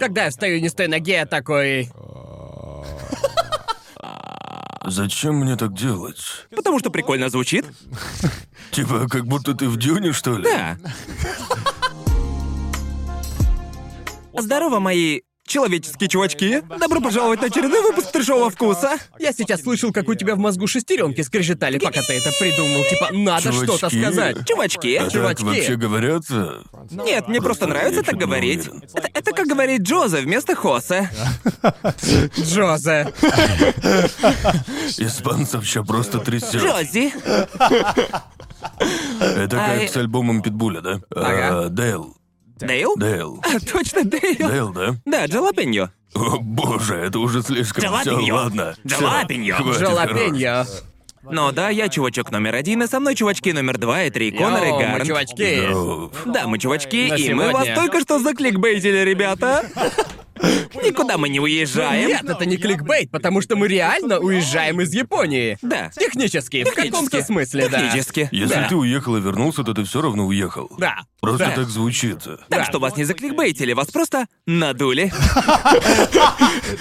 Когда я встаю не с той ноги, я такой... Зачем мне так делать? Потому что прикольно звучит. Типа, как будто ты в дюне, что ли? Да. Здорово, мои человеческие чувачки. Добро пожаловать на очередной выпуск трешового вкуса. Я сейчас слышал, как у тебя в мозгу шестеренки скрежетали, пока ты это придумал. Типа, надо Чувачки. что-то сказать. Чувачки. А так чувачки. вообще говорят? э, Нет, мне просто нравится так не говорить. уверен. Это, это как говорит Джозе вместо Хосе. Джозе. Испанцев ща просто трясет. Джози. Это Ай. как с альбомом Питбуля, да? Ага. А, Дейл. Дейл? Дейл. А, точно, Дейл. Дейл, да? Да, Джалапеньо. О боже, это уже слишком. Все, Джалапеньо. ладно. Всё, Джалапеньо. хватит, Джалапеньо. Ну да, я чувачок номер один, и со мной чувачки номер два и три, Конор и Йоу, мы Гарн. чувачки. хорош. Да, мы чувачки, На и мы вас сегодня. только что закликбейтили, ребята. Никуда мы не уезжаем. Нет, это не кликбейт, потому что мы реально уезжаем из Японии. Да. Технически, в каком-то Технически. смысле, да. Технически. Если Да. ты уехал и вернулся, то ты все равно уехал. Да. Просто Да. так звучит. Так Да. что вас не закликбейтили, вас просто надули.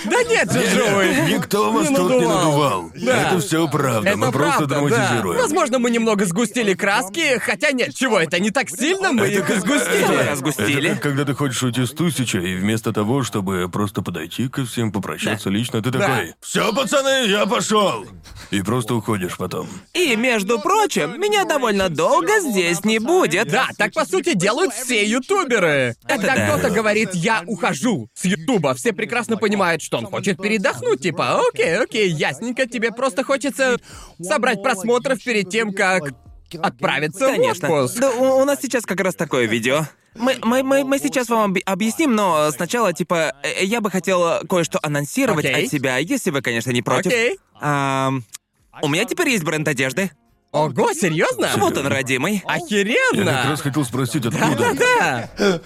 Да нет же, Джоуи. Никто вас тут не надувал. Да. Это все правда. Это Мы просто правда, да. драматизируем. Возможно, мы немного сгустили краски, хотя нет, чего, это не так сильно, мы их и сгустили. Это как когда ты хочешь уйти с Тусича, и вместо того, чтобы просто подойти ко всем, попрощаться лично, ты такой Все, пацаны, я пошел! И просто уходишь потом. И, между прочим, меня довольно долго здесь не будет. Да, так по сути делают все ютуберы. Когда да. кто-то говорит «я ухожу» с ютуба, все прекрасно понимают, что он хочет передохнуть. Типа, окей, окей, ясненько, тебе просто хочется собрать просмотров перед тем, как отправиться Конечно. в отпуск. Да, у, у нас сейчас как раз такое видео. Мы, мы, мы, мы сейчас вам объясним, но сначала, типа, э, я бы хотел кое-что анонсировать Окей. от себя, если вы, конечно, не против. Окей. Ам, у меня теперь есть бренд одежды. Ого, серьезно? Вот он, родимый. Я как Охеренно! раз хотел спросить, откуда. Да-да-да!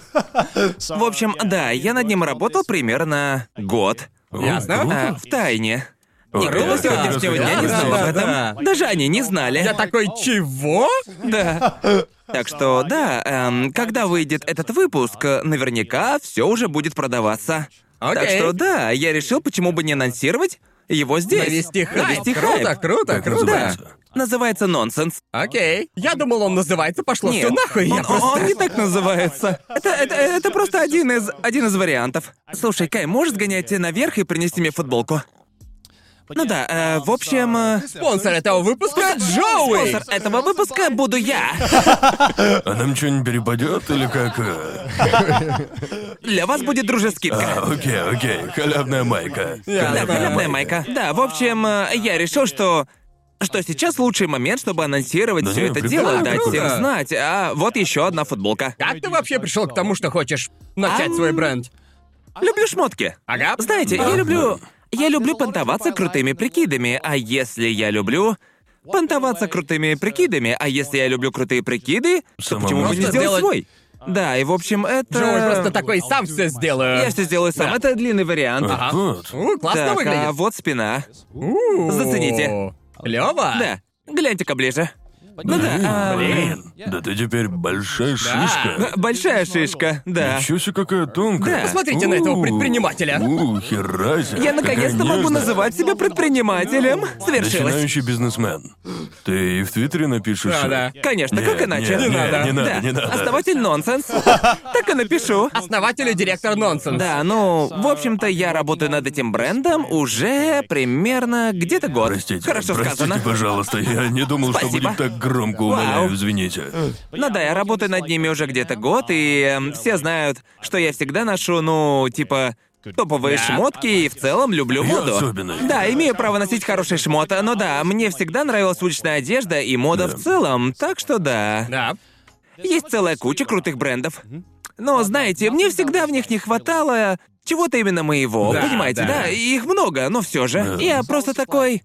В общем, да, я над ним работал примерно год. Ясно. в тайне. Как раз сегодняшнего дня не знал об этом. Даже они не знали. Я такой, чего? Да. Так что, да, эм, когда выйдет этот выпуск, э, наверняка все уже будет продаваться. Так Окей. что, да, я решил, почему бы не анонсировать его здесь. Навести хайп. Навести Круто, хайп. круто, Как круто. называется? Называется нонсенс. Окей. Я думал, он называется «Пошло Нет, все нахуй», я он, просто... он не так называется. Это, это, это просто один из, один из вариантов. Слушай, Кай, можешь сгонять наверх и принести мне футболку? Ну да, э, в общем... э, Спонсор этого выпуска — Джоуи! Спонсор этого выпуска буду я. А нам что-нибудь перепадет или как? Для вас будет дружескидка. А, окей, окей. Халявная майка. Да, халявная майка. Да, в общем, э, я решил, что что сейчас лучший момент, чтобы анонсировать Да все это дело, дать круто. всем знать. А вот еще одна футболка. Как ты вообще пришел к тому, что хочешь начать Ам. свой бренд? Люблю шмотки. Ага. Знаете, я люблю. Я люблю понтоваться крутыми прикидами, а если я люблю. Понтоваться крутыми прикидами, а если я люблю крутые прикиды, то почему бы не сделать свой? Да, и в общем, это... Джоуи просто такой, сам все сделаю. Я все сделаю сам, Да. это длинный вариант. А, Вот. У, классно Так, выглядит. а вот спина. У, зацените. Клево. Да, гляньте-ка ближе. Ну да, а, Блин, да ты теперь большая шишка. Большая шишка, да. Ничего себе какая тонкая. Да. Посмотрите на этого предпринимателя. У, хера себе. Я наконец-то могу называть себя предпринимателем. Свершилось. Начинающий бизнесмен. Ты и в Твиттере напишешь... Да, да. Конечно, Не, как иначе? не, надо. Не надо, да, не надо. основатель нонсенс. Так и напишу. Основатель и директор нонсенс. Да, ну, в общем-то, я работаю над этим брендом уже примерно где-то год. Простите, Хорошо простите, сказано. пожалуйста, я не думал, что будет так громко, умоляю, Вау. извините. Ну да, я работаю над ними уже где-то год, и эм, все знают, что я всегда ношу, ну, типа, топовые шмотки и в целом люблю Я моду. особенный. Да, имею право носить хорошие шмота, но да, мне всегда нравилась уличная одежда и мода Да. в целом, так что да. Да. Есть целая куча крутых брендов. Но, знаете, мне всегда в них не хватало чего-то именно моего, Да, понимаете, да. да? Их много, но все же. Да. Я просто такой...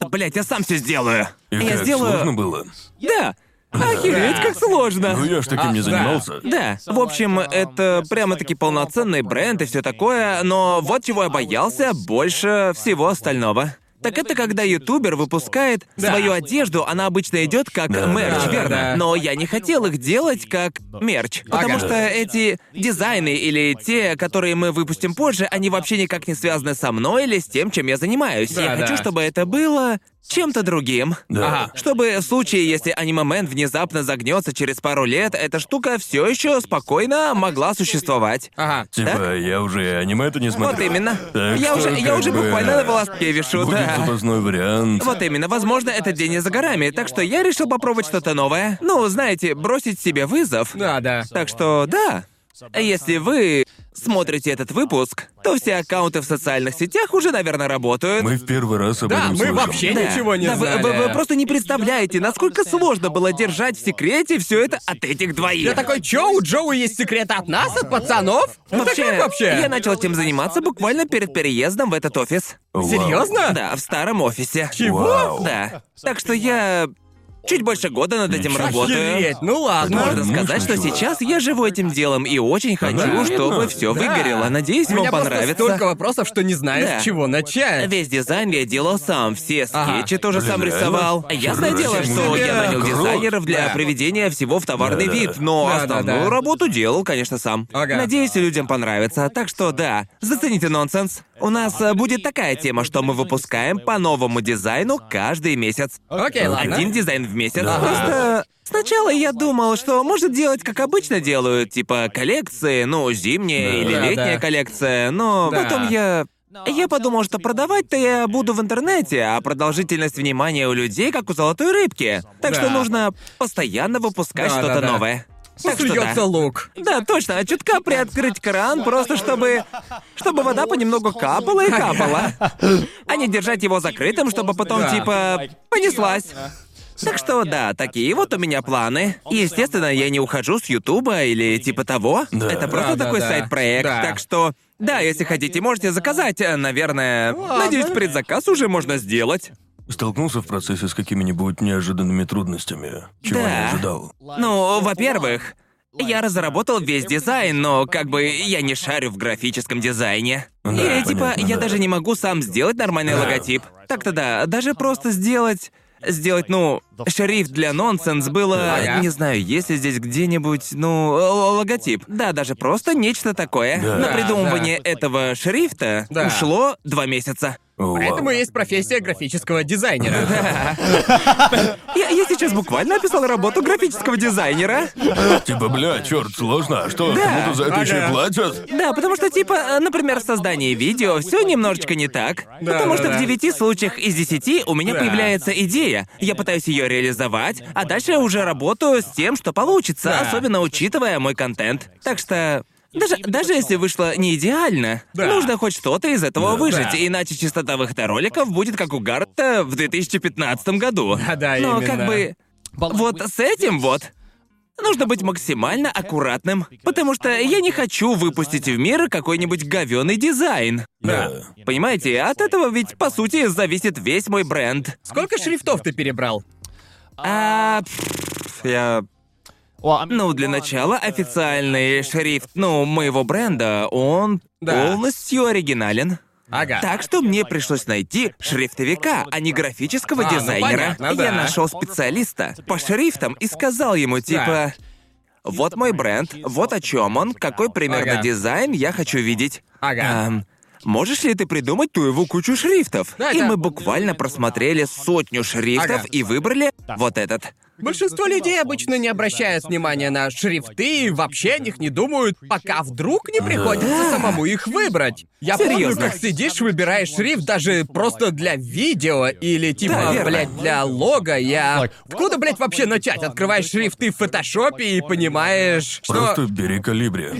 Блять, я сам все сделаю. И я как, сделаю... сложно было? Да. Охереть, как сложно. Ну, я ж таким не занимался. Да, в общем, это прямо-таки полноценный бренд и все такое, но вот чего я боялся больше всего остального. Так это когда ютубер выпускает Да. свою одежду, она обычно идет как Да, мерч, да, верно? да. Но я не хотел их делать как мерч. Потому Ага. что эти дизайны или те, которые мы выпустим позже, они вообще никак не связаны со мной или с тем, чем я занимаюсь. Да, я да. хочу, чтобы это было чем-то другим. Да. Ага. Чтобы в случае, если аниме-мен внезапно загнется через пару лет, эта штука все еще спокойно могла существовать. Ага. Типа, я уже аниме-то не смотрю. Вот именно. Так я что, уже, я уже бы, буквально на волоске вишу, Будет да. запасной вариант. Вот именно, возможно, этот день не за горами, так что я решил попробовать что-то новое. Ну, знаете, бросить себе вызов. Да, да. Так что, да. Если вы смотрите этот выпуск, то все аккаунты в социальных сетях уже, наверное, работают. Мы в первый раз об Да, этом мы слышим. вообще Да. ничего не Да, вы, знали. вы- вы просто не представляете, насколько сложно было держать в секрете все это от этих двоих. Я такой, чё, у Джоуи есть секрет от нас, от пацанов? Это Вообще, как вообще? я начал этим заниматься буквально перед переездом в этот офис. Вау. Серьезно? Да, в старом офисе. Чего? Вау. Да. Так что я чуть больше года над этим Ничего работаю. Охереть, ну ладно. Можно сказать, что сейчас я живу этим делом и очень хочу, Да. чтобы все Да. выгорело. Надеюсь, У вам меня просто понравится. столько вопросов, что не знаю, Да. с чего начать. Весь дизайн я делал сам, все Ага. скетчи тоже Блин, сам реально? рисовал. Ясное дело, себе. что я нанял Круто. дизайнеров для Да. приведения всего в товарный вид, но Да-да-да. основную работу делал, конечно, сам. Ага. Надеюсь, людям понравится. Так что да, зацените нонсенс. У нас э, будет такая тема, что мы выпускаем по новому дизайну каждый месяц. Окей, ладно. Один дизайн в месяц. Да. Просто сначала я думал, что может делать, как обычно делают, типа коллекции, ну, зимняя Да. или Да, летняя да. коллекция, но Да. потом я... Я подумал, что продавать-то я буду в интернете, а продолжительность внимания у людей как у золотой рыбки. Так Да. что нужно постоянно выпускать Да, что-то да, да. новое. Так что да. Посуется лук. Да, точно, а чутка приоткрыть кран, просто чтобы... Чтобы вода понемногу капала и капала. А не держать его закрытым, чтобы потом, Да. типа, понеслась. Так что да, такие вот у меня планы. Естественно, я не ухожу с Ютуба или типа того. Да. Это просто Да, да, такой да. сайт-проект. Да. Так что, да, если хотите, можете заказать. э, Наверное, надеюсь, предзаказ уже можно сделать. Столкнулся в процессе с какими-нибудь неожиданными трудностями, чего Да. не ожидал. Ну, во-первых, я разработал весь дизайн, но как бы я не шарю в графическом дизайне. Да, И типа понятно, я да. даже не могу сам сделать нормальный логотип. Так-то да, даже просто сделать сделать, ну, шрифт для нонсенс было, Ага. не знаю, есть ли здесь где-нибудь, ну, л- логотип. Да, даже просто нечто такое. Да. На придумывание да. этого шрифта Да. ушло два месяца. Вау. Поэтому есть профессия графического дизайнера. Я, я сейчас буквально описал работу графического дизайнера. Типа, бля, черт, сложно. А что, Да. кому-то за это еще и платят? Да, потому что, типа, э, например, в создании видео все немножечко не так. Да, потому да, что да. в девяти случаях из десяти у меня Да. появляется идея. Я пытаюсь ее реализовать, а дальше я уже работаю с тем, что получится, Да. особенно учитывая мой контент. Так что. Даже, даже если вышло не идеально, Да. нужно хоть что-то из этого Да. выжить, Да. иначе частота выхода роликов будет как у Гарта в 2015 году. Да-да, Но именно. как бы... Вот с этим вот нужно быть максимально аккуратным, потому что я не хочу выпустить в мир какой-нибудь говёный дизайн. Да. Понимаете, от этого ведь, по сути, зависит весь мой бренд. Сколько шрифтов ты перебрал? А... Я... Ну, для начала, официальный шрифт, ну, моего бренда, он Да. полностью оригинален. Ага. Так что мне пришлось найти шрифтовика, а не графического А, ну дизайнера. да. Я нашел специалиста по шрифтам и сказал ему, типа. Вот мой бренд, вот о чем он, какой примерно Ага. дизайн я хочу видеть. Ага. Ам, можешь ли ты придумать ту его кучу шрифтов? Да, и да. мы буквально просмотрели сотню шрифтов Ага. и выбрали вот этот. Большинство людей обычно не обращают внимания на шрифты и вообще о них не думают, пока вдруг не приходится самому их выбрать. Я помню, Серьезно. как сидишь, выбираешь шрифт даже просто для видео или типа, Да, блядь, для лога. Я... Откуда, блядь, вообще начать? Открываешь шрифты в фотошопе и понимаешь, что... Просто бери калибри.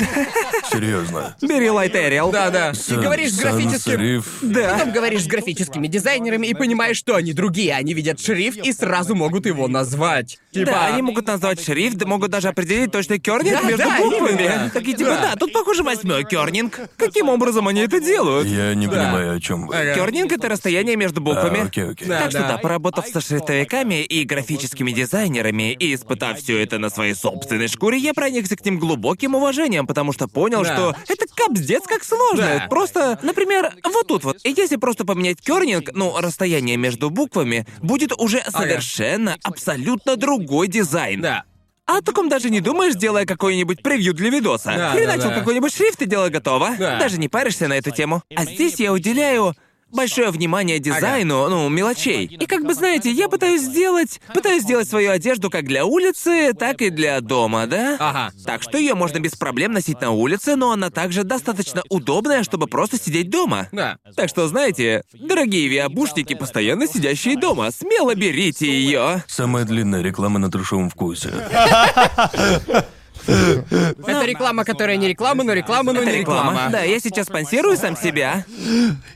Серьезно. Бери Light Arial. Да-да. И говоришь с графическим... Да. Потом говоришь с графическими дизайнерами и понимаешь, что они другие. Они видят шрифт и сразу могут его назвать. Назвать, типа... Да, они могут назвать шрифт, могут даже определить точный кернинг Да, между да, буквами. именно. Такие типа, Да. да, тут похоже восьмой кернинг. Каким образом они это делают? Я не понимаю, о чем вы. Ага. Кернинг — это расстояние между буквами. А, окей, окей. Да. Так что да, поработав со шрифтовиками и графическими дизайнерами и испытав все это на своей собственной шкуре, я проникся к ним глубоким уважением, потому что понял, Да. что это капздец как сложно. Да. Просто, например, вот тут вот. И если просто поменять кернинг, ну, расстояние между буквами, будет уже совершенно, абсолютно другой дизайн. Да. А о таком даже не думаешь, делая какой-нибудь превью для видоса. Да, Хреначил да, да. какой-нибудь шрифт и дело готово. Да. Даже не паришься на эту тему. А здесь я уделяю большое внимание дизайну, ну, мелочей. И как бы знаете, я пытаюсь сделать, пытаюсь сделать свою одежду как для улицы, так и для дома, да? Ага. Так что ее можно без проблем носить на улице, но она также достаточно удобная, чтобы просто сидеть дома. Да. Так что, знаете, дорогие виабушники, постоянно сидящие дома, смело берите ее. Самая длинная реклама на трешовом вкусе. Это реклама, которая не реклама, но реклама, но не реклама. Да, я сейчас спонсирую сам себя.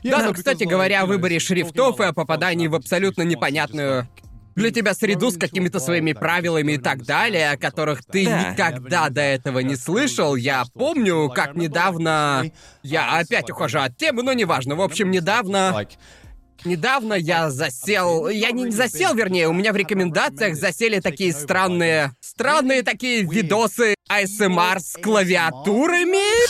Да, ну, кстати говоря, о выборе шрифтов и о попадании в абсолютно непонятную для тебя среду с какими-то своими правилами и так далее, о которых ты Да. никогда до этого не слышал. Я помню, как недавно... Я опять ухожу от темы, но неважно. В общем, недавно... Недавно я засел... Я не засел, вернее, у меня в рекомендациях засели такие странные... Странные такие видосы ASMR с клавиатурами.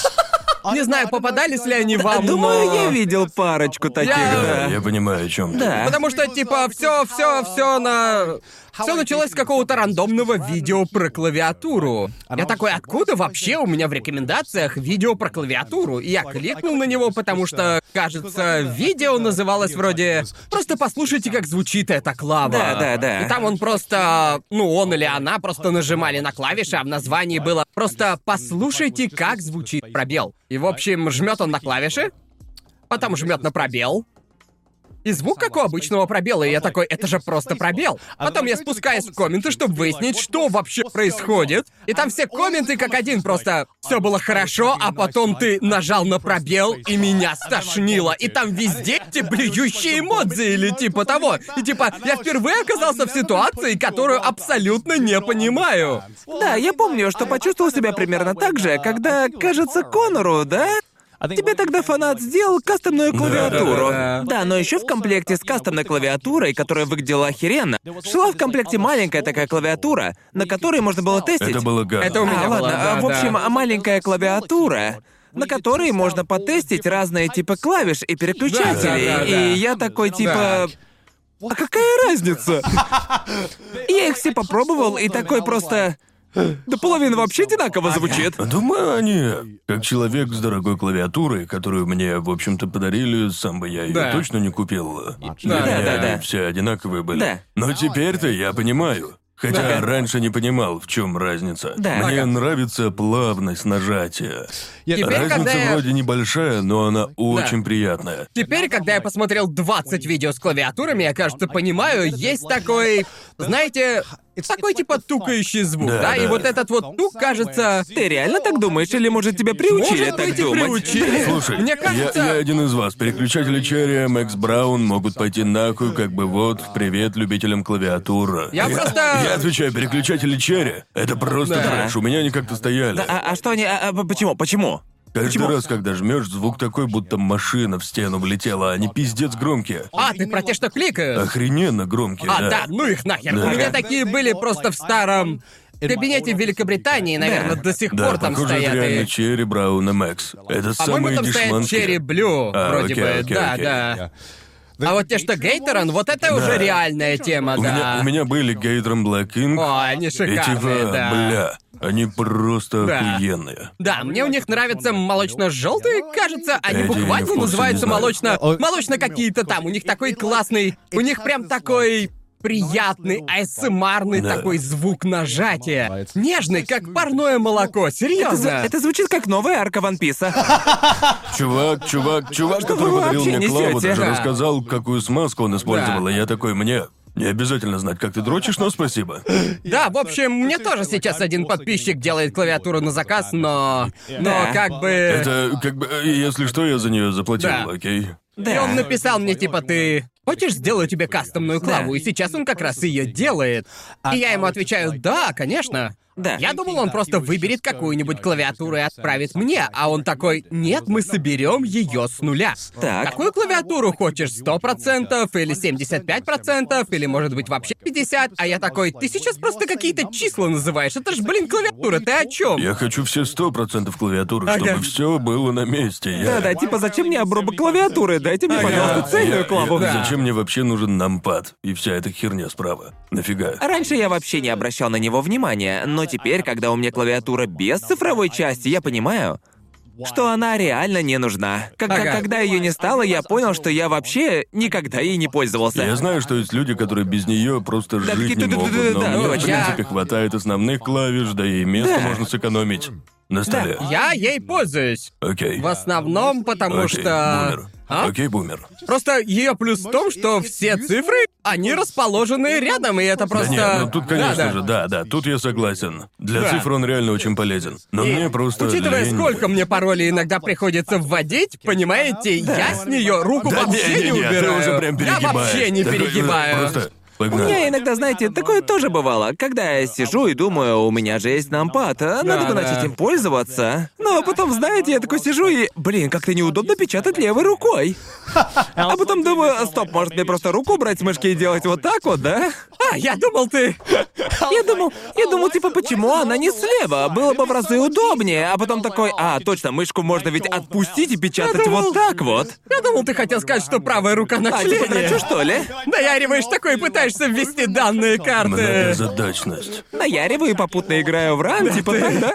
Не знаю, попадались ли они вам, Думаю, но... я видел парочку таких, Я- да. Я понимаю, о чем. Да. Потому что, типа, все, все, все на. Все началось с какого-то рандомного видео про клавиатуру. Я такой, откуда вообще у меня в рекомендациях видео про клавиатуру? И я кликнул на него, потому что, кажется, видео называлось вроде «Просто послушайте, как звучит эта клава». Да, да, да. И там он просто, ну, он или она просто нажимали на клавиши, а в названии было «Просто послушайте, как звучит пробел». И, в общем, жмет он на клавиши, потом жмет на пробел, и звук как у обычного пробела, и я такой, это же просто пробел. Потом я спускаюсь в комменты, чтобы выяснить, что вообще происходит. И там все комменты как один, просто все было хорошо, а потом ты нажал на пробел, и меня стошнило. И там везде эти блюющие эмодзи или типа того. И типа, я впервые оказался в ситуации, которую абсолютно не понимаю. Да, я помню, что почувствовал себя примерно так же, когда, кажется, Конору, да? Тебе тогда фанат сделал кастомную клавиатуру. Да. Да, но еще в комплекте с кастомной клавиатурой, которая выглядела охеренно, шла в комплекте маленькая такая клавиатура, на которой можно было тестить. Это было гадно. Это у меня А, было, ладно, да, а, в общем, да. а маленькая клавиатура, на которой можно потестить разные типы клавиш и переключателей. Да, да, да, и да. я такой типа. А какая разница? Я их все попробовал и такой просто. Да половина вообще одинаково звучит. Думаю, они... Как человек с дорогой клавиатурой, которую мне, в общем-то, подарили, сам бы я ее Да. точно не купил. Да, да, да. они все одинаковые были. Да. Но теперь-то я понимаю. Хотя раньше не понимал, в чем разница. Да. Мне Ага. нравится плавность нажатия. Теперь, Разница когда я- вроде небольшая, но она очень приятная. Теперь, когда я посмотрел 20 видео с клавиатурами, я, кажется, понимаю, есть такой, знаете, такой типа тукающий звук, Да, да? И да. вот этот вот тук, кажется... Ты реально так думаешь, или может тебя приучили Может так быть, и думать? приучили. Слушай, Мне я, кажется... я один из вас. Переключатели Черри, Макс Браун могут пойти нахуй, как бы вот, привет любителям клавиатуры. Я просто- Я отвечаю, переключатели Черри. Это просто Да. трэш. У меня они как-то стояли. А, а что они. а, а, почему? Почему? Каждый почему? раз, когда жмешь, звук такой, будто машина в стену влетела, а они пиздец громкие. А, ты про те, что кликают? Охрененно громкие, А, да. да, ну их нахер. Да. У меня такие были просто в старом кабинете в Великобритании, наверное, Да. до сих Да, пор там похоже, это стоят. реально и- Cherry Brown MX. Это По-моему, самые там стоят дешманские. Cherry Blue, А, вроде окей, бы. окей, да, окей. да. А вот те, что Gateron, вот это уже реальная тема, У, да. меня, у меня были Gateron Black Ink. О, они и шикарные, типа, да. бля, они просто Да. охуенные. Да, мне у них нравятся молочно-желтые, кажется, они Эти буквально называются молочно... Молочно какие-то там, у них такой классный... У них прям такой приятный, асмрный Да. такой звук нажатия. Нежный, как парное молоко, Это, серьезно. это звучит как новая арка Ван Писа. Чувак, чувак, чувак, который подарил мне клаву, несете? даже Да. рассказал, какую смазку он использовал, Да. и я такой, мне... Не обязательно знать, как ты дрочишь, но спасибо. Да, в общем, мне тоже сейчас один подписчик делает клавиатуру на заказ, но... Но Да. как бы... Это как бы, э, если что, я за нее заплатил, Да. окей? И Да. он написал мне, типа, ты... хочешь, сделаю тебе кастомную клаву? И сейчас он как раз ее делает. И я ему отвечаю, да, конечно. Да. Я думал, он просто выберет какую-нибудь клавиатуру и отправит мне, а он такой, нет, мы соберем ее с нуля. Так. Какую клавиатуру хочешь? 100% или 75%, или может быть вообще 50%? А я такой, ты сейчас просто какие-то числа называешь, это ж, блин, клавиатура, ты о чем? Я хочу все сто процентов клавиатуры, Ага. чтобы все было на месте. Я... Да-да, типа, зачем мне обрубок клавиатуры? Дайте мне, пожалуйста, Я- цельную я- клаву. Да. Зачем мне вообще нужен нампад и вся эта херня справа? Нафига? Раньше я вообще не обращал на него внимания, но теперь, когда у меня клавиатура без цифровой части, я понимаю, что она реально не нужна. Как- Ага. Когда ее не стало, я понял, что я вообще никогда ей не пользовался. Я знаю, что есть люди, которые без нее просто Да, жить не могут, но да, мне, в принципе, хватает основных клавиш, да и место можно сэкономить на столе. Я ей пользуюсь. Окей. В основном, потому Окей, что... бумер. А? Окей, бумер. Просто ее плюс в том, что все цифры, они расположены рядом, и это просто... Да нет, ну тут, конечно Да-да. же, да, да, тут я согласен. Для Да. цифр он реально очень полезен. Но И, мне просто Учитывая, лень. сколько мне паролей иногда приходится вводить, понимаете, я с нее руку Да вообще не, не, не не, убираю. ты уже прям я вообще не Такой, перегибаю. Просто У погнали. меня иногда, знаете, такое тоже бывало, когда я сижу и думаю, у меня же есть нампад, а надо Да, бы да. начать им пользоваться. Но потом, знаете, я такой сижу и, блин, как-то неудобно печатать левой рукой. А потом думаю, стоп, может мне просто руку убрать с мышки и делать вот так вот, да? А, я думал, ты... Я думал, я думал, типа, почему она не слева? Было бы в разы удобнее. А потом такой, а, точно, мышку можно ведь отпустить и печатать Я думал- вот так вот. Я думал, ты хотел сказать, что правая рука на А, типа, члене. что ли? Наяриваешь такой и пытаешься ввести данные карты. Многозадачность. Наяриваю и попутно играю в ран, типа так, да?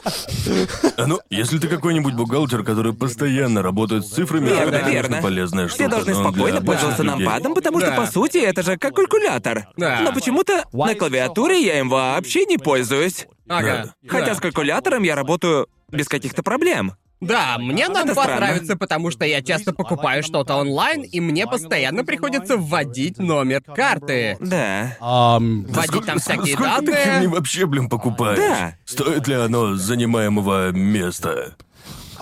А ну, если ты какой-нибудь бухгалтер, который постоянно работает с цифрами, то Верно, это, конечно, верно. полезная штука. Все должны но спокойно для пользоваться обычных людей- нампадом, потому что, Да. по сути, это же как калькулятор. Да. Но почему-то на клавиатуре я им вообще не пользуюсь. Ага. Хотя да. с калькулятором я работаю без каких-то проблем. Да, мне странно. нравится, потому что я часто покупаю что-то онлайн, и мне постоянно приходится вводить номер карты. Да. Вводить там всякие Сколько ты данные. херни вообще, блин, покупаешь? Да. Стоит ли оно занимаемого места?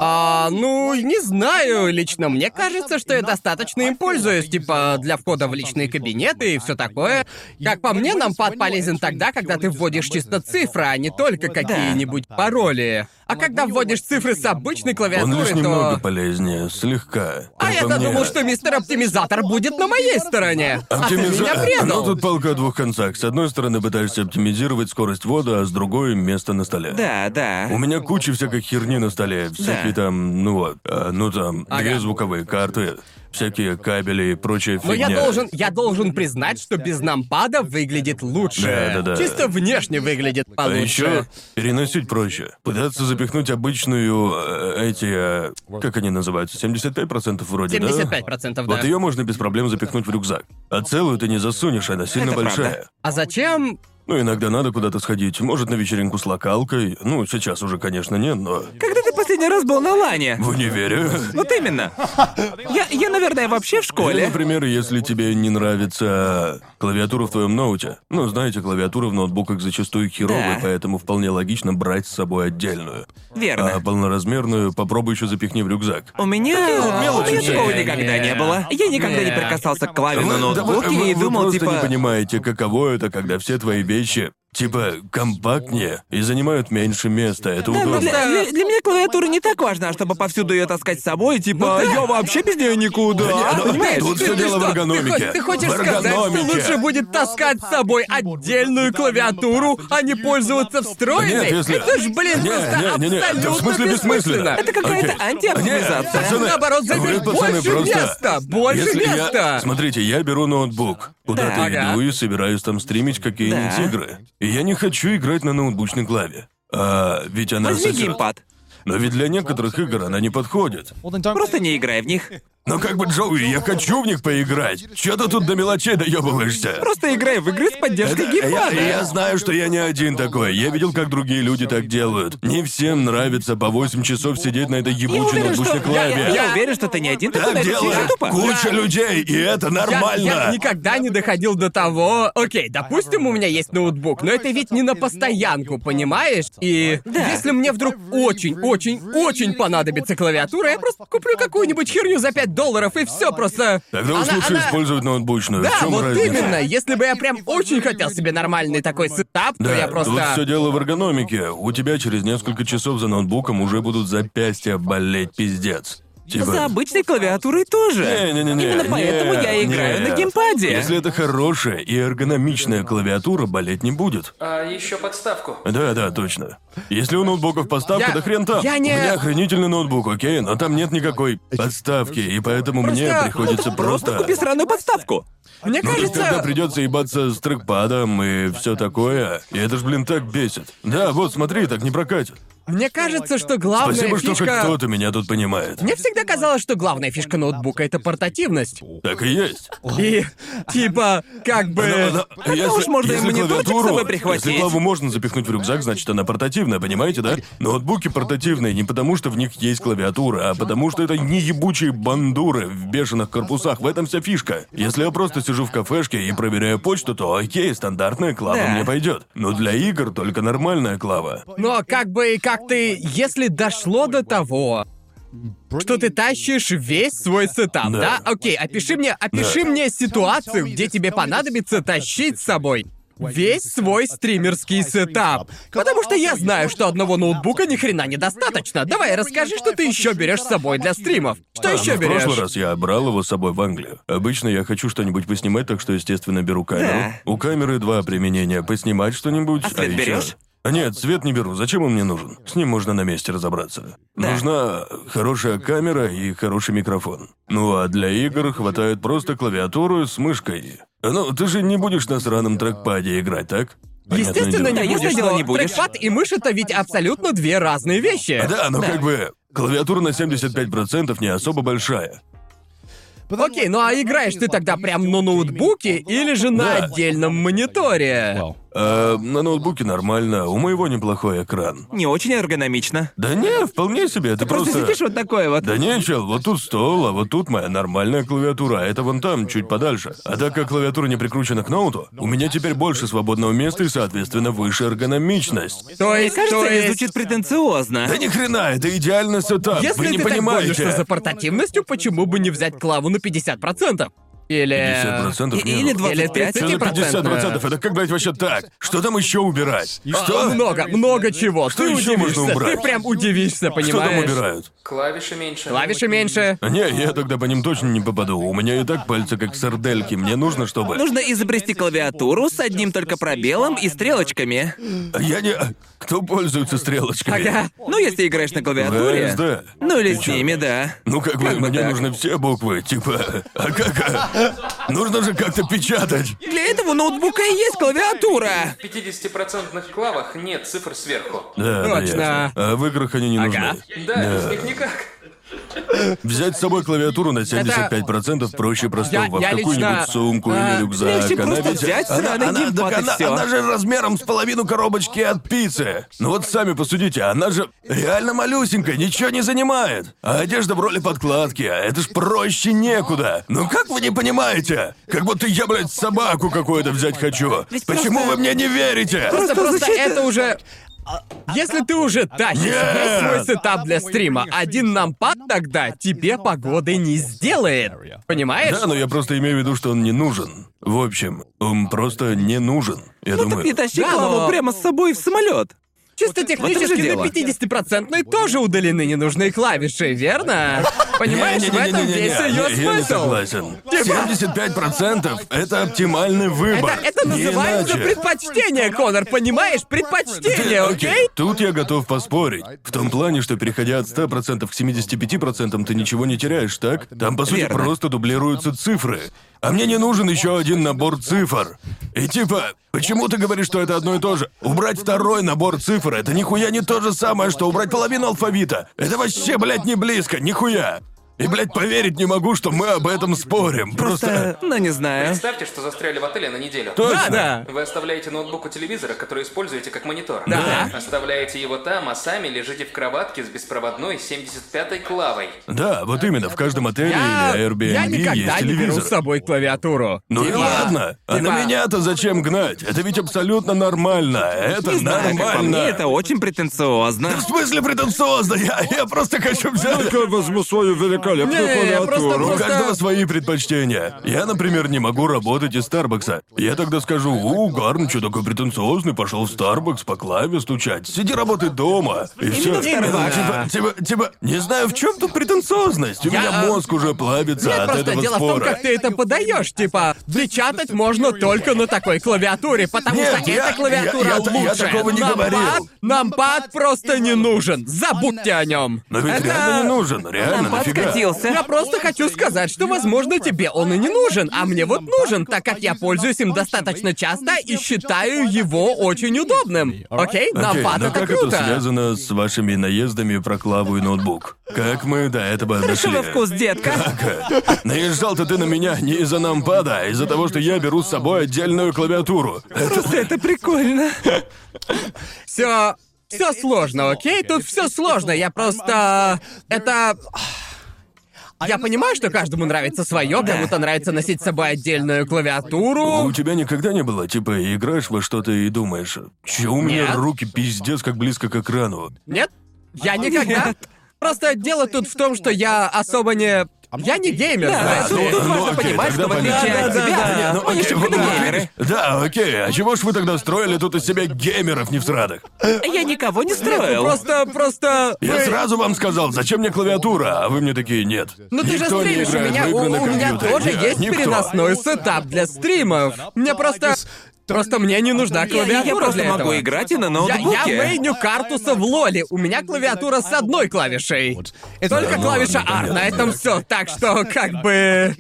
А, ну, не знаю, лично мне кажется, что я достаточно им пользуюсь, типа, для входа в личные кабинеты и все такое. Как по мне, нампад полезен тогда, когда ты вводишь чисто цифры, а не только какие-нибудь пароли. А когда вводишь цифры с обычной Он клавиатуры, лишь то... немного полезнее, слегка. А я-то мне. думал, что мистер Оптимизатор будет на моей стороне. А ты меня Ну, предал. тут палка о двух концах. С одной стороны, пытаешься оптимизировать скорость ввода, а с другой — место на столе. Да, да. У меня куча всякой херни на столе. Всякие Да. там, ну вот, а, ну там, две Ага. звуковые карты, всякие кабели и прочая Но фигня. я должен, я должен признать, что без нампада выглядит лучше. Да-да-да. Чисто внешне выглядит А получше. еще переносить проще. Пытаться запихнуть обычную э, эти, э, как они называются, 75% вроде, да? 75%, да. Вот ее можно без проблем запихнуть в рюкзак. А целую ты не засунешь, она сильно Это большая. правда. А зачем? Ну, иногда надо куда-то сходить. Может, на вечеринку с локалкой. Ну, сейчас уже, конечно, нет, но... Когда ты последний раз был на лане? В универе. Вот именно. Я, я, наверное, вообще в Или, школе. например, если тебе не нравится клавиатура в твоем ноуте. Ну, знаете, клавиатура в ноутбуках зачастую херовая, Да. поэтому вполне логично брать с собой отдельную. Верно. А полноразмерную попробуй еще запихни в рюкзак. У меня... У мелочи меня такого никогда не было. Я никогда не прикасался к клаве на ноутбуке вы- и вы думал, просто типа... не понимаете, каково это, когда все твои вещи Egypt типа компактнее и занимают меньше места. Это Да, но удобно. для, для- для меня клавиатура не так важна, чтобы повсюду ее таскать с собой, типа, я вообще без нее никуда. Да ну, Понимаешь? тут Ты- все ты дело в что, эргономике. Ты, хо- ты хочешь В сказать, что эргономике. лучше будет таскать с собой отдельную клавиатуру, а не пользоваться встроенной? Нет, если- Это ж, блин, Не, просто не, не, не, в абсолютно смысле бессмысленно. бессмысленно. Это какая-то Окей. антиоптимизация. Не, пацаны, Наоборот, вы, заберет пацаны, больше просто- места, больше Если я- места. Смотрите, я беру ноутбук, куда-то Да. иду Ага. и собираюсь там стримить какие-нибудь Да. игры. И я не хочу играть на ноутбучной клаве. А, ведь она Возьми сосёт. геймпад. Но ведь для некоторых игр она не подходит. Просто не играй в них. Но как бы, Джоуи, я хочу в них поиграть. Чё ты тут до мелочей доебываешься? Просто играй в игры с поддержкой Это- я, геймпада. я знаю, что я не один такой. Я видел, как другие люди так делают. Не всем нравится по 8 часов сидеть на этой Я ебучей уверен, что... ноутбучной Я, клаве. я уверен, что ты не один такой, Так делает тупо. куча людей, и это Я, нормально. я никогда не доходил до того... Окей, допустим, у меня есть ноутбук, но это ведь не на постоянку, понимаешь? И Да. если мне вдруг очень-очень-очень понадобится клавиатура, я просто куплю какую-нибудь херню за 5 5 долларов и все просто. Тогда уж Она- лучше она- использовать ноутбучную. Да, в чем вот разница? именно. Если бы я прям очень хотел себе нормальный такой сетап, то Да, я просто. тут все дело в эргономике. У тебя через несколько часов за ноутбуком уже будут запястья болеть пиздец. Типа... За обычной клавиатурой тоже. Не-не-не-не. Именно поэтому не, я играю не. на геймпаде. Если это хорошая и эргономичная клавиатура, болеть не будет. А еще подставку. Да, да, точно. Если у ноутбуков подставка, Я- да хрен там. я не- У меня охренительный ноутбук, окей, но там нет никакой подставки, и поэтому мне Просто- приходится просто... Купи сраную подставку. Мне Ну, кажется. тогда придется ебаться с трекпадом и все такое. И это ж, блин, так бесит. Да, вот, смотри, так не прокатит. Мне кажется, что главная Спасибо, что фишка. хоть кто-то меня тут понимает. Мне всегда казалось, что главная фишка ноутбука это портативность. Так и есть. И типа, как бы. Но- но если- уж можно и если мониторчик с клавиатуру- собой прихватить. Если клаву можно запихнуть в рюкзак, значит она портативная, понимаете, да? Ноутбуки портативные не потому, что в них есть клавиатура, а потому что это не ебучие бандуры в бешеных корпусах. В этом вся фишка. Если я просто сижу в кафешке и проверяю почту, то окей, стандартная клава Да. мне пойдет. Но для игр только нормальная клава. Но как бы, как ты, если дошло до того, что ты тащишь весь свой сетап, да? Да. Окей, опиши мне, опиши Да. мне ситуацию, где тебе понадобится тащить с собой весь свой стримерский сетап. Потому что я знаю, что одного ноутбука ни хрена недостаточно. Давай, расскажи, что ты еще берешь с собой для стримов. Что А, еще ну, берешь? В прошлый раз я брал его с собой в Англию. Обычно я хочу что-нибудь поснимать, так что, естественно, беру камеру. Да. У камеры два применения. Поснимать что-нибудь, А свет ещё- берешь? А Нет, свет не беру. Зачем он мне нужен? С ним можно на месте разобраться. Да. Нужна хорошая камера и хороший микрофон. Ну а для игр хватает просто клавиатуру с мышкой. Ну, ты же не будешь на сраном трекпаде играть, так? Понятное Естественно, дело. не Да, будешь, ясное дело, не будешь. трекпад и мышь это ведь абсолютно две разные вещи. Да, но как бы клавиатура на 75% не особо большая. Окей, ну а играешь ты тогда прям на ноутбуке или же на Да. отдельном мониторе? А на ноутбуке нормально, у моего неплохой экран. Не очень эргономично. Да не, вполне себе, это Просто просто... сидишь вот такой вот. Да не, чел, вот тут стол, а вот тут моя нормальная клавиатура, а это вон там, чуть подальше. А так как клавиатура не прикручена к ноуту, у меня теперь больше свободного места и, соответственно, выше эргономичность. То Мне есть, кажется, то есть... звучит претенциозно. Да ни хрена, это идеальный сетап, Если вы не ты так понимаете. гонишься за портативностью, почему бы не взять клаву на 50%? Или... 50% И- не или было. 25. Что за 50%? Это как, блядь, вообще так? Что там еще убирать? А, Что? Много, много чего. Что ты еще удивишься. можно убрать? Ты прям удивишься, Что там понимаешь? убирают? Клавиши меньше. Клавиши меньше. А Не, я тогда по ним точно не попаду. У меня и так пальцы как сардельки. Мне нужно, чтобы... Нужно изобрести клавиатуру с одним только пробелом и стрелочками. Я не... Кто пользуется стрелочками? Ага. Ну, если играешь на клавиатуре. ВСД. Ну или с ними, да. Ну как бы Как бы мне так. нужны все буквы, типа. А как? Нужно же как-то печатать. Для этого ноутбука и есть клавиатура. В 50% клавах нет цифр сверху. Да, да, Точно. ясно. А в играх они не Ага. нужны. Да, без них никак. Взять с собой клавиатуру на 75% проще простого. Я- в какую-нибудь лично, сумку а, или рюкзак. легче просто взять она, сраный она- геймпад так и она- всё. она же размером с половину коробочки от пиццы. Ну вот сами посудите, она же реально малюсенькая, ничего не занимает. А одежда в роли подкладки, а это ж проще некуда. Ну как вы не понимаете? Как будто я, блядь, собаку какую-то взять хочу. Ведь Почему просто- вы мне не верите? Просто, Просто это уже... Если ты уже тащишь Нет! весь свой сетап для стрима, один нампад тогда тебе погоды не сделает. Понимаешь? Да, но я просто имею в виду, что он не нужен. В общем, он просто не нужен. Я Ну думаю. так не тащи Да, клаву но- прямо с собой в самолет. Чисто технически на дело. 50% тоже удалены ненужные клавиши, верно? Понимаешь, в этом весь ее я- Я не смысл. согласен. Типа- 75% это оптимальный выбор. Это, называется иначе. предпочтение, Конор, понимаешь? Предпочтение, окей? Тут я готов поспорить. В том плане, что переходя от 100% к 75%, ты ничего не теряешь, так? Там, по сути, Верно. просто дублируются цифры. А мне не нужен еще один набор цифр. И типа, почему ты говоришь, что это одно и то же? Убрать второй набор цифр — это нихуя не то же самое, что убрать половину алфавита. Это вообще, блядь, не близко, нихуя. И, блядь, поверить не могу, что мы об этом спорим. Просто... Просто, ну не знаю. Представьте, что застряли в отеле на неделю. Точно. Да, да. Вы оставляете ноутбук у телевизора, который используете как монитор. Да. Оставляете его там, а сами лежите в кроватке с беспроводной 75-й клавой. Да, вот именно, в каждом отеле Я, или Airbnb я есть никогда не беру телевизор. с собой клавиатуру. Ну и Типа- ладно, а типа- на меня-то зачем гнать? Это ведь абсолютно нормально. Это Не знаю, как по нормально. мне, это очень претенциозно. В смысле претенциозно? Я, я просто хочу взять... Я возьму свою великолепную Не, клавиатуру. просто- У просто- каждого свои предпочтения. Я, например, не могу работать из Старбакса. Я тогда скажу, у, Гарн, что такой претенциозный, пошел в Старбакс по клаве стучать. Сиди работай дома. И все. в Starbucks. Типа, типа, типа, не знаю, в чем тут претенциозность. У меня мозг уже плавится Нет, от просто этого дело в том, спора. как ты это подаешь. Типа, печатать можно только на такой клавиатуре, потому Нет, что я- эта клавиатура я- я- лучше. я такого не Нампад- говорил. Нампад просто не нужен. Забудьте о нем. Но ведь реально не нужен, реально, Нам нафига? Подкатился. Я просто хочу сказать, что, возможно, тебе он и не нужен, а мне вот нужен, так как я пользуюсь им достаточно часто и считаю его очень удобным. Окей, нампад но это как круто. это связано с вашими наездами про клаву и ноутбук? Как мы до этого дошли? Хорошего вкус, детка. Ага. Наезжал-то ты на меня не из-за нампада, а из-за того, что я беру с собой отдельную клавиатуру. Просто это прикольно. Все. Все сложно, окей? Тут все сложно. Я просто. Это. Я понимаю, что каждому нравится свое, кому-то нравится носить с собой отдельную клавиатуру. У тебя никогда не было, типа, играешь во что-то и думаешь, чё у меня Нет. руки пиздец как близко к экрану? Нет? Я никогда. Просто дело тут в том, что я особо не. Я не геймер, Да, знаешь тут, ли. тут ну, важно понимать, что в отличие от Да, тебя. Ну, не вот, геймеры. Да, окей, а чего ж вы тогда строили тут из себя геймеров не в срадах? Я никого не строил. Просто, просто. Я сразу вам сказал, зачем мне клавиатура, а вы мне такие, нет. Ну ты же стримишь, у меня, у, меня тоже есть переносной сетап для стримов. Мне просто... Просто мне не нужна клавиатура я просто для могу этого. играть и на Я, ноутбуке. я мейню картуса в лоле. У меня клавиатура с одной клавишей. Только клавиша R, на этом все. Так что, как бы...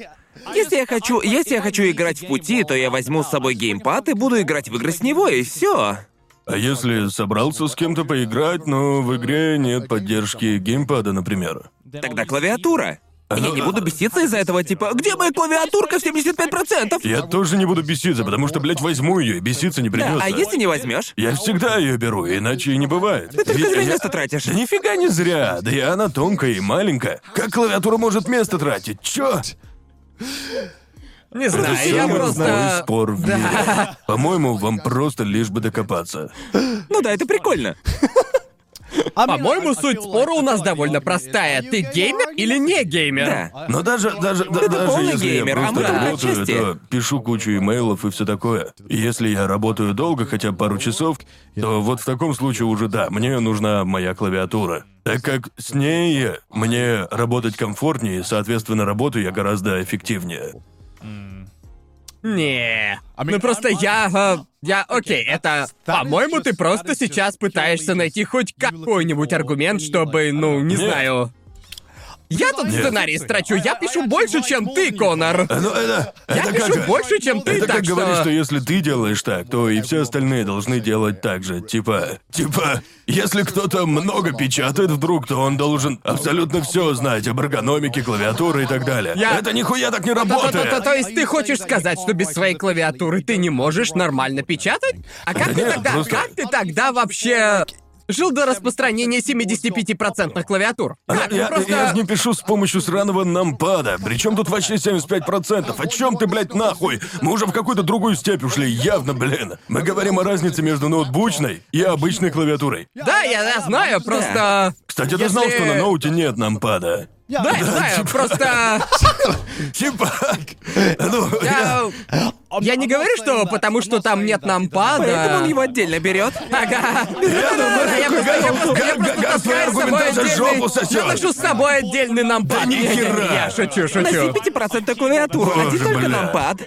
Если я хочу, если я хочу играть в пути, то я возьму с собой геймпад и буду играть в игры с него, и все. А если собрался с кем-то поиграть, но в игре нет поддержки геймпада, например? Тогда клавиатура. Я Ну, не буду беситься из-за этого, типа, где моя клавиатурка в 75%? Я тоже не буду беситься, потому что, блядь, возьму ее и беситься не Да, придется. а если не возьмешь? Я всегда ее беру, иначе и не бывает. Ты только зря я- место тратишь. Да нифига не зря, да и она тонкая и маленькая. Как клавиатура может место тратить? Чё? Не знаю, я Самый просто... спор в мире. По-моему, вам просто лишь бы докопаться. Ну да, это прикольно. По-моему, суть спора у нас довольно простая. Ты геймер или не геймер? Да. Но даже, даже, да- Ты даже полный если геймер, я а просто мы только работаю, отчасти. то пишу кучу имейлов и все такое. И Если я работаю долго, хотя бы пару часов, то вот в таком случае уже да, мне нужна моя клавиатура. Так как с ней мне работать комфортнее, соответственно, работаю я гораздо эффективнее. Не. Ну просто я... э, я... Окей, это... По-моему, ты просто сейчас пытаешься найти хоть какой-нибудь аргумент, чтобы, ну, не знаю... Я тут Нет. сценарий строчу, я пишу больше, чем ты, Конор. Ну, это, Я это пишу как... больше, чем ты, Это так как что... говорить, что если ты делаешь так, то и все остальные должны делать так же. Типа, типа, если кто-то много печатает вдруг, то он должен абсолютно все знать об эргономике, клавиатуры и так далее. Я- Это нихуя так не То, то- то- работает. то есть ты хочешь сказать, что без своей клавиатуры ты не можешь нормально печатать? А как Да ты нет, тогда, просто- как ты тогда вообще жил до распространения 75% клавиатур? Как? Ну, Я, просто... я же не пишу с помощью сраного нампада. Причем тут вообще 75%? О чем ты, блядь, нахуй? Мы уже в какую-то другую степь ушли, явно, блин. Мы говорим о разнице между ноутбучной и обычной клавиатурой. Да, я, я знаю, просто... Кстати, ты Если- знал, что на ноуте нет нампада? Да, я знаю, просто... Типа, ну, я- не говорю, что потому что там нет нампада... Поэтому он его отдельно берет. Ага. Я ношу с собой отдельный нампад. ни хера. Я шучу, шучу. Носи 5% клавиатуру, один только нампад.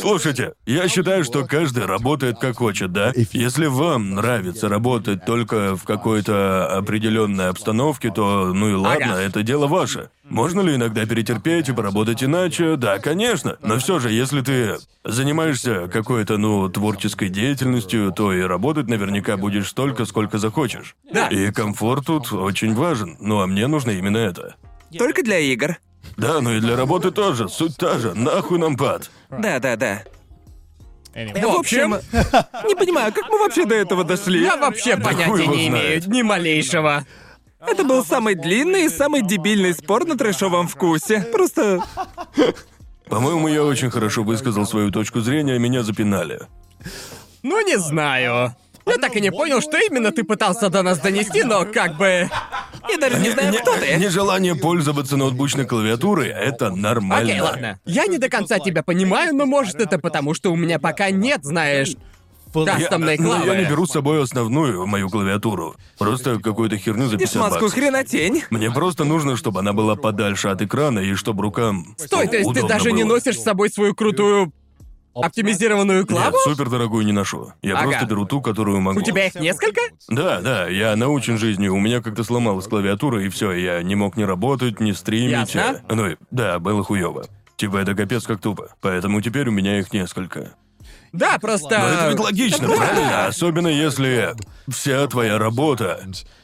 Слушайте, я считаю, что каждый работает как хочет, да? Если вам нравится работать только в какой-то определенной обстановке, то ну и ладно, это дело ваше. Можно ли иногда перетерпеть и поработать иначе? Да, конечно. Но все же, если ты занимаешься какой-то, ну, творческой деятельностью, то и работать наверняка будешь столько, сколько захочешь. Да. И комфорт тут очень важен. Ну а мне нужно именно это. Только для игр. Да, ну и для работы тоже. Суть та же. Нахуй нам пад. Да, да, да. В общем, Не понимаю, как мы вообще до этого дошли? я вообще хуй понятия его не имею, ни малейшего. Это был самый длинный и самый дебильный спор на трэшовом вкусе. Просто... По-моему, я очень хорошо высказал свою точку зрения, а меня запинали. Ну, не знаю. Я так и не понял, что именно ты пытался до нас донести, но как бы... Я даже не знаю, кто ты. Нежелание пользоваться ноутбучной клавиатурой — это нормально. Окей, ладно. Я не до конца тебя понимаю, но может это потому, что у меня пока нет, знаешь, Я, кастомной ну, клавы. я не беру с собой основную мою клавиатуру. Просто какую-то херню за 50 Дешманскую баксов. хренотень. Мне просто нужно, чтобы она была подальше от экрана и чтобы рукам Стой, то есть ты удобно даже не было. носишь с собой свою крутую оптимизированную клаву? Нет, супер дорогую не ношу. Я Ага. просто беру ту, которую могу. У тебя их несколько? Да, да, я научен жизнью. У меня как-то сломалась клавиатура, и все, я не мог ни работать, ни стримить. Ясно. э, Ну, и- да, было хуево. Типа это капец как тупо. Поэтому теперь у меня их несколько. Да, Но просто... это ведь логично, правильно? Особенно если вся твоя работа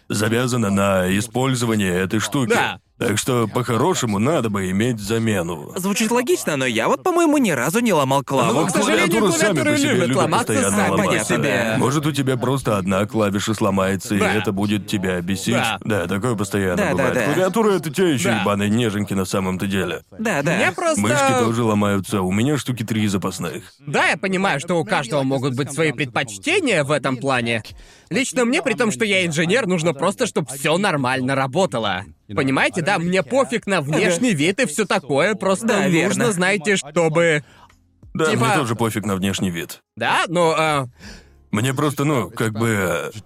завязана на использовании этой штуки. Да. Так что, по-хорошему, надо бы иметь замену. Звучит логично, но я вот, по-моему, ни разу не ломал клаву. Ну, к сожалению, Клавиатуры сами по себе любят любят постоянно сами по ломаться. себе. Может, у тебя просто одна клавиша сломается, Да. и это будет тебя бесить? Да. такое постоянно Да, да, бывает. да. Клавиатура — это те еще Да. ебаные неженки на самом-то деле. Да, да. Мне просто... Мышки тоже ломаются, у меня штуки три запасных. Да, я понимаю, что у каждого могут быть свои предпочтения в этом плане. Лично мне, при том, что я инженер, нужно просто, чтобы все нормально работало. Понимаете, да, мне пофиг на внешний вид и все такое, просто Да, нужно, верно. знаете, чтобы... Да, Типа- мне тоже пофиг на внешний вид. Да, ну, а, Мне просто, ну, как бы... э,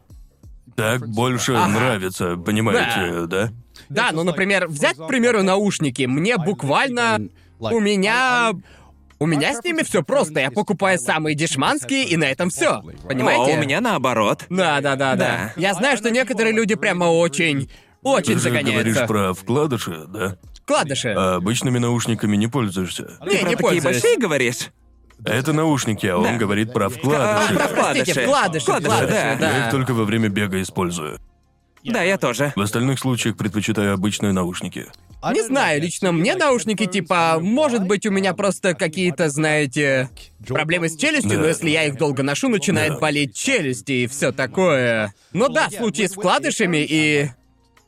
Так больше Ага. нравится, понимаете, да? да, ну, например, взять, к примеру, наушники. Мне буквально... У меня... У меня с ними все просто. Я покупаю самые дешманские, и на этом все. Понимаете? О, у меня наоборот. Да, да, да, да. Да. Я знаю, что некоторые люди прямо очень, очень Ты же говоришь про вкладыши, да? Вкладыши. А обычными наушниками не пользуешься. Не, Про не такие пользуюсь. большие говоришь? Это наушники, а он Да. говорит про вкладыши. про Простите, вкладыши. вкладыши, Вкладыши, вкладыши, да. Я их только во время бега использую. Да, я тоже. В остальных случаях предпочитаю обычные наушники. Не знаю, лично мне наушники типа, может быть, у меня просто какие-то, знаете, проблемы с челюстью, Да. но если я их долго ношу, начинает Да. болеть челюсть и все такое. Но да, в случае с вкладышами и...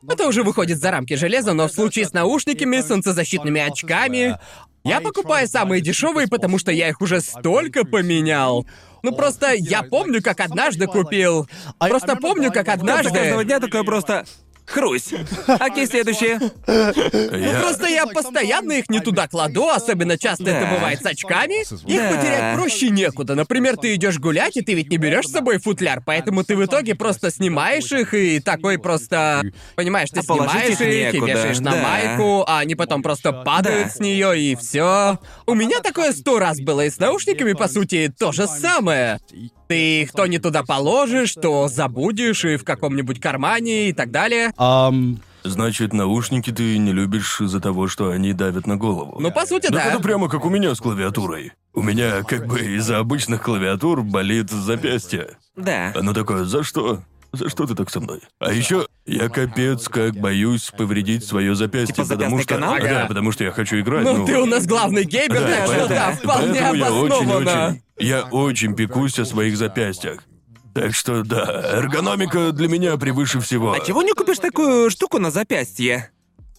Это уже выходит за рамки железа, но в случае с наушниками, солнцезащитными очками, я покупаю самые дешевые, потому что я их уже столько поменял. Ну просто я помню, как однажды купил. Просто помню, как однажды. дня такое просто... Хрусь. Окей, следующее. Я... Просто я постоянно их не туда кладу, особенно часто это Да. бывает с очками. Их Да. потерять проще некуда. Например, ты идешь гулять, и ты ведь не берешь с собой футляр, поэтому ты в итоге просто снимаешь их и такой просто. Понимаешь, ты А положить снимаешь их их и некуда, вешаешь на да. майку, а они потом просто падают Да. с нее и все. У меня такое сто раз было, и с наушниками, по сути, то же самое. Ты их то не туда положишь, то забудешь и в каком-нибудь кармане и так далее. Значит, наушники ты не любишь из-за того, что они давят на голову. Ну, по сути, Так да. это прямо как у меня с клавиатурой. У меня как бы из-за обычных клавиатур болит запястье. Да. Оно такое, за что? За что ты так со мной? А еще я капец как боюсь повредить свое запястье, Типа потому запястный что. канал? Да, Ага. потому что я хочу играть. Ну, ты у нас главный геймер, Да, так что поэтому- да, вполне поэтому я обоснованно. очень-очень. Я очень пекусь о своих запястьях. Так что да, эргономика для меня превыше всего. А чего не купишь такую штуку на запястье?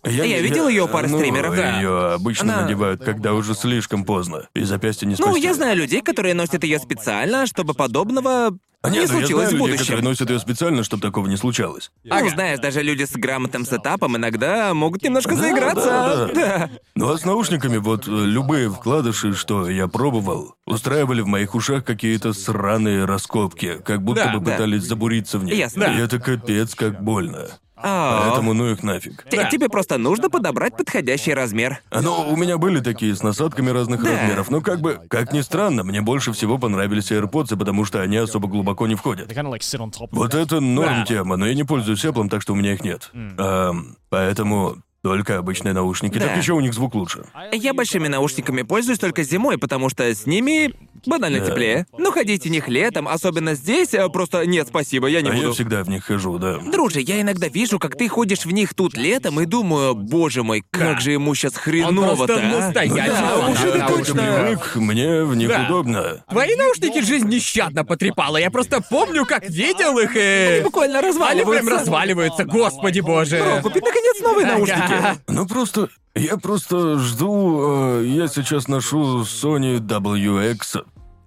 Я видел её у пары ну, стримеров, да. Ее обычно Она- надевают, когда уже слишком поздно, и запястье не Ну, спасти. я знаю людей, которые носят ее специально, чтобы подобного А не нет, ну, я случилось знаю в людей, будущем. которые носят ее специально, чтобы такого не случалось. Ну, знаешь, даже люди с грамотным сетапом иногда могут немножко заиграться. да. Да. Ну а с наушниками вот э, любые вкладыши, что я пробовал, устраивали в моих ушах какие-то сраные раскопки, как будто Да, бы да. пытались забуриться в них. Ясно. И это капец как больно. А, Поэтому ну их нафиг. т- Тебе просто нужно подобрать подходящий размер. Ну, у меня были такие с насадками разных Да. размеров, но как бы, как ни странно, мне больше всего понравились AirPods, потому что они особо глубоко не входят. They kind of like sit on top of Вот it. это норм Да. тема, но я не пользуюсь Apple, так что у меня их нет. Эм, поэтому только обычные наушники. Да. Так еще у них звук лучше. Я большими наушниками пользуюсь только зимой, потому что с ними банально Да. теплее. Но ходить в них летом, особенно здесь, э, просто нет, спасибо, я не А я буду. всегда в них хожу, да. Друже, я иногда вижу, как ты ходишь в них тут летом и думаю, боже мой, как же ему сейчас хреново-то, просто а?» настоящий Да, фанат уж это наушников. точно. Привык, мне в них Да. удобно. Твои наушники жизнь нещадно потрепала. Я просто помню, как видел их и... Буквально Они разваливаются. прям разваливаются, господи боже. Бро, купи наконец новые наушники. Ну просто, я просто жду, э, я сейчас ношу Sony WX.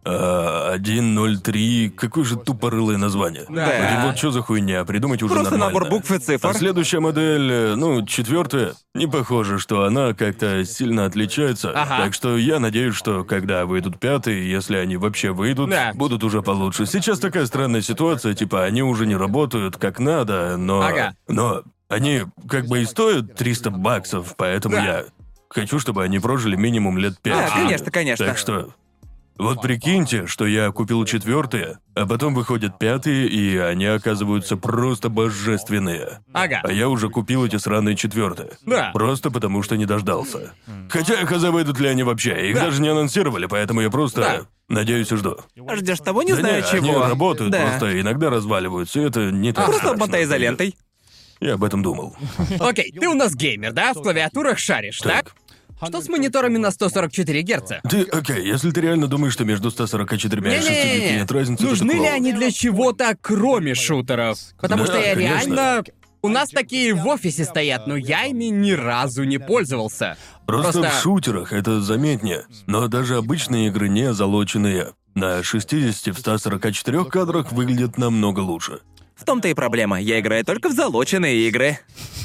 А, 103, какое же тупорылое название. Да. Вот что за хуйня, придумать уже Просто нормально. набор букв и цифр. А следующая модель, э, ну, четвертая, не похоже, что она как-то сильно отличается. Ага. Так что я надеюсь, что когда выйдут пятые, если они вообще выйдут, Да. будут уже получше. Сейчас такая странная ситуация, типа, они уже не работают как надо, но... Ага. Но они как бы и стоят 300 баксов, поэтому Да. я хочу, чтобы они прожили минимум лет пять. Да, конечно, конечно. Так что... Вот прикиньте, что я купил четвертые, а потом выходят пятые, и они оказываются просто божественные. Ага. А я уже купил эти сраные четвертые. Да. Просто потому что не дождался. Хотя я хз, выйдут ли они вообще. Их Да. даже не анонсировали, поэтому я просто Да. надеюсь и жду. Ждешь того, не Да знаю не, чего. Они работают, да. просто иногда разваливаются, и это не так Просто страшно. обмотай изолентой. Я об этом думал. Окей, ты у нас геймер, да? В клавиатурах шаришь, так? Что с мониторами на 144 Гц? Ты, окей, если ты реально думаешь, что между 144 и 60 Не-не-не, нет разницы, нужны ли они для чего-то, кроме шутеров? Потому Да, что я конечно. реально... У нас такие в офисе стоят, но я ими ни разу не пользовался. Просто, Просто- в шутерах это заметнее. Но даже обычные игры не залоченные. На 60 в 144 кадрах выглядят намного лучше. В том-то и проблема. Я играю только в залоченные игры.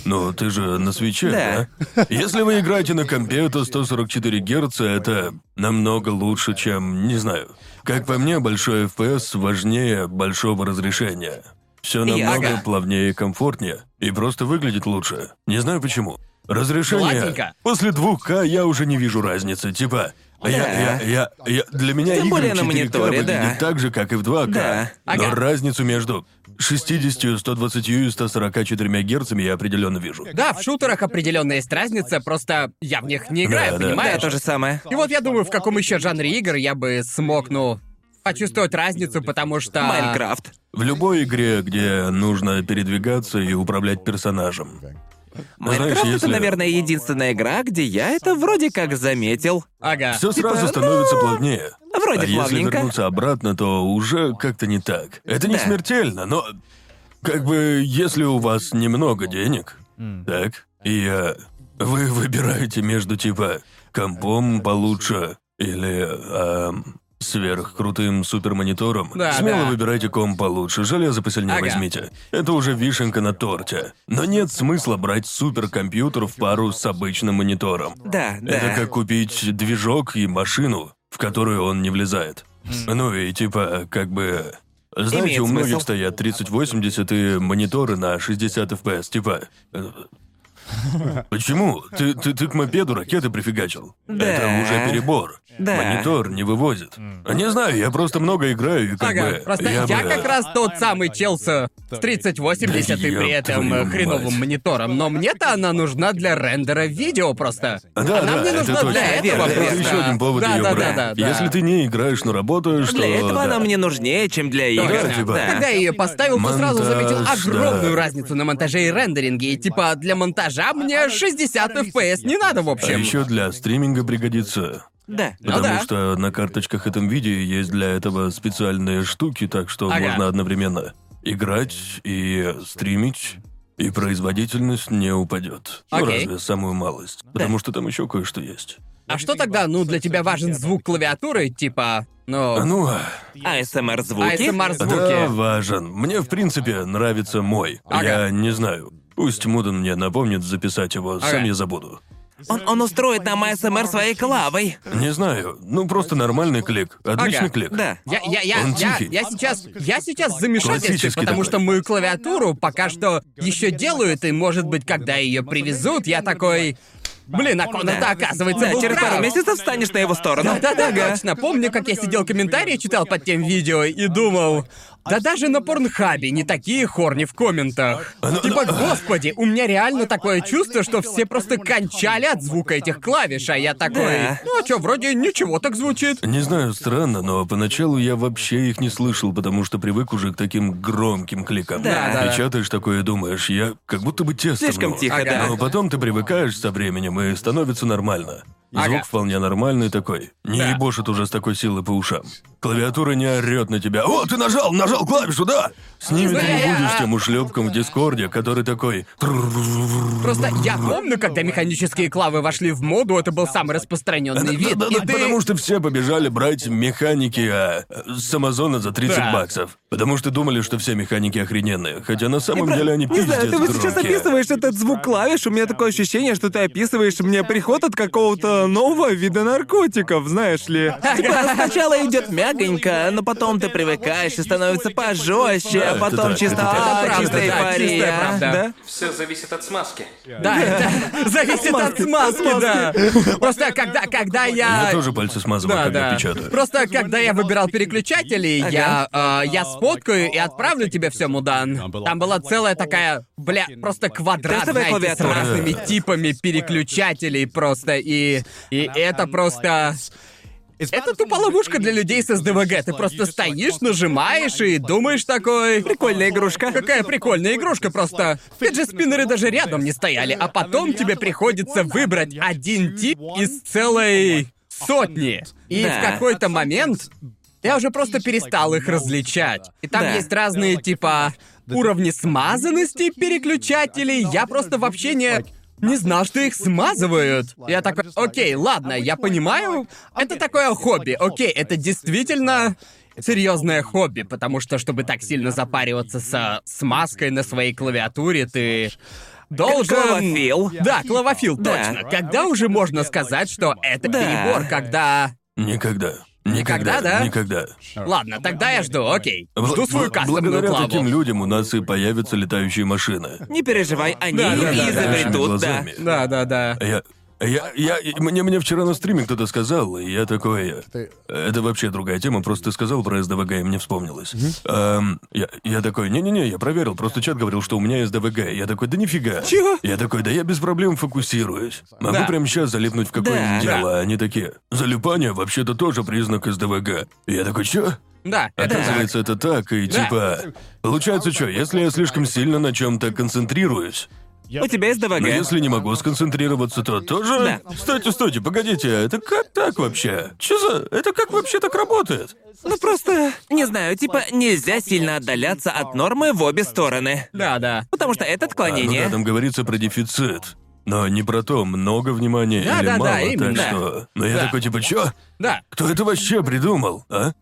Но ты же на свече, Да. да? Если вы играете на компе, то 144 Гц это намного лучше, чем, не знаю. Как по мне, большой FPS важнее большого разрешения. Все намного Ага. плавнее и комфортнее. И просто выглядит лучше. Не знаю почему. Разрешение... Ладненько. После 2К я уже не вижу разницы. Типа, я, я, я, я- для меня Тем игры более на 4К мониторе, выглядят да. так же, как и в 2К. Да. Но Ага. разницу между 60, 120 и 144 герцами я определенно вижу. Да, в шутерах определенно есть разница, просто я в них не играю, Да, да. Да, понимаешь? то же самое. И вот я думаю, в каком еще жанре игр я бы смог, ну, почувствовать разницу, потому что... Майнкрафт. В любой игре, где нужно передвигаться и управлять персонажем. Майнкрафт Знаешь, это, если- наверное, единственная игра, где я это вроде как заметил. Ага. Все сразу Типа, становится плавнее. вроде а если плавненько. вернуться обратно, то уже как-то не так. Это не Да. смертельно, но как бы если у вас немного денег, так, и э, вы выбираете между типа компом получше или эм, сверхкрутым супермонитором, Да, смело да. выбирайте комп получше, железо посильнее Ага. возьмите. Это уже вишенка на торте. Но нет смысла брать суперкомпьютер в пару с обычным монитором. Да, да. Это как купить движок и машину, в которую он не влезает. Ну и типа, как бы... Знаете, Имеет у многих смысл. стоят 3080 и мониторы на 60 FPS, типа... Почему? Ты, ты, ты к мопеду ракеты прифигачил. Да. Это уже перебор. Да. Монитор не вывозит. Не знаю, я просто много играю и как Ага, бы... просто я, бы- как раз тот самый чел с 3080 и Да при ёб этом хреновым мать. монитором, но мне-то она нужна для рендера видео просто. Да, она да, мне это нужна точно. для этого Верно, Это просто. еще один повод да, ее да, брать. да, да, да. Если ты не играешь, но работаешь, то... Для этого да. она мне нужнее, чем для игр. Точно. типа. Да. Когда я ее поставил, то сразу Монтаж, заметил да. огромную разницу на монтаже и рендеринге. И типа для монтажа мне 60 FPS не надо, в А общем. еще для стриминга пригодится. Да. Ну Потому да. что на карточках этом видео есть для этого специальные штуки, так что Ага. можно одновременно играть и стримить, и производительность не упадет. Ну, Окей. разве самую малость. Потому что там еще кое-что есть. А что тогда, ну, для тебя важен звук клавиатуры, типа, ну, А ну, АСМР звуки. ASMR да, важен. Мне, в принципе, нравится мой. Ага. Я не знаю. Пусть Муден мне напомнит записать его, сам Ага. я забуду. Он, он устроит нам АСМР своей клавой. Не знаю. Ну, просто нормальный клик. Отличный Ага. клик. Да. Я, я, я, Он я, тихий. я сейчас, я сейчас в замешательстве, Классический потому такой. что мою клавиатуру пока что еще делают, и может быть, когда ее привезут, я такой, блин, а Конор-то оказывается Да, был через прав. пару месяцев встанешь на его сторону. Да-да-да, точно. Помню, как я сидел комментарии читал под тем видео и думал... Да даже на порнхабе не такие хорни в комментах. Типа, господи, у меня реально такое чувство, что все просто кончали от звука этих клавиш, а я такой... Да. Ну а чё, вроде ничего так звучит. Не знаю, странно, но поначалу я вообще их не слышал, потому что привык уже к таким громким кликам. Да, да. Печатаешь такое и думаешь, я как будто бы тесто Слишком гну. тихо, Ага. да. Но потом ты привыкаешь со временем, и становится нормально. Звук Ага. вполне нормальный такой. Не Да. ебошит уже с такой силой по ушам. Клавиатура не орет на тебя. О, ты нажал, нажал клавишу, да! С ними ты не будешь тем ушлепком в Дискорде, который такой... Просто я помню, когда механические клавы вошли в моду, это был самый распространенный вид. Да, да, да, ты... Потому что все побежали брать механики а, с Амазона за 30 Да. баксов. Потому что думали, что все механики охрененные. Хотя на самом деле они Не пиздец знаю, ты вот сейчас описываешь этот звук клавиш, у меня такое ощущение, что ты описываешь мне приход от какого-то нового вида наркотиков, знаешь ли. Типа сначала идет мягонько, но потом ты привыкаешь и становится пожестче, а потом чисто, а, чистая эйфория. Да? Все зависит от смазки. Да, это зависит от смазки, да. Просто когда, когда я... Я тоже пальцы смазываю, Да, когда да. печатаю. Просто когда я выбирал переключатели, я, э, я сфоткаю и отправлю тебе все, Мудан. Там была целая такая, бля, просто квадрат, Тестовая знаете, с разными типами переключателей просто. И, и это просто... Это тупо ловушка для людей с СДВГ. Ты просто стоишь, нажимаешь и думаешь такой... Прикольная игрушка. Какая прикольная игрушка, просто фиджи-спиннеры даже рядом не стояли, а потом тебе приходится выбрать один тип из целой сотни. И Да. в какой-то момент я уже просто перестал их различать. И там Да. есть разные типа уровни смазанности переключателей. Я просто вообще не... Не знал, что их смазывают. Я такой, окей, ладно, я понимаю. Это такое хобби. Окей, это действительно серьезное хобби, потому что, чтобы так сильно запариваться со смазкой на своей клавиатуре, ты должен... Клавофил. Да, клавофил, Да. точно. Когда уже можно сказать, что это Да. перебор, когда... Никогда. Никогда, да? Никогда. Ладно, тогда я жду, окей. Жду свою кастомную Благодаря клаву. таким людям у нас и появятся летающие машины. Не переживай, они Да, да, да, да. изобретут, да. Глазами. Да, да, да. Я... Я, я, мне, мне вчера на стриме кто-то сказал, и я такой... Это вообще другая тема, просто ты сказал про СДВГ, и мне вспомнилось. Эм, я, я такой, не-не-не, я проверил, просто чат говорил, что у меня СДВГ. Я такой, да нифига. Чего? Я такой, да я без проблем фокусируюсь. Могу Да. прямо сейчас залипнуть в какое-нибудь Да. дело, а они такие, залипание вообще-то тоже признак СДВГ. И я такой, чё? Да, это Оказывается, это так, и Да. типа... Получается, что, если я слишком сильно на чем-то концентрируюсь, У тебя есть ДВГ. но если не могу сконцентрироваться, то тоже... Да. Стойте, стойте, погодите, это как так вообще? Чё за... Это как вообще так работает? Ну просто, не знаю, типа нельзя сильно отдаляться от нормы в обе стороны. Да, да. Потому что это А, ну отклонение. да, там говорится про дефицит. Но не про то, много внимания Да, или да, да, мало, именно. так что... Но я Да. такой, типа, чё? Да. Кто это вообще придумал, а?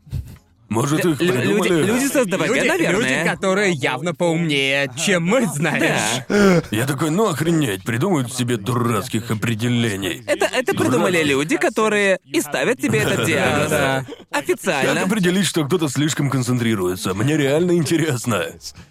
Может, их Лю- придумали... люди, люди с СДВГ, Люди, наверное. люди, которые явно поумнее, чем мы, знаешь. Я такой, ну охренеть, придумают себе дурацких определений. Это, это придумали люди, которые и ставят тебе этот диагноз. Да. Как Официально. определить, что кто-то слишком концентрируется? Мне реально интересно.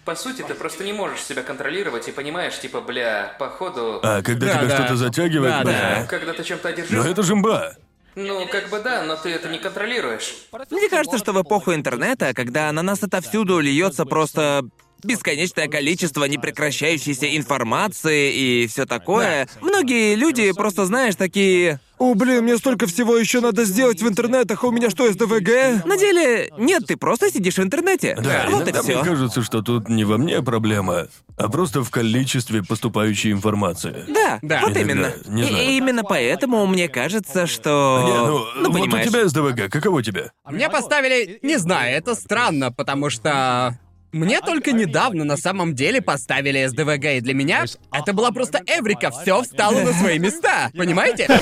По сути, ты просто не можешь себя контролировать и понимаешь, типа, бля, походу... А когда Да, тебя да. что-то затягивает, Да, бля, Когда ты чем-то Но одержим... это же мба. Ну, как бы да, но ты это не контролируешь. Мне кажется, что в эпоху интернета, когда на нас отовсюду льется просто бесконечное количество непрекращающейся информации и все такое, многие люди просто, знаешь, такие... О, блин, мне столько всего еще надо сделать в интернетах, а у меня что, СДВГ? На деле, нет, ты просто сидишь в интернете. Да, вот и все. мне кажется, что тут не во мне проблема, а просто в количестве поступающей информации. Да, Да. вот Иногда, именно. не И- знаю. И именно поэтому мне кажется, что... Не, ну, ну, вот понимаешь. у тебя СДВГ, каково тебе? Мне поставили... Не знаю, это странно, потому что... Мне только недавно на самом деле поставили СДВГ, и для меня это была просто эврика, все встало на свои места, понимаете?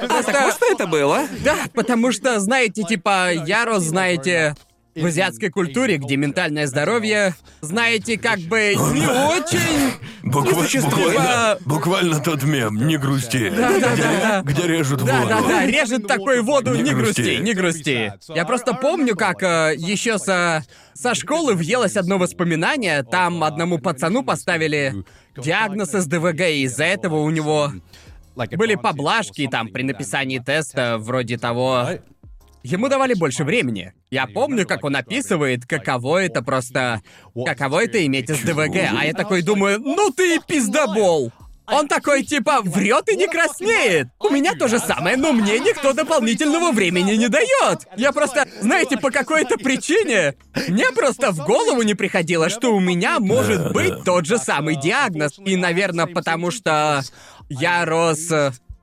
А так что это было? Да, потому что, знаете, типа, я рос, знаете, в азиатской культуре, где ментальное здоровье, знаете, как бы не очень... Буква- существует. буквально, буквально тот мем, не грусти. да, где, где режут Да, воду. да, да, режет такой воду, Не не грусти. грусти, не грусти. Я просто помню, как еще со со школы въелось одно воспоминание. Там одному пацану поставили диагноз СДВГ, и из-за этого у него были поблажки там при написании теста вроде того. Ему давали больше времени. Я помню, как он описывает, каково это просто... Каково это иметь СДВГ, а я такой думаю, ну ты и пиздобол! Он такой, типа, врет и не краснеет. У меня то же самое, но мне никто дополнительного времени не дает. Я просто, знаете, по какой-то причине, мне просто в голову не приходило, что у меня может быть тот же самый диагноз. И, наверное, потому что я рос...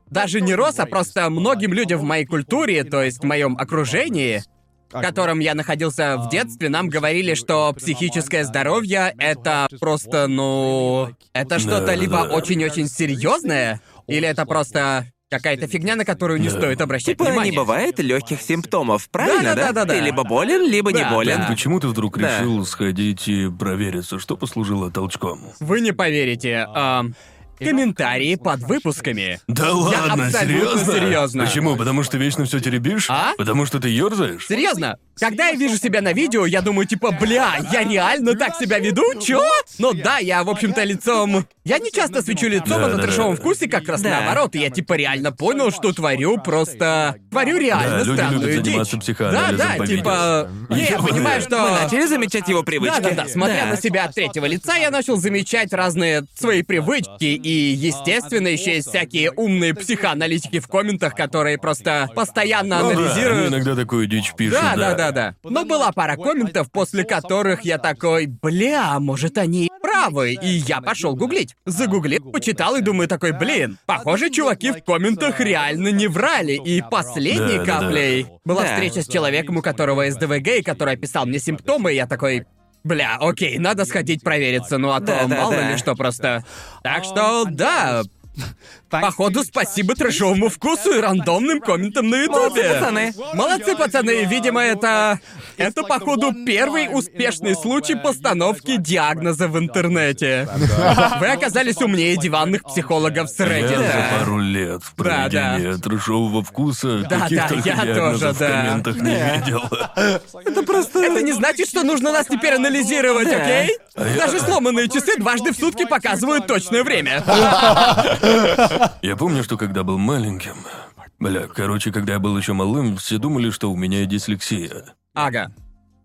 даже не рос, а просто многим людям в моей культуре, то есть в моем окружении, в котором я находился в детстве, нам говорили, что психическое здоровье это просто, ну, это что-то Да, либо да. очень-очень серьезное, или это просто какая-то фигня, на которую не Да. стоит обращать Типа внимание. не бывает легких симптомов, правильно, да? Да-да-да-да-да. Ты либо болен, либо не Да, болен. да. Почему ты вдруг Да. решил сходить и провериться, что послужило толчком? Вы не поверите. ам, комментарии под выпусками. Да ладно, абсолютно серьезно? серьезно. Почему? Потому что вечно все теребишь? А? Потому что ты ерзаешь? Серьезно, когда я вижу себя на видео, я думаю, типа, бля, я реально так себя веду? Чё? Ну да, я, в общем-то, лицом... Я не часто свечу лицом, а на Да-да-да. трэшовом вкусе как раз Да. наоборот. И я, типа, реально понял, что творю просто... Творю реально Да, люди странную любят дичь. заниматься психоанализом Да, да, по типа... Не, я понимаю, что... Мы начали замечать его привычки. Да-да-да, смотря на себя от третьего лица, я начал замечать разные свои привычки, и, естественно, еще есть всякие умные психоаналитики в комментах, которые просто постоянно Ну да, анализируют... они иногда такую дичь пишут, Да, да. да, да, да. Но была пара комментов, после которых я такой, бля, может они и правы, и я пошел гуглить. Загуглил, почитал и думаю такой, блин, похоже, чуваки в комментах реально не врали. И последней Да, да, да. каплей была Да. встреча с человеком, у которого СДВГ, и который описал мне симптомы, и я такой, Бля, окей, надо сходить провериться, ну а то Да, да, мало да. ли что просто. Так что, да, Походу, спасибо трэшовому вкусу и рандомным комментам на ютубе. Молодцы, пацаны. Молодцы, пацаны. Видимо, это... Это, походу, первый успешный случай постановки диагноза в интернете. Вы оказались умнее диванных психологов с Я Reddit. за пару лет в Да, да. проведении трэшового вкуса Да, каких да, только я диагнозов тоже, в да. комментах не видел. Это просто... Это не значит, что нужно нас теперь анализировать, Да. окей? Даже сломанные часы дважды в сутки показывают точное время. Я помню, что когда был маленьким... Бля, короче, когда я был еще малым, все думали, что у меня дислексия. Ага.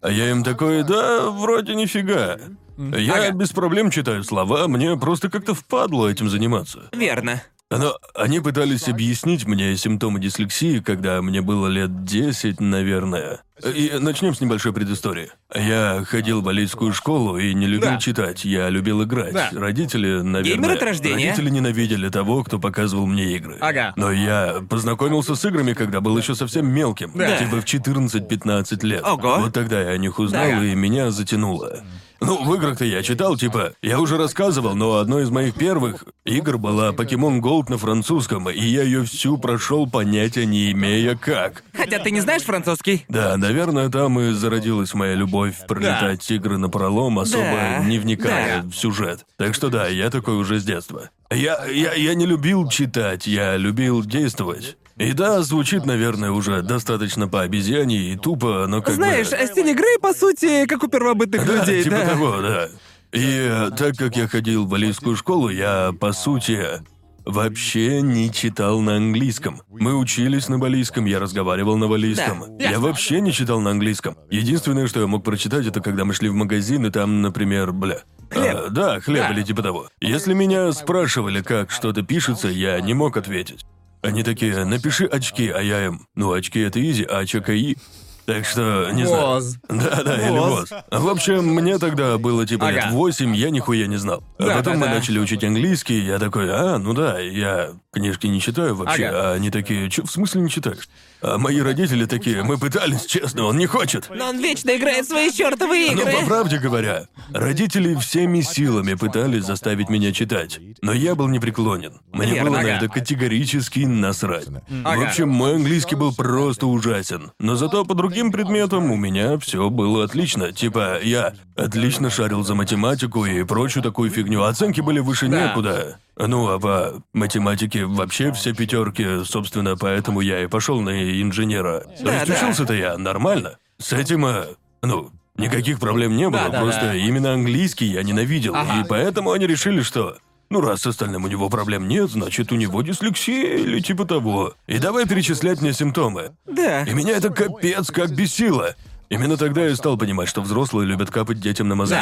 А я им такой, да, вроде нифига. Я Ага. без проблем читаю слова, мне просто как-то впадло этим заниматься. Верно. Но они пытались объяснить мне симптомы дислексии, когда мне было лет 10, наверное. И начнем с небольшой предыстории. Я ходил в балетскую школу и не любил Да. читать, я любил играть. Да. Родители, наверное... Геймер от рождения? Родители ненавидели того, кто показывал мне игры. Ага. Но я познакомился с играми, когда был еще совсем мелким. Да. Типа в 14-15 лет. Ого. Вот тогда я о них узнал, Да. и меня затянуло. Ну, в играх-то я читал, типа, я уже рассказывал, но одной из моих первых игр была Pokemon Gold на французском, и я ее всю прошел, понятия не имея как. Хотя ты не знаешь французский? Да, наверное, там и зародилась моя любовь пролетать игры на пролом, особо Да, не вникая да. в сюжет. Так что да, я такой уже с детства. Я, я, я не любил читать, я любил действовать. И да, звучит, наверное, уже достаточно по обезьяне и тупо, но как Знаешь, бы... стиль игры, по сути, как у первобытных Да, людей, типа да. того, да. И э, так как я ходил в валийскую школу, я, по сути, вообще не читал на английском. Мы учились на валийском, я разговаривал на валийском. Да, я вообще не читал на английском. Единственное, что я мог прочитать, это когда мы шли в магазин, и там, например, бля... Хлеб. а, да, хлеб Да. или типа того. Если меня спрашивали, как что-то пишется, я не мог ответить. Они такие, напиши очки, а я им, ну очки это изи, а ЧКИ. Так что, не знаю. Воз. Да, да, или Воз. воз. В общем, мне тогда было типа лет Ага. восемь, я нихуя не знал. А Да, потом да, мы да. начали учить английский, я такой, а, ну да, я книжки не читаю вообще. Ага. А они такие, что в смысле не читаешь? А мои родители такие, мы пытались, честно, он не хочет. Но он вечно играет в свои чертовые Но игры. по правде говоря, родители всеми силами пытались заставить меня читать, но я был непреклонен. Мне Верно, было на ага. это категорически насрать. В общем, мой английский был просто ужасен. Но зато по другим предметам у меня все было отлично. Типа, я отлично шарил за математику и прочую такую фигню. Оценки были выше Да. некуда. Ну, а по математике вообще все пятерки, собственно, поэтому я и пошел на инженера. То Да, есть да. учился-то я нормально. С этим, э, ну, никаких проблем не было, Да, да, просто да. именно английский я ненавидел. Ага. И поэтому они решили, что ну, раз с остальным у него проблем нет, значит, у него дислексия или типа того. И давай перечислять мне симптомы. Да. И меня это капец как бесило. Именно тогда я стал понимать, что взрослые любят капать детям на мозги.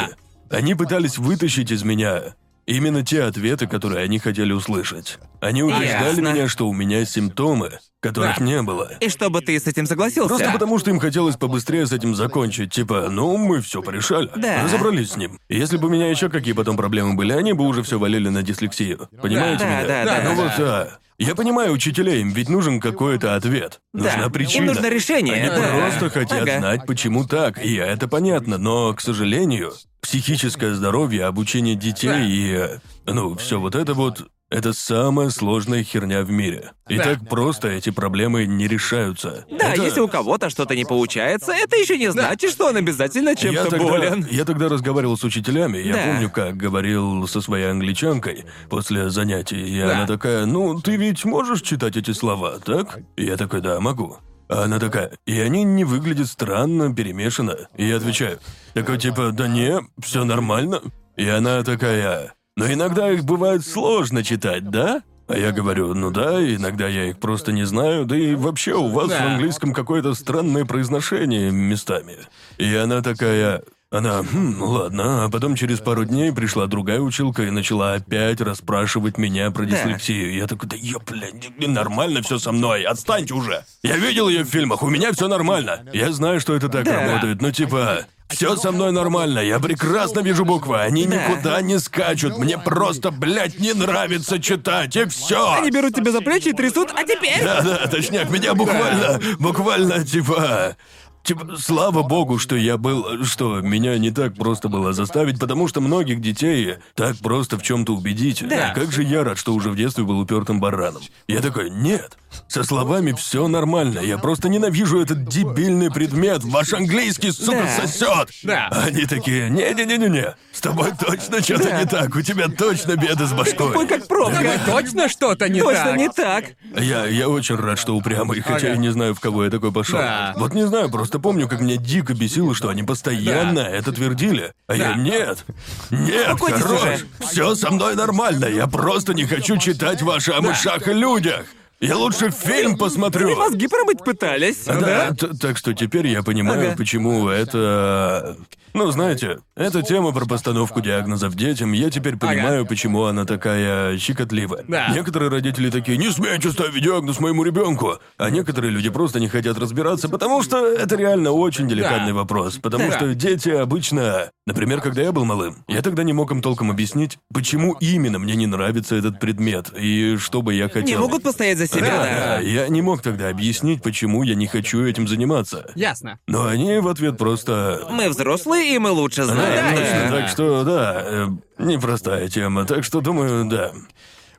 Они пытались вытащить из меня именно те ответы, которые они хотели услышать. Они убеждали Ясно. меня, что у меня симптомы, которых Да. не было. И чтобы ты с этим согласился. Просто потому, что им хотелось побыстрее с этим закончить. Типа, ну, мы все порешали. Да. Разобрались с ним. Если бы у меня еще какие потом проблемы были, они бы уже все валили на дислексию. Понимаете Да, меня? да, да, ну да. вот, а. Я понимаю учителей, им ведь нужен какой-то ответ. Нужна Да, причина. им нужно решение, Они да. просто хотят Ага. знать, почему так. И это понятно, но, к сожалению, психическое здоровье, обучение детей и... э, Ну, все вот это вот... Это самая сложная херня в мире. И Да. так просто эти проблемы не решаются. Да, Это- если у кого-то что-то не получается, это еще не значит, что он обязательно я чем-то тогда, болен. я тогда разговаривал с учителями, я Да. помню, как говорил со своей англичанкой после занятий, и Да. она такая, ну, ты ведь можешь читать эти слова, так? И я такой, да, могу. А она такая, и они не выглядят странно, перемешанно. И я отвечаю, такой типа, да не, все нормально. И она такая, но иногда их бывает сложно читать, да? А я говорю, ну да, иногда я их просто не знаю, да и вообще у вас Да. в английском какое-то странное произношение местами. И она такая, она, «Хм, ладно, а потом через пару дней пришла другая училка и начала опять расспрашивать меня про дислексию. Я такой, да ё, блядь, нормально все со мной, отстаньте уже. Я видел ее в фильмах, у меня все нормально. Я знаю, что это так Да. работает, но типа... Все со мной нормально, я прекрасно вижу буквы, они Да. никуда не скачут, мне просто, блядь, не нравится читать, и все. Они берут тебя за плечи и трясут, а теперь... Да, да, точняк, меня буквально, буквально, типа... Типа, слава богу, что я был, что меня не так просто было заставить, потому что многих детей так просто в чем-то убедить. Да. Как же я рад, что уже в детстве был упертым бараном. Я такой, нет, со словами все нормально, я просто ненавижу этот дебильный предмет, ваш английский, сука, Да. сосет. Да. Они такие, не-не-не-не-не, с тобой точно что-то не так, у тебя точно беды с башкой. Ой, как пробка. Точно что-то не Точно так? не так. Я, я очень рад, что упрямый, хотя Ага. и не знаю, в кого я такой пошел. Да. Вот не знаю, просто помню, как меня дико бесило, что они постоянно это твердили. А я нет. Нет, Успокойтесь хорош. Все со мной нормально. Я просто не хочу читать ваши о мышах и людях. Я лучше фильм посмотрю. Мозги промыть пытались. Да, т- так что теперь я понимаю, Ага. почему это... Ну, знаете, эта тема про постановку диагнозов детям, я теперь понимаю, почему она такая щекотливая. Да. Некоторые родители такие, не смейте ставить диагноз моему ребенку, а некоторые люди просто не хотят разбираться, потому что это реально очень деликатный Да. вопрос, потому Да. что дети обычно... Например, когда я был малым, я тогда не мог им толком объяснить, почему именно мне не нравится этот предмет, и что бы я хотел. Не могут постоять за себя, Да, да. да, я не мог тогда объяснить, почему я не хочу этим заниматься. Ясно. Но они в ответ просто... Мы взрослые, и мы лучше Да, знаем. точно, Да. так что да, э, непростая тема, так что думаю, да.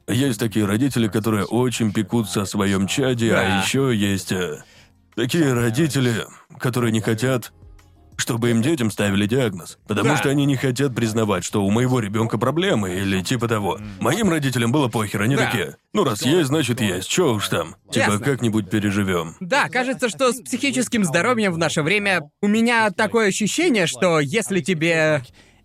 Есть такие родители, которые очень пекутся о своем чаде, а Да. еще есть э, такие родители, которые не хотят, чтобы им детям ставили диагноз, потому Да. что они не хотят признавать, что у моего ребенка проблемы или типа того. Моим родителям было похер, они Да. такие, ну раз есть, значит есть, чё уж там, типа Ясно. как-нибудь переживем. Да, кажется, что с психическим здоровьем в наше время у меня такое ощущение, что если тебе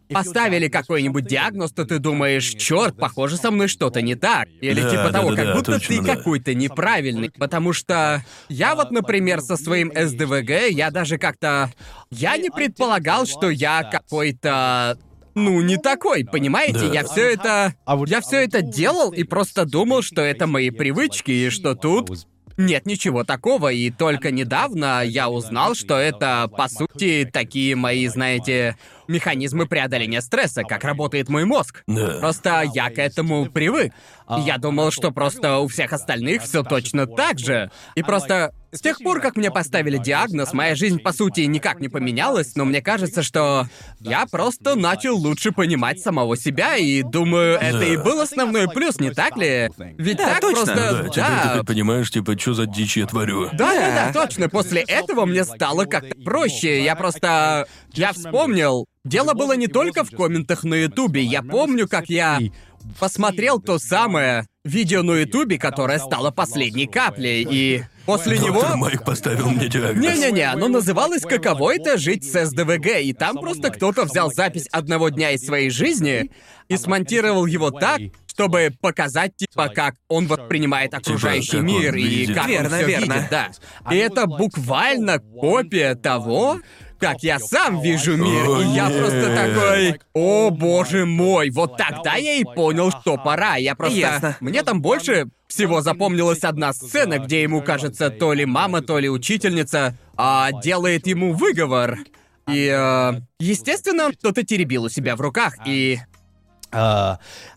поставили какой-нибудь диагноз, то ты думаешь, черт, похоже, со мной что-то не так. Или Да, типа того, да-да-да, как будто точно, ты да. какой-то неправильный. Потому что я вот, например, со своим СДВГ, я даже как-то... Я не предполагал, что я какой-то... Ну, не такой, понимаете? Да. Я все это... Я все это делал и просто думал, что это мои привычки, и что тут нет ничего такого, и только недавно я узнал, что это, по сути, такие мои, знаете, механизмы преодоления стресса, как работает мой мозг. Да. Просто я к этому привык. Я думал, что просто у всех остальных все точно так же. И просто с тех пор, как мне поставили диагноз, моя жизнь, по сути, никак не поменялась, но мне кажется, что я просто начал лучше понимать самого себя, и думаю, это и был основной плюс, не так ли? Ведь Да, так точно. просто... Да, теперь ты хоть понимаешь, типа, что за дичь я творю. Да, да, да, точно. После этого мне стало как-то проще. Я просто... Я вспомнил. Дело было не только в комментах на Ютубе. Я помню, как я посмотрел то самое видео на Ютубе, которое стало последней каплей, и после него... Доктор Майк поставил мне диагноз. Не-не-не, оно называлось «Каково это жить с СДВГ», и там просто кто-то взял запись одного дня из своей жизни и смонтировал его так, чтобы показать, типа, как он воспринимает окружающий как он мир и как Верно, он всё верно. видит, да. И это буквально копия того, как я сам вижу мир, и я просто такой, о боже мой, вот тогда я и понял, что пора. Я просто, Ясно. мне там больше всего запомнилась одна сцена, где ему кажется, то ли мама, то ли учительница а, делает ему выговор. И, э, естественно, он что-то теребил у себя в руках, и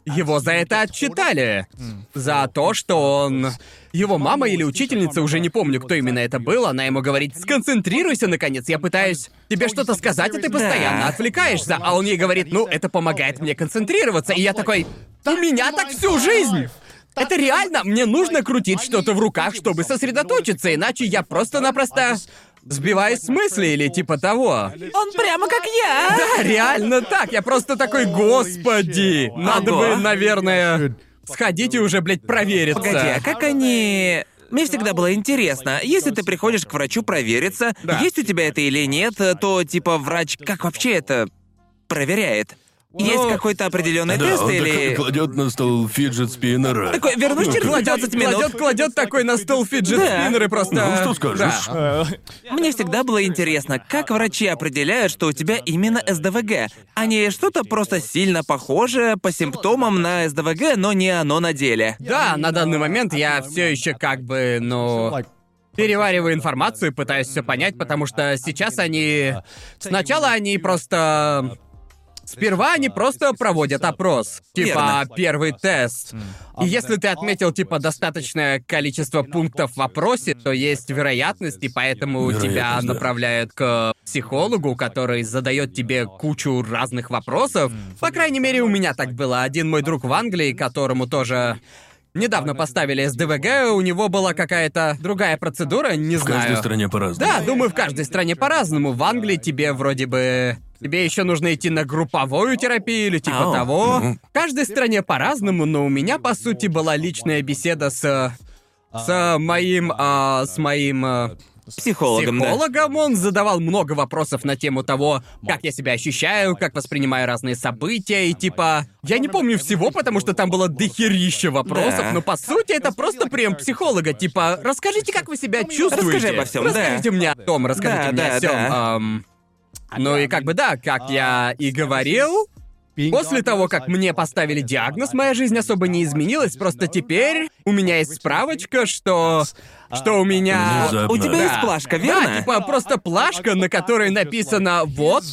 Его за это отчитали. За то, что он... Его мама или учительница, уже не помню, кто именно это был, она ему говорит, сконцентрируйся, наконец, я пытаюсь тебе что-то сказать, а ты постоянно отвлекаешься. А он ей говорит, ну, это помогает мне концентрироваться. И я такой, у меня так всю жизнь! Это реально, мне нужно крутить что-то в руках, чтобы сосредоточиться, иначе я просто-напросто сбиваюсь с мысли или типа того. Он прямо как я! Да, реально так. Я просто такой, господи. Надо бы, наверное, сходить и уже, блядь, провериться. Погоди, а как они... Мне всегда было интересно, если ты приходишь к врачу провериться, Да. есть у тебя это или нет, то типа врач как вообще это проверяет? Есть Ну, какой-то определенный Да, тест он или... такой кладет на стол фиджет спиннера. Такой, вернусь через Кладет, 15 минут. кладет, кладет такой на стол фиджет Да. спиннер и просто... Ну, что скажешь? Да. Мне всегда было интересно, как врачи определяют, что у тебя именно СДВГ, а не что-то просто сильно похожее по симптомам на СДВГ, но не оно на деле. Да, на данный момент я все еще как бы, ну... Перевариваю информацию, пытаюсь все понять, потому что сейчас они... Сначала они просто... Сперва они просто проводят опрос. Типа, Верно. первый тест. И если ты отметил, типа, достаточное количество пунктов в вопросе, то есть вероятность, и поэтому тебя Вероятность, да. направляют к психологу, который задает тебе кучу разных вопросов. По крайней мере, у меня так было. Один мой друг в Англии, которому тоже недавно поставили СДВГ, у него была какая-то другая процедура, не В знаю. каждой стране по-разному. Да, думаю, в каждой стране по-разному. В Англии тебе вроде бы... Тебе еще нужно идти на групповую терапию или типа Ау. того. В каждой стране по-разному, но у меня, по сути, была личная беседа с... С моим... а, с моим... а, Психологом, да. психологом. Он задавал много вопросов на тему того, как я себя ощущаю, как воспринимаю разные события, и типа... Я не помню всего, потому что там было дохерища вопросов, Да. но по сути это просто прием психолога. Типа, расскажите, как вы себя чувствуете. Расскажи обо всем, да. Расскажите мне о том, расскажите Да, мне да, о всем. да. Ам, ну и как бы да, как я и говорил, После того, как мне поставили диагноз, моя жизнь особо не изменилась, просто теперь у меня есть справочка, что... Что у меня... Внезапно. У тебя Да. есть плашка, верно? Да, типа просто плашка, на которой написано «Вот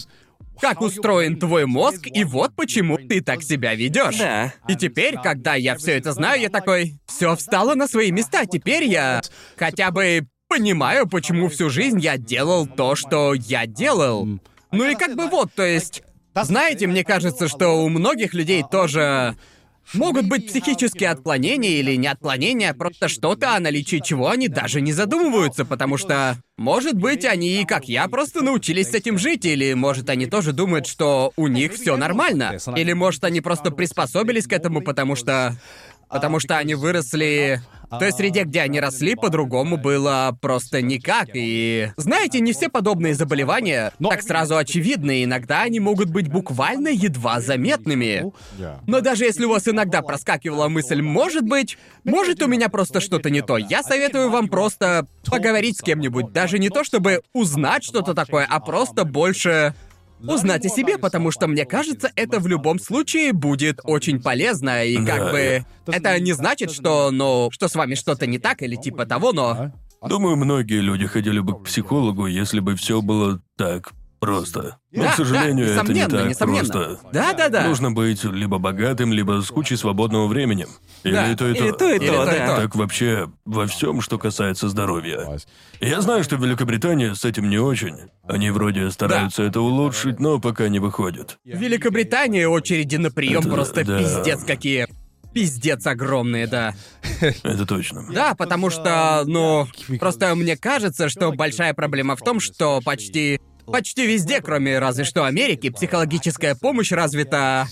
как устроен твой мозг, и вот почему ты так себя ведешь. Да. И теперь, когда я все это знаю, я такой, все встало на свои места. Теперь я хотя бы понимаю, почему всю жизнь я делал то, что я делал. Ну и как бы вот, то есть, знаете, мне кажется, что у многих людей тоже могут быть психические отклонения или не отклонения, просто что-то, о наличии чего они даже не задумываются, потому что, может быть, они, как я, просто научились с этим жить, или, может, они тоже думают, что у них все нормально, или, может, они просто приспособились к этому, потому что... Потому что они выросли в той среде, где они росли, по-другому было просто никак. И знаете, не все подобные заболевания так сразу очевидны. Иногда они могут быть буквально едва заметными. Но даже если у вас иногда проскакивала мысль, может быть, может у меня просто что-то не то, я советую вам просто поговорить с кем-нибудь. Даже не то, чтобы узнать что-то такое, а просто больше узнать о себе, потому что мне кажется, это в любом случае будет очень полезно, и как Да. бы это не значит, что, ну, что с вами что-то не так или типа того, но Думаю, многие люди ходили бы к психологу, если бы все было так просто. Но, Да, к сожалению, да, это не так несомненно. просто. Да-да-да. Нужно быть либо богатым, либо с кучей свободного времени. Или Да, и то, и то. или то, и то, Или то, и да. то. Так вообще во всем, что касается здоровья. Я знаю, что в Великобритании с этим не очень. Они вроде стараются это улучшить, но пока не выходит. в Великобритании очереди на прием Это- просто да. пиздец какие. Пиздец огромные, да. Это точно. Да, потому что, ну, просто мне кажется, что большая проблема в том, что почти почти везде, кроме разве что Америки, психологическая помощь развита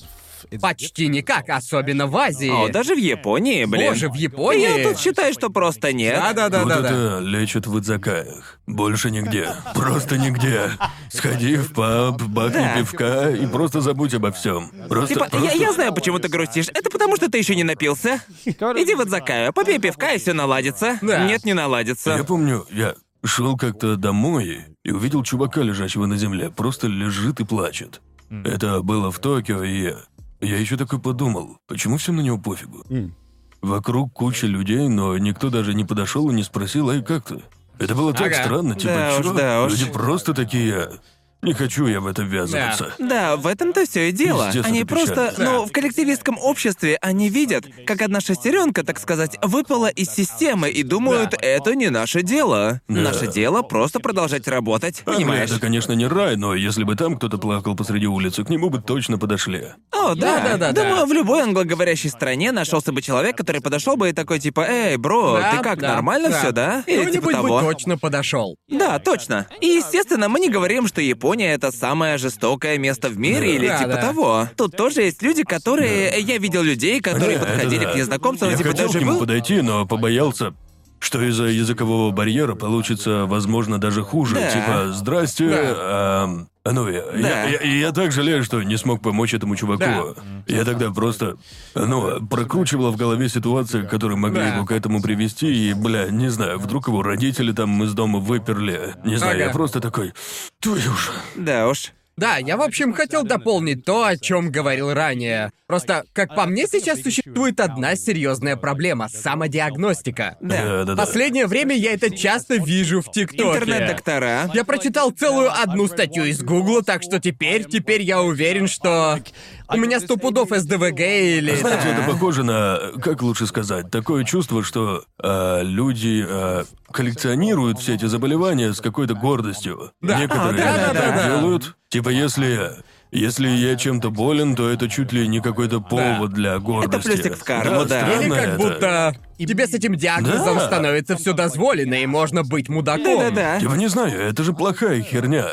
почти никак, особенно в Азии. О, даже в Японии, блин. Боже, в Японии. Я тут считаю, что просто нет. Вот Да-да-да-да. это лечат в Идзакаях. Больше нигде. Просто нигде. Сходи в паб, бахни Да. пивка и просто забудь обо всем. Просто, Типа, я, просто- я знаю, почему ты грустишь. Это потому, что ты еще не напился. Иди в Адзакаю, попей пивка, и все наладится. Да. Нет, не наладится. Я помню, я шел как-то домой и увидел чувака, лежащего на земле, просто лежит и плачет. Это было в Токио, и я, я еще такой подумал, почему всем на него пофигу? Вокруг куча людей, но никто даже не подошел и не спросил, ай, как ты? Это было так Ага. странно, типа, Да уж, чё? да уж. Люди просто такие. Не хочу я в это ввязываться. Да, в этом-то все и дело. Пиздец, они это просто, печально. ну, в коллективистском обществе они видят, как одна шестеренка, так сказать, выпала из системы и думают, это не наше дело. Да. Наше дело просто продолжать работать. Англия, Понимаешь? это, конечно, не рай, но если бы там кто-то плакал посреди улицы, к нему бы точно подошли. О, да. Да-да-да-да. Думаю, в любой англоговорящей стране нашелся бы человек, который подошел бы и такой типа, эй, бро, Да, ты как, да, нормально да. все, да? Или типа Кто-нибудь того. бы точно подошел. Да, точно. И, естественно, мы не говорим, что Япония это самое жестокое место в мире Да. или Да, типа да. того. Тут тоже есть люди, которые... Я видел людей, которые Да, подходили да. к незнакомцам, Я типа хотел даже к нему был... подойти, но побоялся, что из-за языкового барьера получится, возможно, даже хуже. Да. Типа, здрасте, ам, ну, я, Да. я, я- я так жалею, что не смог помочь этому чуваку. Да. Я тогда просто, ну, прокручивал в голове ситуации, которые могли Да. его к этому привести, и, бля, не знаю, вдруг его родители там из дома выперли. Не знаю, Ага. я просто такой, твою ж. Да уж. Да, я, в общем, хотел дополнить то, о чем говорил ранее. Просто, как по мне, сейчас существует одна серьезная проблема — самодиагностика. Да, да, да. Последнее время я это часто вижу в ТикТоке. Интернет-доктора. Я прочитал целую одну статью из Гугла, так что теперь, теперь я уверен, что у меня сто пудов СДВГ или... Знаете, это похоже на, как лучше сказать, такое чувство, что а, люди а, коллекционируют все эти заболевания с какой-то гордостью. Некоторые А, да, да, так да, да. делают. Типа, если если я чем-то болен, то это чуть ли не какой-то повод для гордости. плюсик в карму, да. Или странно как это. будто тебе с этим диагнозом Да. становится все дозволено, и можно быть мудаком. Да-да-да. Типа, не знаю, это же плохая херня.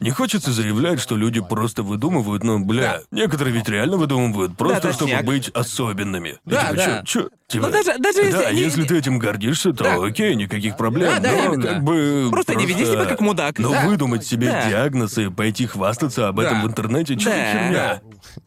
Не хочется заявлять, что люди просто выдумывают, но, бля, некоторые ведь реально выдумывают, просто Да, чтобы точняк. быть особенными. И Да, типа, да. чё- чё- типа, Ну, даже- даже если- Да, не- если ты этим гордишься, то Да. окей, никаких проблем. Да, да, но именно. как бы... Просто не веди себя как мудак. Но Да. выдумать себе Да. диагноз и пойти хвастаться об этом Да. в интернете, чё за Да. херня?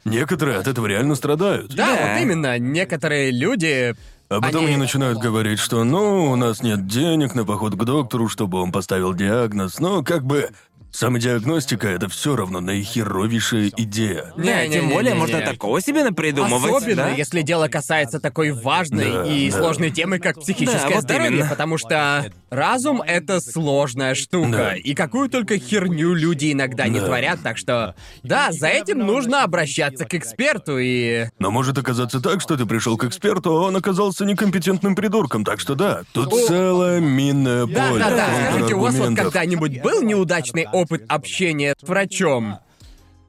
Некоторые от этого реально страдают. Да, Да. вот именно. Некоторые люди... А потом они... начинают говорить, что ну, у нас нет денег на поход к доктору, чтобы он поставил диагноз. Но как бы самодиагностика это все равно наихеровейшая идея. Не-не-не-не-не. тем более можно такого себе напридумывать. Особенно, да? если дело касается такой важной Да, и да. сложной темы, как психическое Да, вот здоровье, именно. потому что разум — это сложная штука, Да. и какую только херню люди иногда не Да. творят, так что... Да, за этим нужно обращаться к эксперту, и... Но может оказаться так, что ты пришел к эксперту, а он оказался некомпетентным придурком, так что да, тут целая минное поле. Да-да-да, скажите, у вас вот когда-нибудь был неудачный опыт общения с врачом?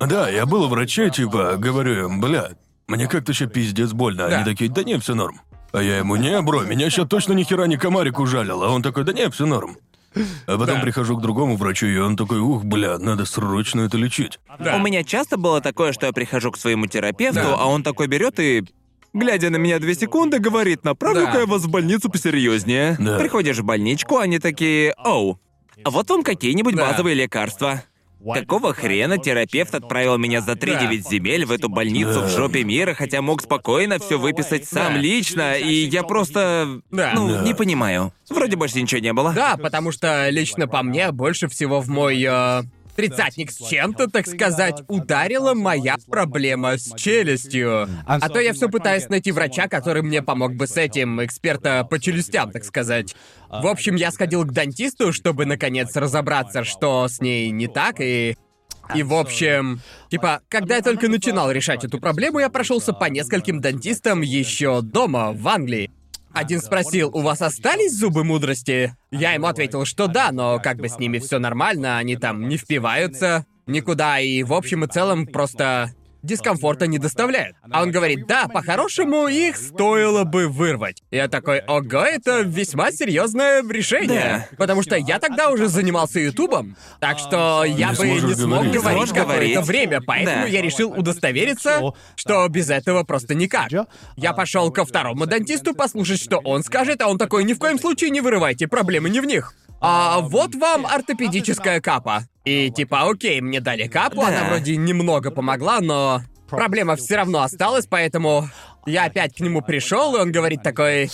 Да, я был у врача, типа, говорю им, бля, мне как-то еще пиздец больно. Да. Они такие, да не, все норм. А я ему, не, бро, меня сейчас точно ни хера не комарик ужалил. А он такой, да не, все норм. А потом прихожу к другому врачу, и он такой, ух, бля, надо срочно это лечить. Да. У меня часто было такое, что я прихожу к своему терапевту, Да. а он такой берет и глядя на меня две секунды, говорит, направлю-ка Да. я вас в больницу посерьезнее. Да. Приходишь в больничку, они такие, оу, вот вам какие-нибудь Да. базовые лекарства. Какого хрена терапевт отправил меня за 3-9 земель в эту больницу в жопе мира, хотя мог спокойно все выписать сам Да. лично, и я просто... Да. Ну, Да. не понимаю. Вроде больше ничего не было. Да, потому что лично по мне больше всего в мой э, тридцатник с чем-то, так сказать, ударила моя проблема с челюстью. А то я все пытаюсь найти врача, который мне помог бы с этим, эксперта по челюстям, так сказать. В общем, я сходил к дантисту, чтобы наконец разобраться, что с ней не так, и и в общем, типа, когда я только начинал решать эту проблему, я прошелся по нескольким дантистам еще дома, в Англии. Один спросил, у вас остались зубы мудрости? Я ему ответил, что да, но как бы с ними все нормально, они там не впиваются никуда, и в общем и целом просто дискомфорта не доставляют. А он говорит, да, по-хорошему их стоило бы вырвать. Я такой, ого, это весьма серьезное решение. Потому что я тогда уже занимался Ютубом, так что я Не бы не смог говорить. говорить какое-то время, поэтому Да. я решил удостовериться, что без этого просто никак. Я пошел ко второму дантисту послушать, что он скажет, а он такой, ни в коем случае не вырывайте, проблемы не в них. А вот вам ортопедическая капа. И типа, окей, мне дали капу, Да. она вроде немного помогла, но проблема все равно осталась, поэтому я опять к нему пришел, и он говорит такой.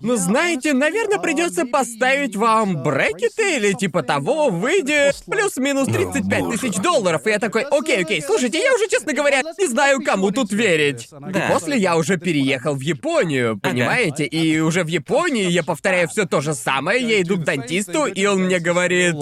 Ну, знаете, наверное, придется поставить вам брекеты или типа того, выйдет плюс-минус 35 тысяч долларов. И я такой, окей, окей, слушайте, я уже, честно говоря, не знаю, кому тут верить. Да. И после я уже переехал в Японию, понимаете? И уже в Японии я повторяю все то же самое, я иду к дантисту, и он мне говорит...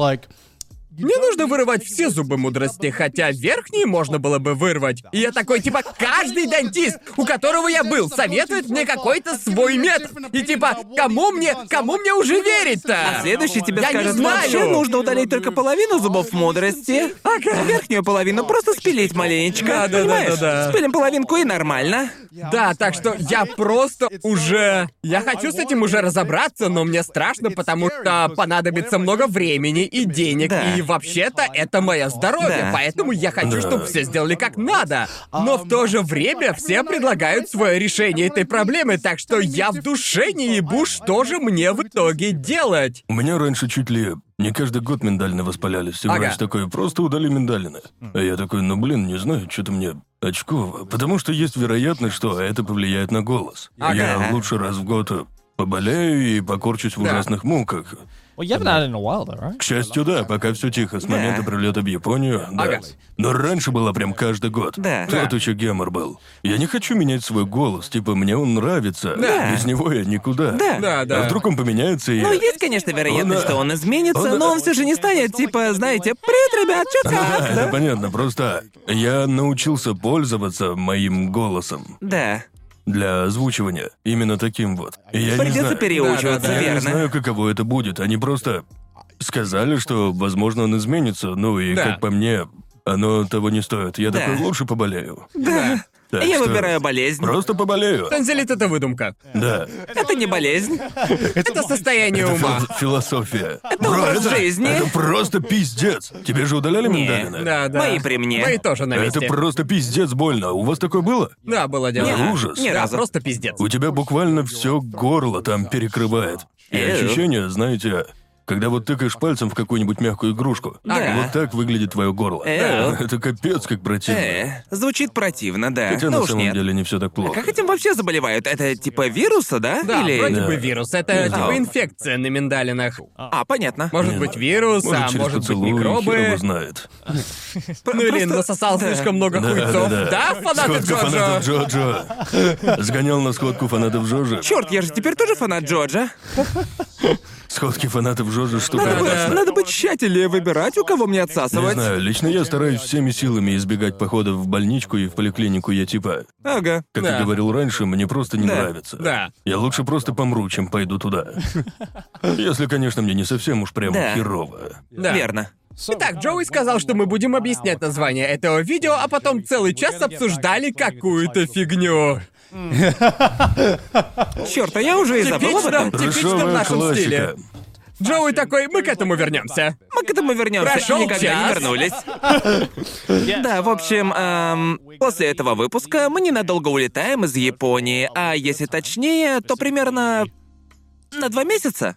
Не нужно вырывать все зубы мудрости, хотя верхние можно было бы вырвать. И я такой, типа, каждый дантист, у которого я был, советует мне какой-то свой метод. И типа, кому мне, кому мне уже верить-то? А следующий тебе Я не скажет, знаю. вообще нужно удалить только половину зубов мудрости. Ага. Верхнюю половину просто спилить маленечко. Да, да, да, да, да. Спилим половинку и нормально. Да, так что я просто уже... Я хочу с этим уже разобраться, но мне страшно, потому что понадобится много времени и денег, Да. и вообще-то это мое здоровье, Да. поэтому я хочу, Да. чтобы все сделали как надо. Но в то же время все предлагают свое решение этой проблемы, так что я в душе не ебу, что же мне в итоге делать. У меня раньше чуть ли не каждый год миндалины воспалялись. И Ага. врач такой, просто удали миндалины. А я такой, ну блин, не знаю, что-то мне очково. Потому что есть вероятность, что это повлияет на голос. Ага. Я лучше раз в год поболею и покорчусь в Да. ужасных муках. К счастью, да, пока все тихо, с момента прилета в Японию, да. Ага. Но раньше было прям каждый год. Да. Тот еще гемор был. Я не хочу менять свой голос, типа, мне он нравится. Да. Без него я никуда. Да. Да, да. А вдруг он поменяется и... Ну, есть, конечно, вероятность, Он, что он изменится, он- но он все же не станет, типа, знаете, «Привет, ребят, чё Да, как?» это понятно, просто я научился пользоваться моим голосом Да. Для озвучивания. Именно таким вот. И я не Придется знаю. переучиваться, Да, да, да. Я не верно. знаю, каково это будет. Они просто сказали, что, возможно, он изменится. Ну и, Да. как по мне, оно того не стоит. Я Да. такой, лучше поболею. Да. Так Я что выбираю болезнь. Просто поболею. Танзелит — это выдумка. Да. Это не болезнь. Это состояние ума. Фил- философия. образ это, жизни. это просто пиздец. Тебе же удаляли Не. миндалины? Да, да. Мои при мне. Мои тоже на месте. Это просто пиздец больно. У вас такое было? Да, было дело. Это ужас. Ни Да, разу. просто пиздец. У тебя буквально все горло там перекрывает. И Эу. ощущение, знаете, когда вот тыкаешь пальцем в какую-нибудь мягкую игрушку. Да. Вот так выглядит твое горло. Эу. Это капец как противно. Э, звучит противно, да. Хотя ну на самом нет. деле не все так плохо. Как этим вообще заболевают? Это типа вируса, да? Да, Или... вроде Да. бы вирус. Это Да. типа инфекция на миндалинах. А, понятно. Может Не быть вирус, Может, а через может быть поцелуй, хер микробы. его знает. Ну или насосал слишком много хуйцов. да, фанаты фанатов Джоджо. Сгонял на сходку фанатов Джоджо. Черт, я же теперь тоже фанат Джорджа. Сходки фанатов Джоджо штука Надо, бы, опасная. надо быть тщательнее выбирать, у кого мне Не отсасывать. знаю, лично я стараюсь всеми силами избегать походов в больничку и в поликлинику. Я типа, Ага. как Да. я говорил раньше, мне просто не Да. нравится. Да. Я лучше просто помру, чем пойду туда. Если, конечно, мне не совсем уж прям Да. херово. Да. Верно. Итак, Джоуи сказал, что мы будем объяснять название этого видео, а потом целый час обсуждали какую-то фигню. Черт, а я уже и забыл об Типично, этом. типично в нашем стиле. Джоуи такой, мы к этому вернемся. Мы к этому вернемся. Прошёл Никогда не час. вернулись. Да, в общем, эм, после этого выпуска мы ненадолго улетаем из Японии, а если точнее, то примерно на два месяца.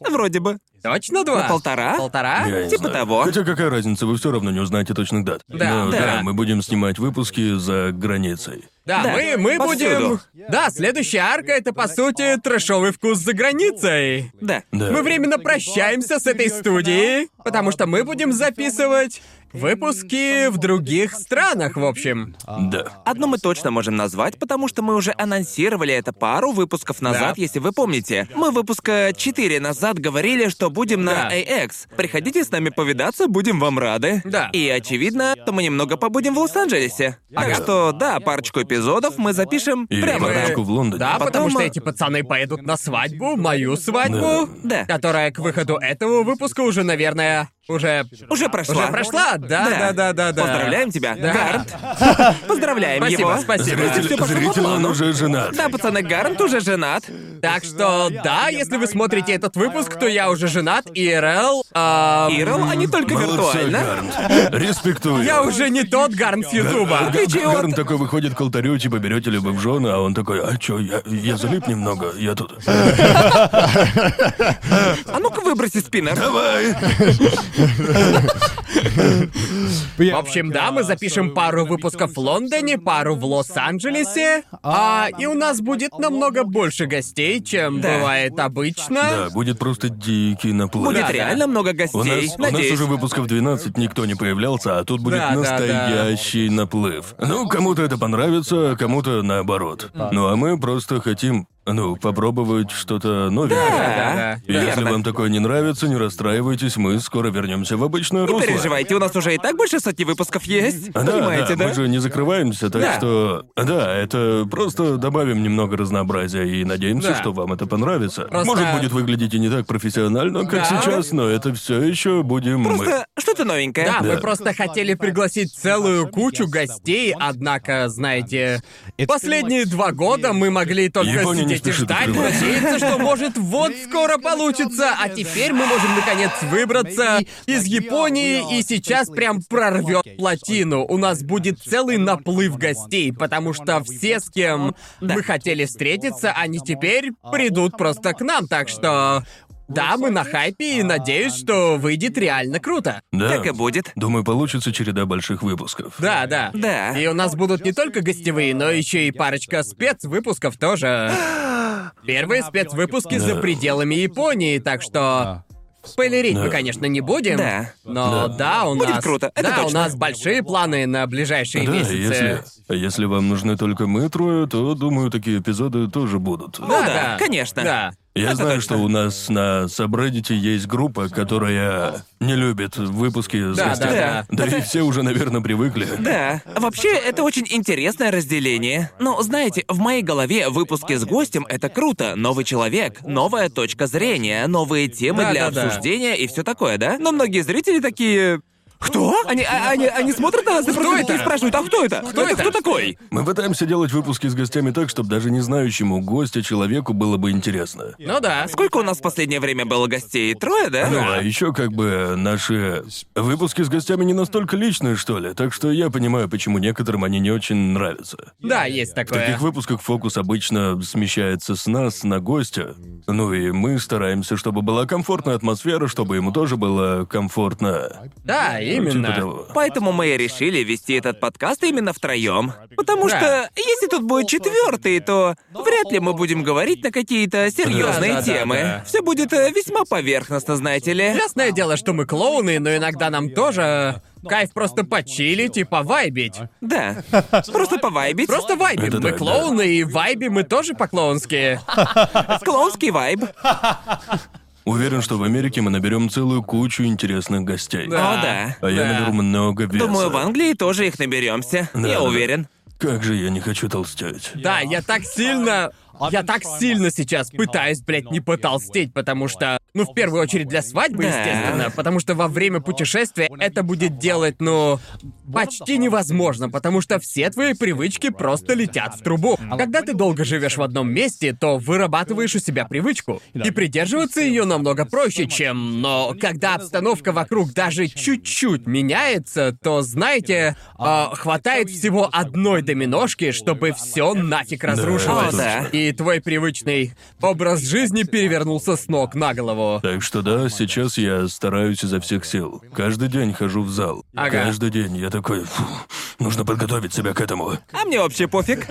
Вроде бы. Точно два? На полтора? Полтора? Я не Типа знаю. того. Хотя какая разница, вы все равно не узнаете точных дат. Да, Но, да. мы будем снимать выпуски за границей. Да, Да, мы, мы повсюду. будем... Да, следующая арка — это, по сути, трэшовый вкус за границей. Да. Да. Мы временно прощаемся с этой студией, потому что мы будем записывать выпуски в других странах, в общем. Да. Одно мы точно можем назвать, потому что мы уже анонсировали это пару выпусков назад, Да. если вы помните. Мы выпуска 4 назад говорили, что будем на Да. AX. Приходите с нами повидаться, будем вам рады. Да. И очевидно, что мы немного побудем в Лос-Анджелесе. Так Ага. что, да, парочку эпизодов мы запишем И прямо там. парочку в Лондоне. Да, Потом, потому что а- эти пацаны поедут на свадьбу, мою свадьбу, Да. которая к выходу этого выпуска уже, наверное, уже... Уже прошла. Уже прошла? Да, да, да, да, да. Поздравляем тебя, Да. Гарнт. Поздравляем Спасибо, его. спасибо. Всё Зритель, он плану. уже женат. Да, пацаны, Гарнт уже женат. Так что, да, если вы смотрите этот выпуск, то я уже женат, ИРЛ... ам, Ирл, а не только Молодцы, виртуально. Гарнт. Респектую. Я уже не тот Гарн с Ютуба. Га- Га- Гарн такой выходит к алтарю, типа, берете ли вы в жены, а он такой, а чё, я, я залип немного, я тут. А ну-ка выброси спиннер. Давай! В общем, да, мы запишем пару выпусков в Лондоне, пару в Лос-Анджелесе, а и у нас будет намного больше гостей, чем бывает обычно. Да, будет просто дикий наплыв. Будет Да, реально много У гостей. нас, у нас Надеюсь. уже выпусков 12 никто не появлялся, а тут будет Да, да, да. настоящий наплыв. Ну, кому-то это понравится, а кому-то наоборот. Ну, а мы просто хотим ну, попробовать что-то новенькое. Да, И Если верно. вам такое не нравится, не расстраивайтесь, мы скоро вернемся в обычное Не русло. переживайте, у нас уже и так больше сотни выпусков есть. Да, Понимаете, да, да? мы же не закрываемся, так Да. что... Да, это просто добавим немного разнообразия и надеемся, Да. что вам это понравится. Просто- Может, будет выглядеть и не так профессионально, как Да. сейчас, но это все еще будем мы. Просто что-то новенькое. Да, мы Да. просто хотели пригласить целую кучу гостей, однако, знаете, последние два года мы могли только Япония не сидеть и ждать, надеяться, что может вот скоро получится, а теперь мы можем наконец выбраться из Японии и сейчас прям прорвет плотину. У нас будет целый наплыв гостей, потому что все, с кем мы хотели встретиться, они теперь придут просто к нам, так что... Да, мы на хайпе и надеюсь, что выйдет реально круто. Да. Так и будет. Думаю, получится череда больших выпусков. Да, да. Да. И у нас будут не только гостевые, но еще и парочка спецвыпусков тоже. Первые спецвыпуски за Да. пределами Японии, так что... Спойлерить мы, Да. конечно, не будем. Да. Но Да. да, у Будет нас... круто, это да, у точно. нас большие планы на ближайшие Да, месяцы. если, если вам нужны только мы трое, то, думаю, такие эпизоды тоже будут. Да, да, да. конечно. Да. Я знаю, что у нас на Сабреддите есть группа, которая не любит выпуски с Да, гостями. да, Да и все уже, наверное, привыкли. Да, вообще это очень интересное разделение. Но знаете, в моей голове выпуски с гостем это круто. Новый человек, новая точка зрения, новые темы Да, для да, да. обсуждения и все такое, да? Но многие зрители такие. Кто? Они, а- они, они смотрят на нас и просто это? такие спрашивают, а кто это? Кто это? Кто такой? Мы пытаемся делать выпуски с гостями так, чтобы даже не знающему гостя человеку было бы интересно. Ну да. Сколько у нас в последнее время было гостей? Трое, да? Ну, а еще как бы наши выпуски с гостями не настолько личные, что ли, так что я понимаю, почему некоторым они не очень нравятся. Да, есть В такое. таких выпусках фокус обычно смещается с нас на гостя. Ну и мы стараемся, чтобы была комфортная атмосфера, чтобы ему тоже было комфортно. Да, именно. того. Поэтому мы и решили вести этот подкаст именно втроем. Потому Да. что если тут будет четвертый, то вряд ли мы будем говорить на какие-то серьезные Да, да, да, темы. да. Все будет э, весьма поверхностно, знаете ли. Ясное дело, что мы клоуны, но иногда нам тоже кайф просто почилить и повайбить. Да. Просто повайбить. Просто вайбим. Это мы да, клоуны, и вайбим мы тоже по-клоунски. клоунский вайб. Уверен, что в Америке мы наберем целую кучу интересных гостей. Да. О, да. А я Да. наберу много веса. Думаю, в Англии тоже их наберемся. Да, Я уверен. Как же я не хочу толстеть. Да, я так сильно... Я так сильно сейчас пытаюсь, блядь, не потолстеть, потому что... Ну, в первую очередь для свадьбы, Да. естественно, потому что во время путешествия это будет делать, ну, почти невозможно, потому что все твои привычки просто летят в трубу. Когда ты долго живешь в одном месте, то вырабатываешь у себя привычку. И придерживаться ее намного проще, чем... Но когда обстановка вокруг даже чуть-чуть меняется, то, знаете, э, хватает всего одной доминошки, чтобы все нафиг разрушилось. Да. И твой привычный образ жизни перевернулся с ног на голову. Так что да, сейчас я стараюсь изо всех сил. Каждый день хожу в зал. Ага. Каждый день я такой, «Фу, нужно подготовить себя к этому. А мне вообще пофиг.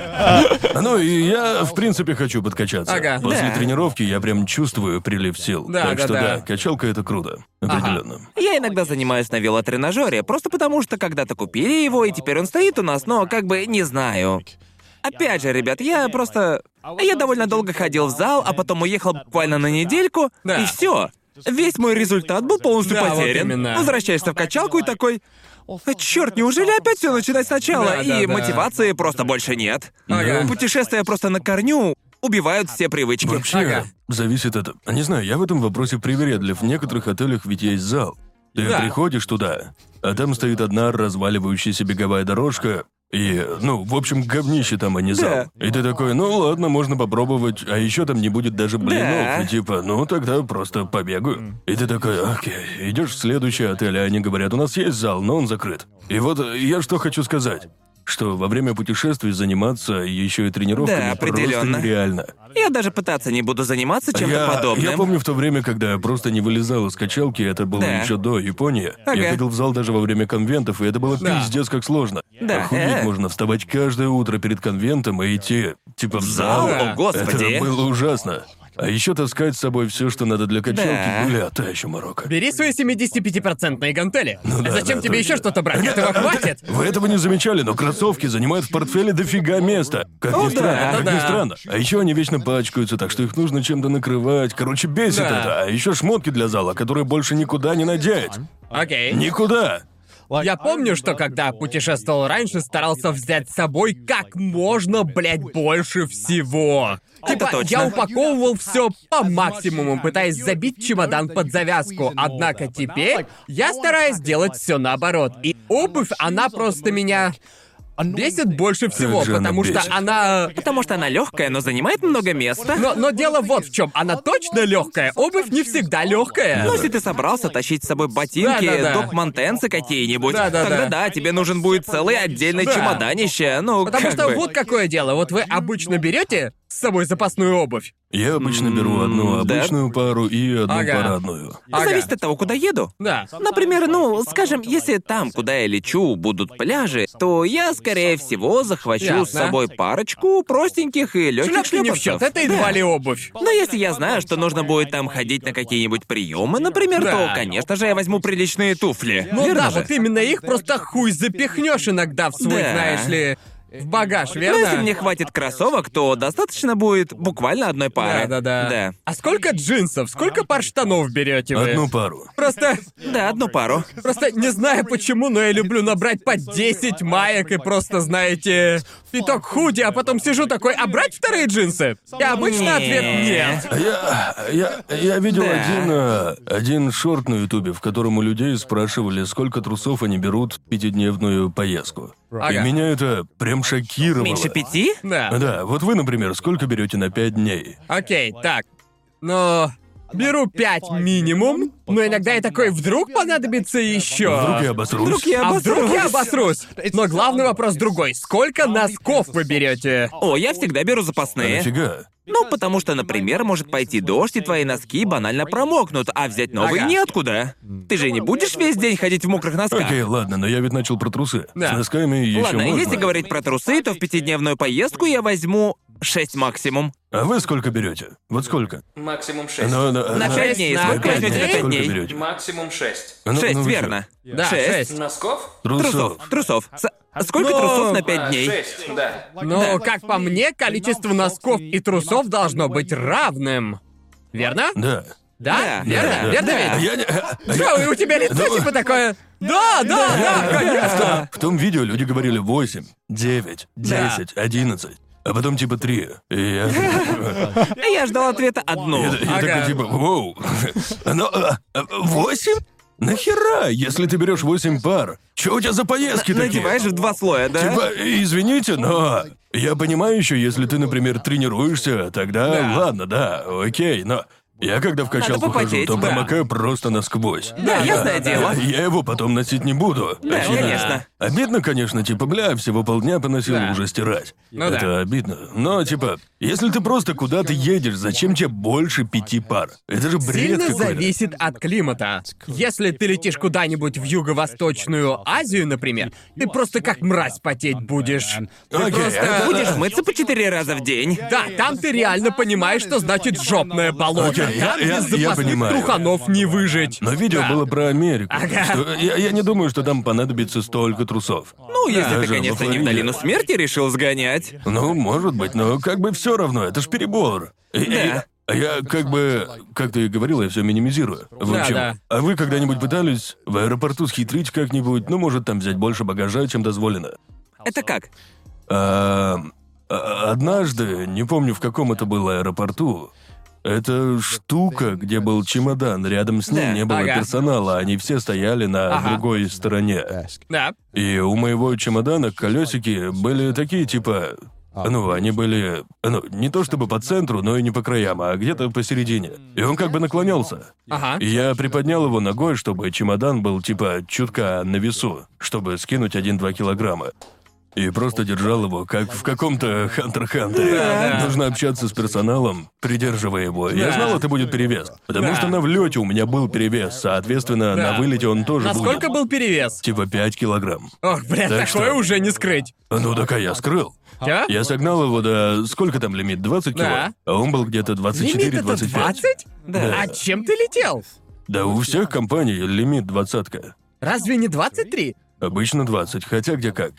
Ну и я, в принципе, хочу подкачаться. Ага. После Да. тренировки я прям чувствую прилив сил. Да, так да, что да. да, качалка это круто. Определенно. Я иногда занимаюсь на велотренажере, просто потому что когда-то купили его, и теперь он стоит у нас, но как бы не знаю. Опять же, ребят, я просто... Я довольно долго ходил в зал, а потом уехал буквально на недельку, Да. и все. Весь мой результат был полностью Да, вот потерян. именно. Возвращаешься в качалку и такой... Черт, неужели опять все начинать сначала? Да, да, и да. мотивации просто больше нет. Ага. Путешествия просто на корню убивают все привычки. Вообще, Ага. зависит от... Не знаю, я в этом вопросе привередлив. В некоторых отелях ведь есть зал. Ты Да. приходишь туда, а там стоит одна разваливающаяся беговая дорожка, и, ну, в общем, говнище там, а не зал. И ты такой, ну ладно, можно попробовать, а еще там не будет даже блинов. Да. И типа, ну тогда просто побегаю. И ты такой, окей, идешь в следующий отель, а они говорят, у нас есть зал, но он закрыт. И вот я что хочу сказать. Что во время путешествий заниматься еще и тренировками Да, просто определенно. нереально. Я даже пытаться не буду заниматься чем-то Я, подобным. я помню в то время, когда я просто не вылезал из качалки, это было Да. еще до Японии. Ага. Я ходил в зал даже во время конвентов, и это было Да. пиздец как сложно. Да. Охуеть Э. можно вставать каждое утро перед конвентом и идти, типа, в зал? зал. О, господи. Это было ужасно. А еще таскать с собой все, что надо для качалки, Да. бля, та еще морока. Бери свои 75% гантели. Ну да, Зачем да, тебе точно. еще что-то брать? Этого хватит? Вы этого не замечали, но кроссовки занимают в портфеле дофига места. Как ни О, странно, да, как да. ни странно. А еще они вечно пачкаются, так что их нужно чем-то накрывать. Короче, бесит Да. это. А еще шмотки для зала, которые больше никуда не надеть. Окей. Никуда. Я помню, что когда путешествовал раньше, старался взять с собой как можно, блядь, больше всего. Типа, точно. я упаковывал все по максимуму, пытаясь забить чемодан под завязку. Однако теперь я стараюсь делать все наоборот. И обувь, она просто меня бесит больше всего, она потому что бесит? она. Потому что она легкая, но занимает много места. Но, но дело вот в чем. Она точно легкая. Обувь не всегда легкая. Ну, если ты собрался тащить с собой ботинки, Да-да-да. доп-монтенсы какие-нибудь, Да-да-да. тогда да, тебе нужен будет целый отдельный Да. чемоданище. Ну, Потому как что бы. вот какое дело. Вот вы обычно берете с собой запасную обувь. Я обычно беру одну да. обычную пару и одну Ага. парадную. Ага. Зависит от того, куда еду. Да. Например, ну, скажем, если там, куда я лечу, будут пляжи, то я, скорее всего, захвачу с Ясно. собой парочку простеньких и легких Шляпки не в счет, это едва ли обувь. Но если я знаю, что нужно будет там ходить на какие-нибудь приемы, например, Да. то, конечно же, я возьму приличные туфли. Ну Верно да, же? вот именно их просто хуй запихнешь иногда в свой, Да. знаешь ли, в багаж, Но верно? если мне хватит кроссовок, то достаточно будет буквально одной пары. Да, да, да. Да. А сколько джинсов, сколько пар штанов берете вы? Одну пару. Просто, Да, одну пару. просто не знаю почему, но я люблю набрать по 10 маек и просто, знаете, пяток худи, а потом сижу такой, а брать вторые джинсы? И обычно ответ нет. Я, я, я видел Да. один, э, один шорт на ютубе, в котором у людей спрашивали, сколько трусов они берут в пятидневную поездку. И Ага. меня это прям шокировало. Меньше пяти? Да. Да, вот вы, например, сколько берете на пять дней? Окей, так. Но беру 5 минимум, но иногда я такой, вдруг понадобится еще. Вдруг я обосрусь? Вдруг я А вдруг я обосрусь? обосрусь? Но главный вопрос другой. Сколько носков вы берете? О, я всегда беру запасные. нафига? Ну, потому что, например, может пойти дождь, и твои носки банально промокнут, а взять новые Ага. неоткуда. Ты же не будешь весь день ходить в мокрых носках. Окей, ладно, но я ведь начал про трусы. Да. С носками еще Ладно, можно. если говорить про трусы, то в пятидневную поездку я возьму 6 максимум. А вы сколько берете? Вот сколько? Максимум 6. Ну, ну, На ну, пять дней. на Сколько дней? Сколько дней? берете? Максимум 6. Ну, Шесть, ну вы верно. Да, Шесть. шесть. Носков? чё? Трусов. Трусов. С- Сколько Но- трусов на А, пять дней? 6, да. Но, как по мне, количество носков и трусов должно быть равным. Верно? Да. Да? Да, Верно? да, Верно да. ведь? Я не... а у тебя лицо Ну- типа такое... Да, да, да, конечно. В том видео люди говорили 8, 9, 10, 11, а потом типа 3. И я... Я ждал ответа одну. Я, я такой типа, воу. А, восемь? Нахера, если ты берешь восемь пар? Че у тебя за поездки такие? Надеваешь в два слоя, да? Типа, извините, но я понимаю еще, если ты, например, тренируешься, тогда Да. ладно, да, окей, но я когда в качалку попотеть, то да. промокаю просто насквозь. Да, ясное дело. Я его потом носить не буду. Да, конечно. Обидно, конечно, типа, бля, всего полдня поносил Да. уже стирать. Ну Это да. обидно. Но, типа, если ты просто куда-то едешь, зачем тебе больше пяти пар? Это же бред Сильно какой-то. зависит от климата. Если ты летишь куда-нибудь в Юго-Восточную Азию, например, ты просто как мразь потеть будешь. Окей, просто... это- Будешь мыться по четыре раза в день. Да, там ты реально понимаешь, что значит жопное болото. Окей, я- я- без я запасных понимаю. труханов не выжить. Но видео Да. было про Америку. Ага. Что я, я не думаю, что там понадобится столько трусов. Ну, если ты, Даже во конечно, не в Флориде. долину смерти решил сгонять. Ну, может быть, но как бы все равно, это ж перебор. И- и- Да. а я как бы, как ты и говорил, я все минимизирую. В Да, общем, да. а вы когда-нибудь пытались в аэропорту схитрить как-нибудь, ну, может, там взять больше багажа, чем дозволено? Это как? А, а- однажды, не помню, в каком это было аэропорту, эта штука, где был чемодан, рядом с ним Да, не было ага. персонала, они все стояли на Ага. другой стороне. Да. И у моего чемодана колесики были такие типа. Ну, они были, ну, не то чтобы по центру, но и не по краям, а где-то посередине. И он как бы наклонялся. Ага. И я приподнял его ногой, чтобы чемодан был типа чутка на весу, чтобы скинуть 1-2 килограмма. И просто держал его, как в каком-то Хантер-Хантере. Нужно общаться с персоналом, придерживая его. Я знал, это будет перевес. Потому Да. что на влете у меня был перевес, соответственно, на вылете он тоже Насколько будет. был перевес? Типа 5 килограмм. Ох, блядь, Так такое что- уже не скрыть. Ну так а я скрыл. Чё? Я согнал его до... Сколько там лимит? 20 кило? Да. А он был где-то Лимит это 24-25. 20? Да. А чем ты летел? Да у всех компаний лимит двадцатка. Разве не 23? Обычно 20, хотя где как.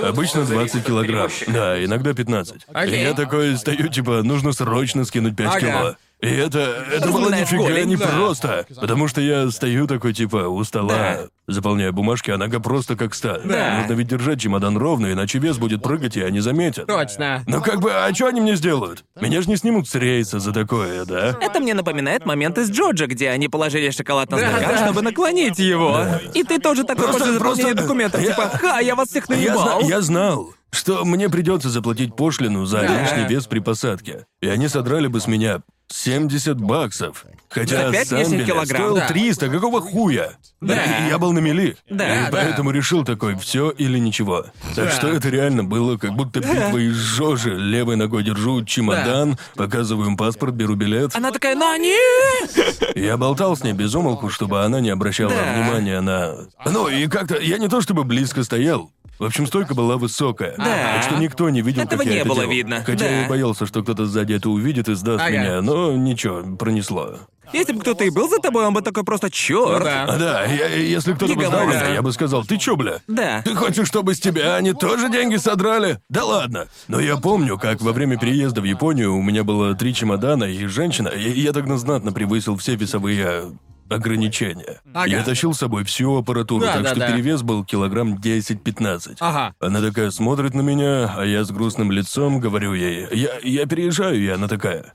Обычно 20 килограмм. Да, иногда 15. Окей. И я такой стою, типа, нужно срочно скинуть 5 Ага. кило. И это, это было нифига не просто. Потому что я стою такой, типа, у стола, Да. заполняя бумажки, а нога просто как ста. Да. Нужно ведь держать чемодан ровно, иначе вес будет прыгать, и они заметят. Точно. Ну как бы, а что они мне сделают? Меня же не снимут с рейса за такое, да? Это мне напоминает момент из Джорджа, где они положили шоколад на Да, стакан, да. чтобы наклонить его. И ты тоже такой Просто- после заполнения просто- документов, я- типа, ха, я вас всех Я, наебал. зна- я знал, что мне придется заплатить пошлину за лишний вес при посадке. И они содрали бы с меня 70 баксов. Хотя За сам лишних билет килограмм. стоил Да. 300, какого хуя? Да. И я был на мели. Да, И да. поэтому решил такой, все или ничего. Так что это реально было, как будто битва из жожи. Левой ногой держу чемодан, показываю им паспорт, беру билет. Она такая, ну они... Я болтал с ней без умолку, чтобы она не обращала Да. внимания на... Ну, и как-то... Я не то чтобы близко стоял. В общем, стойка была высокая. Да. Так что никто не видел, Этого как я не это было делал. видно. Хотя Да. я и боялся, что кто-то сзади это увидит и сдаст Ага. меня. Но ничего, пронесло. Если бы кто-то и был за тобой, он бы такой просто черт. Да. А да, я- если кто-то бы сдал Гигамота. меня, я бы сказал, ты чё, бля? Да. Ты хочешь, чтобы с тебя они тоже деньги содрали? Да ладно. Но я помню, как во время переезда в Японию у меня было три чемодана и женщина, и я тогда знатно превысил все весовые ограничения. Ага. Я тащил с собой всю аппаратуру, Да, так да, что да. перевес был килограмм 10-15. Ага. Она такая смотрит на меня, а я с грустным лицом говорю ей, я, я переезжаю, и она такая...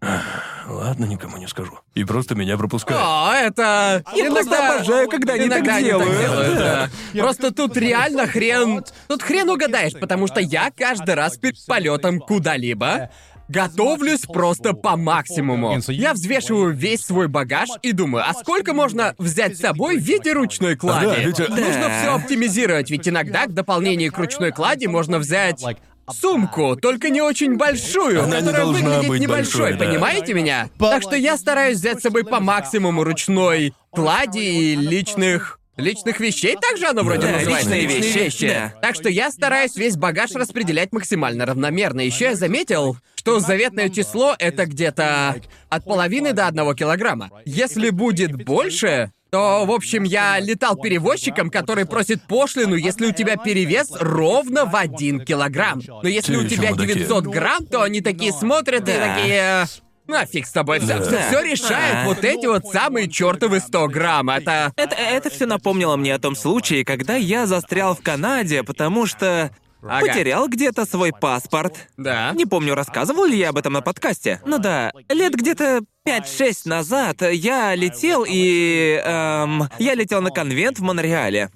«Ах, Ладно, никому не скажу. И просто меня пропускает. О, это... Я просто обожаю, когда они иногда так они делают. да. Просто тут реально хрен... Тут хрен угадаешь, потому что я каждый раз перед полетом куда-либо готовлюсь просто по максимуму. Я взвешиваю весь свой багаж и думаю, а сколько можно взять с собой в виде ручной клади? да, ведь, э, Нужно Да. все оптимизировать, ведь иногда к дополнению к ручной клади можно взять сумку, только не очень большую, Она не которая должна выглядит быть небольшой, большой, да. понимаете меня? Так что я стараюсь взять с собой по максимуму ручной клади и личных... Личных вещей также оно вроде Да, называется. личные вещи, да. Так что я стараюсь весь багаж распределять максимально равномерно. Еще я заметил, что заветное число это где-то от половины до одного килограмма. Если будет больше, то, в общем, я летал перевозчиком, который просит пошлину, если у тебя перевес ровно в один килограмм. Но если Те у тебя мудаки. 900 грамм, то они такие смотрят и Да. такие... Нафиг с тобой, все, Да. все решает Да. вот эти вот самые чертовы 100 грамм. Это... Это, это все напомнило мне о том случае, когда я застрял в Канаде, потому что Ага. потерял где-то свой паспорт. Да. Не помню, рассказывал ли я об этом на подкасте. Ну да, лет где-то 5-6 назад я летел и... эм, я летел на конвент в Монреале.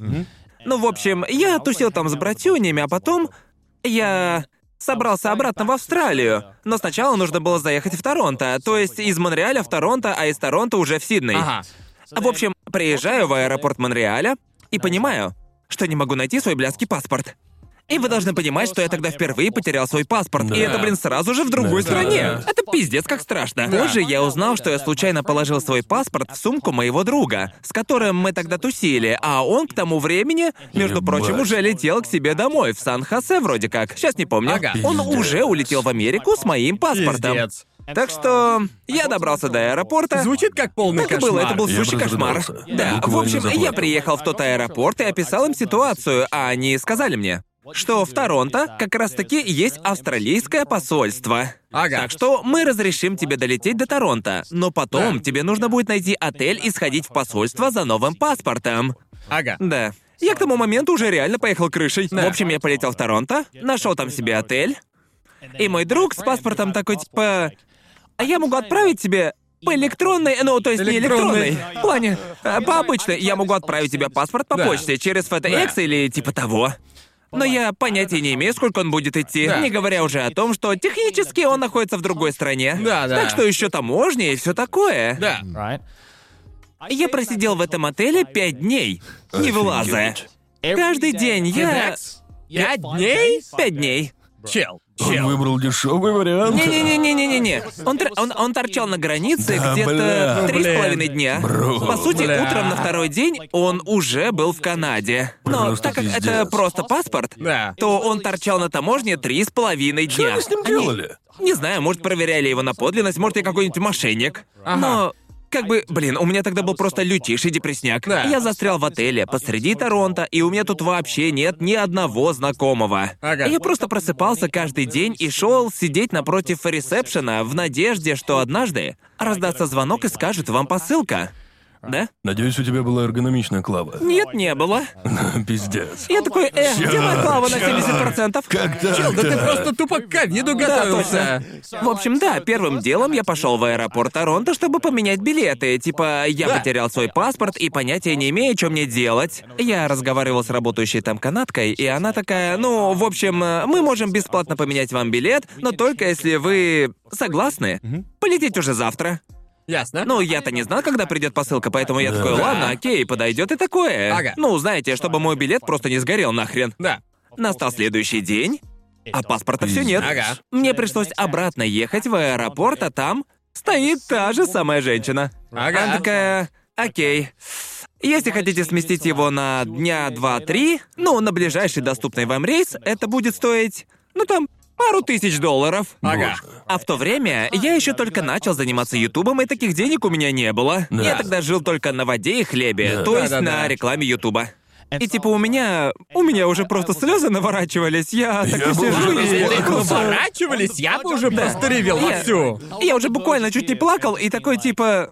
Ну, в общем, я тусил там с братюнями, а потом я собрался обратно в Австралию. Но сначала нужно было заехать в Торонто. То есть из Монреаля в Торонто, а из Торонто уже в Сидней. Ага. В общем, приезжаю в аэропорт Монреаля и понимаю, что не могу найти свой блядский паспорт. И вы должны понимать, что я тогда впервые потерял свой паспорт. И это, блин, сразу же в другой Да. стране. Это пиздец как страшно. Позже я узнал, что я случайно положил свой паспорт в сумку моего друга, с которым мы тогда тусили, а он к тому времени, между Ебать. прочим, уже летел к себе домой, в Сан-Хосе вроде как. Сейчас не помню. Ага. Он уже улетел в Америку с моим паспортом. Пиздец. Так что я добрался до аэропорта. Звучит как полный Так и кошмар. было, это был сущий кошмар. Да, в Буквально общем, заплакал. я приехал в тот аэропорт и описал им ситуацию, а они сказали мне, что в Торонто как раз-таки есть австралийское посольство. Ага. Так что мы разрешим тебе долететь до Торонто, но потом Да. тебе нужно будет найти отель и сходить в посольство за новым паспортом. Ага. Да. Я к тому моменту уже реально поехал крышей. В общем, я полетел в Торонто, нашел там себе отель, и мой друг с паспортом такой типа, а я могу отправить тебе по электронной, ну, то есть не Электронной. электронной, в плане, э, по обычной, я могу отправить тебе паспорт по Да. почте через FedEx Да. или типа того. Но я понятия не имею, сколько он будет идти. Да. Не говоря уже о том, что технически он находится в другой стране. Да, да. Так что еще таможня и все такое. Да. Я просидел в этом отеле пять дней, не вылазя. Офигеть. Каждый день я... Пять дней? Пять дней. Чел, Он выбрал дешевый вариант. Не-не-не-не-не-не. Он, тор- он, он торчал на границе Да, где-то бля. три с половиной дня. Бро. По сути, Бля. утром на второй день он уже был в Канаде. Но Просто так как пиздец. это просто паспорт, Да. то он торчал на таможне три с половиной Что дня. они с ним Они- делали? Не знаю, может, проверяли его на подлинность, может, я какой-нибудь мошенник. Но как бы, блин, у меня тогда был просто лютейший депресняк. Да. Я застрял в отеле посреди Торонто, и у меня тут вообще нет ни одного знакомого. Ага. Я просто просыпался каждый день и шел сидеть напротив ресепшена в надежде, что однажды раздастся звонок и скажет вам посылка. Да? Надеюсь, у тебя была эргономичная клава. Нет, не было. Пиздец. Я такой, э, где моя клава на 70%? Как так? Чел, да ты просто тупо к ковиду готовился. В общем, да, первым делом я пошел в аэропорт Торонто, чтобы поменять билеты. Типа, я потерял свой паспорт и понятия не имею, что мне делать. Я разговаривал с работающей там канадкой, и она такая, ну, в общем, э, мы можем бесплатно поменять вам билет, но только если вы согласны полететь уже завтра. Ясно? Ну, я-то не знал, когда придет посылка, поэтому я такой, ладно, окей, подойдет и такое. Ага. Ну, знаете, чтобы мой билет просто не сгорел нахрен. Да. Настал следующий день, а паспорта все нет. Ага. Мне пришлось обратно ехать в аэропорт, а там стоит та же самая женщина. Ага. Она такая, окей. Если хотите сместить его на дня два-три, ну, на ближайший доступный вам рейс, это будет стоить, ну, там, пару тысяч долларов. Ага. А в то время я еще только начал заниматься Ютубом, и таких денег у меня не было. Да. Я тогда жил только на воде и хлебе, Да. то есть Да-да-да. на рекламе Ютуба. И типа у меня... У меня уже просто слезы наворачивались. Я так и сижу и... Наворачивались, я бы уже просто ревел Я- вовсю. Я уже буквально чуть не плакал, и такой типа...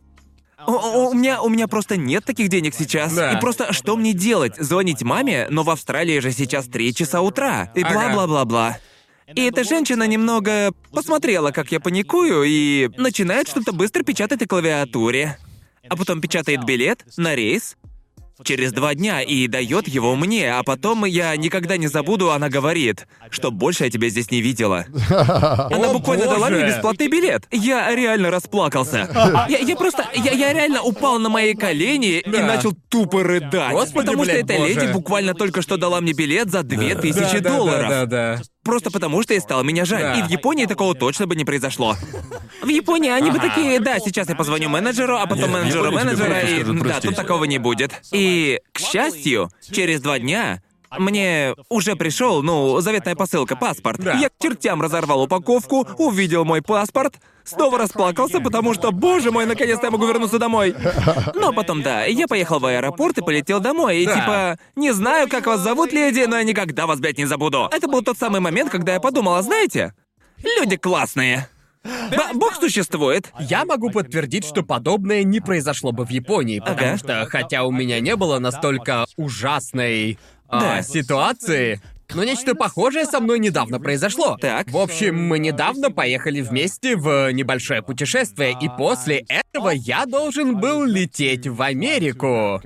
«О- о- У меня, у меня просто нет таких денег сейчас. Да. И просто что мне делать? Звонить маме? Но в Австралии же сейчас 3 часа утра. И Ага. бла-бла-бла-бла. И эта женщина немного посмотрела, как я паникую, и начинает что-то быстро печатать на клавиатуре. А потом печатает билет на рейс через два дня и дает его мне, а потом я никогда не забуду, она говорит, что больше я тебя здесь не видела. Она буквально дала мне бесплатный билет. Я реально расплакался. Я, я просто, я, я реально упал на мои колени и начал тупо рыдать. Господи, потому что блядь, эта леди боже. буквально только что дала мне билет за две тысячи Да, да, долларов. Да, да, да. Просто потому, что ей стало меня жаль. Да. И в Японии такого точно бы не произошло. В Японии они бы такие, да, сейчас я позвоню менеджеру, а потом Нет, в менеджеру Японии тебе менеджера, просто и скажут, да, тут такого не будет. И, к счастью, через два дня мне уже пришел, ну, заветная посылка, паспорт. Да. Я к чертям разорвал упаковку, увидел мой паспорт, снова расплакался, потому что, боже мой, наконец-то я могу вернуться домой. Но потом, да, я поехал в аэропорт и полетел домой. И Да. типа, не знаю, как вас зовут, леди, но я никогда вас, блядь, не забуду. Это был тот самый момент, когда я подумала, знаете, люди классные. Б- Бог существует. Я могу подтвердить, что подобное не произошло бы в Японии, потому Ага. что, хотя у меня не было настолько ужасной а, Да. ситуации, но нечто похожее со мной недавно произошло. Так. В общем, мы недавно поехали вместе в небольшое путешествие, и после этого я должен был лететь в Америку.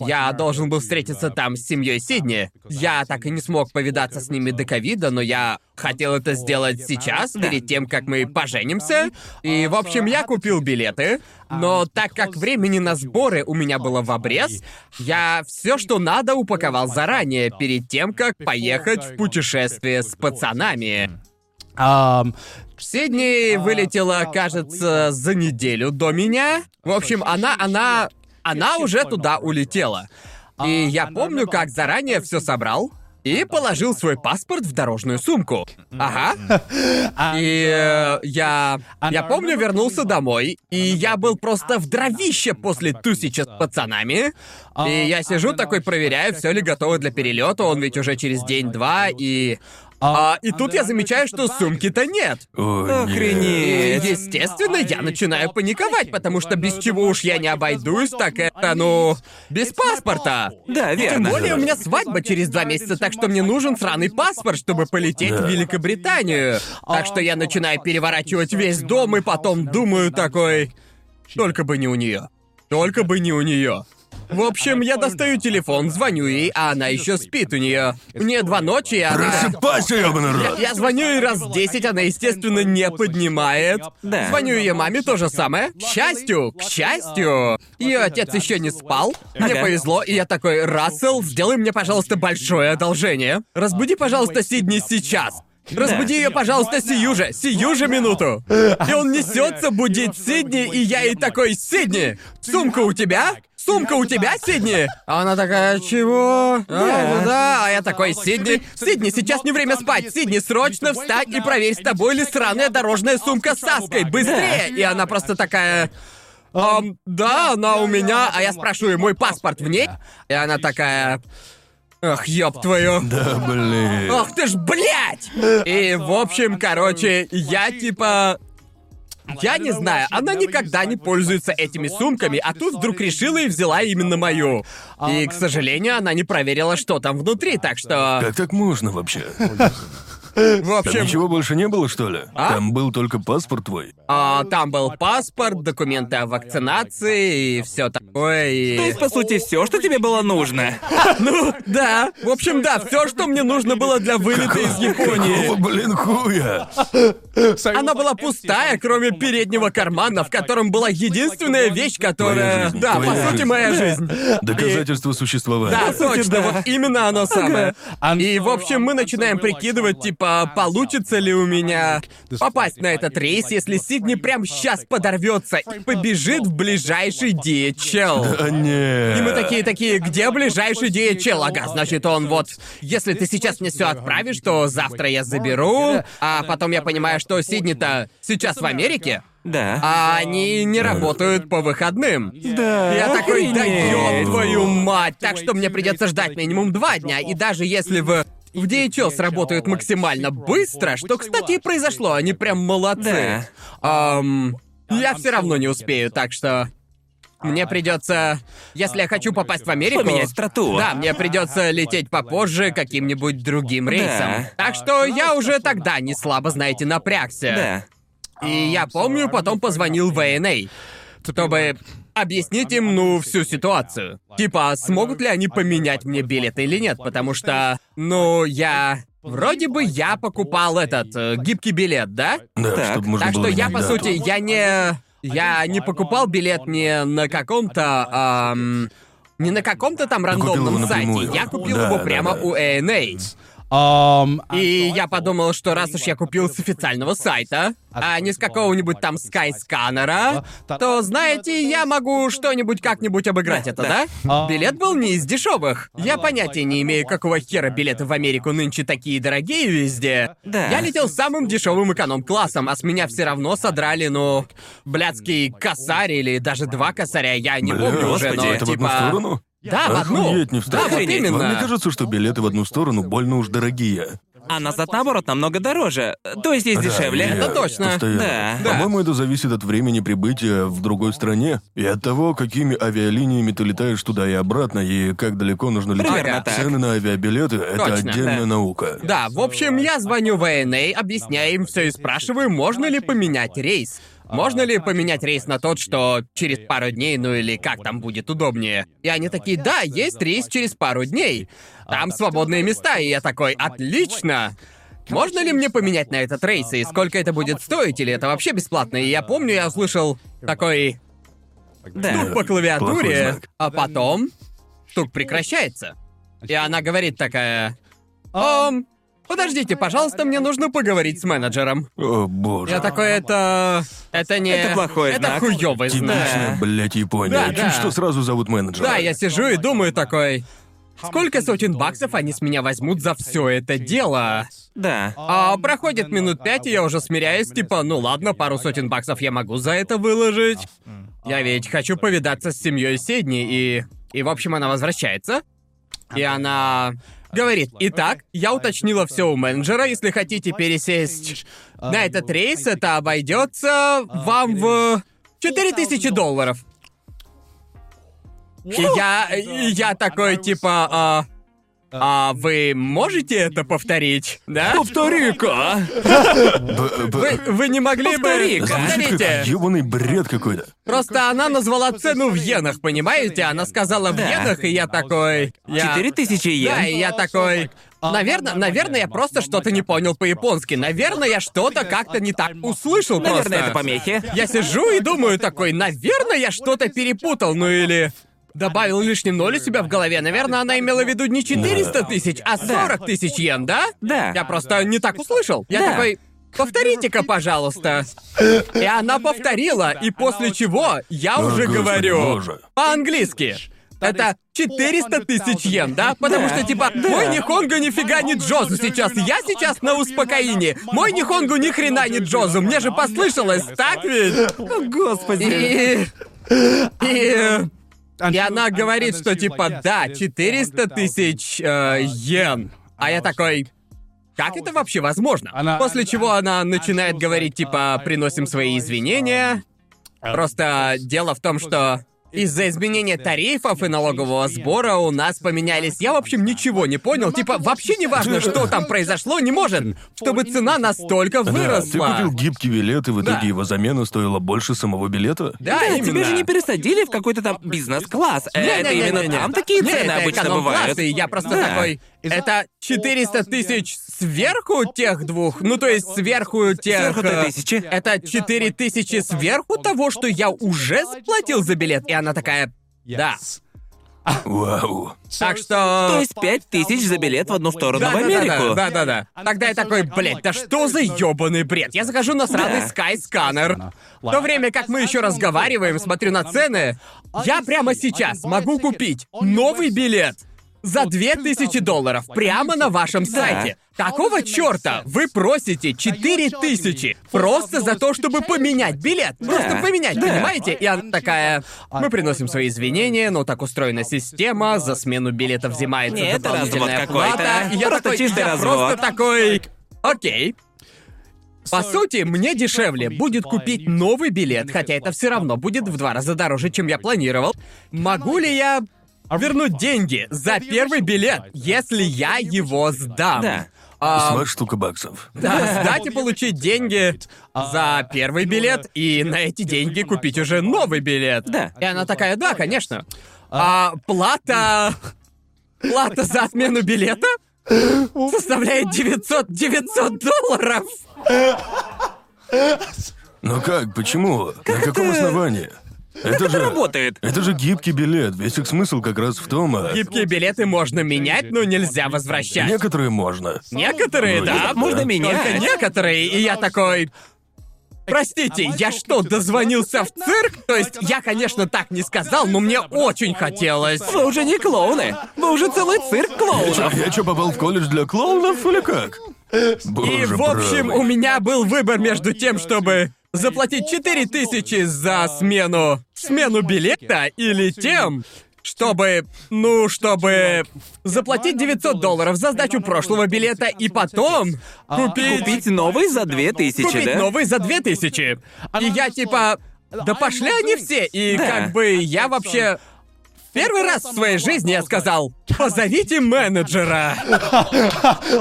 Я должен был встретиться там с семьей Сидни. Я так и не смог повидаться с ними до ковида, но я хотел это сделать сейчас, перед тем, как мы поженимся. И, в общем, я купил билеты. Но так как времени на сборы у меня было в обрез, я все, что надо, упаковал заранее, перед тем, как поехать в путешествие с пацанами. Um, Сидни вылетела, кажется, за неделю до меня. В общем, она, она, она уже туда улетела. И я помню, как заранее все собрал и положил свой паспорт в дорожную сумку. Ага. И э, я... Я помню, вернулся домой, и я был просто в дровище после тусича с пацанами. И я сижу такой, проверяю, все ли готово для перелета, он ведь уже через день-два, и... А, и тут я замечаю, что сумки-то нет. О, нет. И, Охренеть. естественно, я начинаю паниковать, потому что без чего уж я не обойдусь, так это, ну, без паспорта. Да, Тем верно. более у меня свадьба через два месяца, так что мне нужен сраный паспорт, чтобы полететь в Великобританию. Так что я начинаю переворачивать весь дом и потом думаю такой... Только бы не у нее. Только бы не у нее. В общем, я достаю телефон, звоню ей, а она еще спит у нее. Мне два ночи, и она... Просыпайся, ёбаный рот! Я звоню ей раз десять, она, естественно, не поднимает. Да. Звоню ее маме, то же самое. К счастью, к счастью, ее отец еще не спал. Мне Ага. повезло, и я такой, Рассел, сделай мне, пожалуйста, большое одолжение. Разбуди, пожалуйста, Сидни сейчас. Разбуди ее, пожалуйста, сию же, сию же минуту. И он несется будить Сидни, и я ей такой, Сидни, сумка у тебя? Сумка у тебя, Сидни? А она такая, чего? А, ну да, а я такой, Сидни, Сидни, сейчас не время спать. Сидни, срочно встать и проверь, с тобой ли сраная дорожная сумка с Аской. Быстрее! И она просто такая... «Ам, да, она у меня, а я спрашиваю, мой паспорт в ней? И она такая... Ах, ёб твою. Да, блин. Ах ты ж, блядь! И, в общем, короче, я типа... Я не знаю, она никогда не пользуется этими сумками, а тут вдруг решила и взяла именно мою. И, к сожалению, она не проверила, что там внутри, так что... Как так можно вообще? В Там общем, ничего больше не было, что ли? А? Там был только паспорт твой. а, там был паспорт, документы о вакцинации и все такое, и... То есть, по сути, все, что тебе было нужно. Ну, да. В общем, да, все, что мне нужно было для вылета из Японии. Блин, хуя? Она была пустая, кроме переднего кармана, в котором была единственная вещь, которая... Да, по сути, моя жизнь. Доказательство существования. Да, точно, да. вот именно оно самое. И, в общем, мы начинаем прикидывать, типа, получится ли у меня попасть на этот рейс, если Сидни прям сейчас подорвется и побежит в ближайший DHL. А не. И мы такие такие, где ближайший DHL? Ага, значит он вот. Если ты сейчас мне все отправишь, то завтра я заберу. А потом я понимаю, что Сидни-то сейчас в Америке, Да. а они не работают по выходным. Да. Я такой, да ёб твою мать! Так что мне придется ждать минимум два дня, и даже если в... В DHL сработают максимально быстро, что, кстати, и произошло, они прям молодцы. Ам, я все равно не успею, так что... Мне придется, если я хочу попасть в Америку, Поменять страту. Да, мне придется лететь попозже каким-нибудь другим рейсом. Да. Так что я уже тогда не слабо, знаете, напрягся. Да. И я помню, потом позвонил в ANA, чтобы объяснить им, ну, всю ситуацию. Типа, смогут ли они поменять мне билет или нет, потому что, ну, я... Вроде бы я покупал этот э, гибкий билет, да? Да, Так. чтобы можно так было что я, по дату. сути, я не... Я не покупал билет не на каком-то... ам, не на каком-то там рандомном сайте. Я купил Да, его да, прямо да. у ANA. Um, И я подумал, что раз уж я купил с официального сайта, а не с какого-нибудь там скайсканера, то, знаете, я могу что-нибудь как-нибудь обыграть это, да? Билет был не из дешевых. Я понятия не имею, какого хера билеты в Америку нынче такие дорогие везде. Да. Я летел самым дешевым эконом-классом, а с меня все равно содрали, ну, блядский косарь или даже два косаря, я не Бля, помню уже, господи, но это в одну типа... сторону? Да, в одну. Охуеть не Да, встать. вот Охренеть. именно. Вам не кажется, что билеты в одну сторону больно уж дорогие? А назад, наоборот, намного дороже. То есть есть дешевле. Да, Это я точно. постоянно. Да. Да. По-моему, это зависит от времени прибытия в другой стране и от того, какими авиалиниями ты летаешь туда и обратно, и как далеко нужно лететь. Примерно так. Цены на авиабилеты — это Точно, отдельная да. наука. Да, в общем, я звоню в ANA, объясняю им все и спрашиваю, можно ли поменять рейс. Можно ли поменять рейс на тот, что через пару дней, ну или как там будет удобнее? И они такие, да, есть рейс через пару дней. Там свободные места, и я такой, отлично. Можно ли мне поменять на этот рейс, и сколько это будет стоить, или это вообще бесплатно? И я помню, я услышал такой Да. стук по клавиатуре, а потом стук прекращается. И она говорит такая... «Ам, подождите, пожалуйста, мне нужно поговорить с менеджером. О, боже. Я такой, это... Это не... Это плохой Это знак. хуёвый знак. Типичная, блядь, Япония. Да, Чуть да. что сразу зовут менеджера. Да, я сижу и думаю такой... Сколько сотен баксов они с меня возьмут за все это дело? Да. А проходит минут пять, и я уже смиряюсь, типа, ну ладно, пару сотен баксов я могу за это выложить. Я ведь хочу повидаться с семьей Седни, и... И, в общем, она возвращается. И она говорит, итак, я уточнила все у менеджера, если хотите пересесть на этот рейс, это обойдется вам в 4000 долларов. И я, и я такой, типа, а, А вы можете это повторить? Да? Повтори-ка! Вы, вы не могли бы... Повтори-ка. Звучит Повторите. как ёбаный бред какой-то. Просто она назвала цену в йенах, понимаете? Она сказала в Да. йенах, и я такой... Я... Четыре тысячи йен. Да, и я такой... Наверное, наверное, я просто что-то не понял по-японски. Наверное, я что-то как-то не так услышал Наверное, просто. это помехи. Я сижу и думаю такой, наверное, я что-то перепутал, ну или... Добавил лишний ноль у себя в голове. Наверное, она имела в виду не 400 тысяч, а 40 тысяч йен, да? Да. Я просто не так услышал. Я Да. такой, повторите-ка, пожалуйста. И она повторила, и после чего я О, уже говорю боже. по-английски. Это 400 тысяч йен, да? Потому что, типа, мой Нихонго нифига не Джозу сейчас. Я сейчас на успокоении. Мой Нихонго ни хрена не Джозу. Мне же послышалось, так ведь? О, господи. И... И... И она говорит, что типа, да, 400 тысяч э, йен. А я такой, как это вообще возможно? Она- После чего она начинает говорить, типа, приносим свои извинения. Просто дело в том, что из-за изменения тарифов и налогового сбора у нас поменялись. Я, в общем, ничего не понял. Типа, вообще не важно, что там произошло, не может, чтобы цена настолько Да, ты выросла. купил гибкий билет, и в итоге Да. его замена стоила больше самого билета? Да, Да, именно. тебе же не пересадили в какой-то там бизнес-класс. Э, Это Не-не-не-не-не. именно там такие Не, цены это обычно эконом-класс, бывают. И я просто Да. такой. Это 400 тысяч сверху тех двух? Ну, то есть сверху тех... Сверху той э, тысячи. Это 4 тысячи сверху того, что я уже заплатил за билет. И она такая... Да. Вау. Так что... То есть пять тысяч за билет в одну сторону да, в Америку. Да, да, да, да. Тогда я такой, блядь, да что за ёбаный бред? Я захожу на сраный Да. Skyscanner. В то время как мы еще разговариваем, смотрю на цены, я прямо сейчас могу купить новый билет за 2000 долларов прямо на вашем сайте. Какого черта вы просите 4000 просто за то, чтобы поменять билет? Просто поменять, понимаете? И она такая, мы приносим свои извинения, но так устроена система, за смену билетов взимается Не, это дополнительная какой-то. плата. Я Просто такой, чистый я развод. просто такой, окей. По сути, мне дешевле будет купить новый билет, хотя это все равно будет в два раза дороже, чем я планировал. Могу ли я вернуть деньги за первый билет, если я его сдам? Да. А, Сама штука баксов. да, сдать и получить деньги за первый билет, и на эти деньги купить уже новый билет. Да. И она такая, да, конечно. А плата... Плата за отмену билета составляет 900... 900 долларов! Ну как, почему? На каком основании? Это же... Работает. Это же гибкий билет. Весь их смысл как раз в том, а... Гибкие билеты можно менять, но нельзя возвращать. Некоторые можно. Некоторые, Ну, да. да. Можно Только менять. некоторые, и я такой... Простите, я что, дозвонился в цирк? То есть я, конечно, так не сказал, но мне очень хотелось. Вы уже не клоуны. Вы уже целый цирк клоунов. Я что, попал в колледж для клоунов или как? И, в общем, у меня был выбор между тем, чтобы заплатить 4000 за смену... смену билета или тем, чтобы... ну, чтобы заплатить 900 долларов за сдачу прошлого билета и потом купить... Купить новый за две тысячи, купить да? новый за 2000. И я типа... Да пошли они все, и Да. как бы я вообще... Первый раз в своей жизни я сказал, позовите менеджера.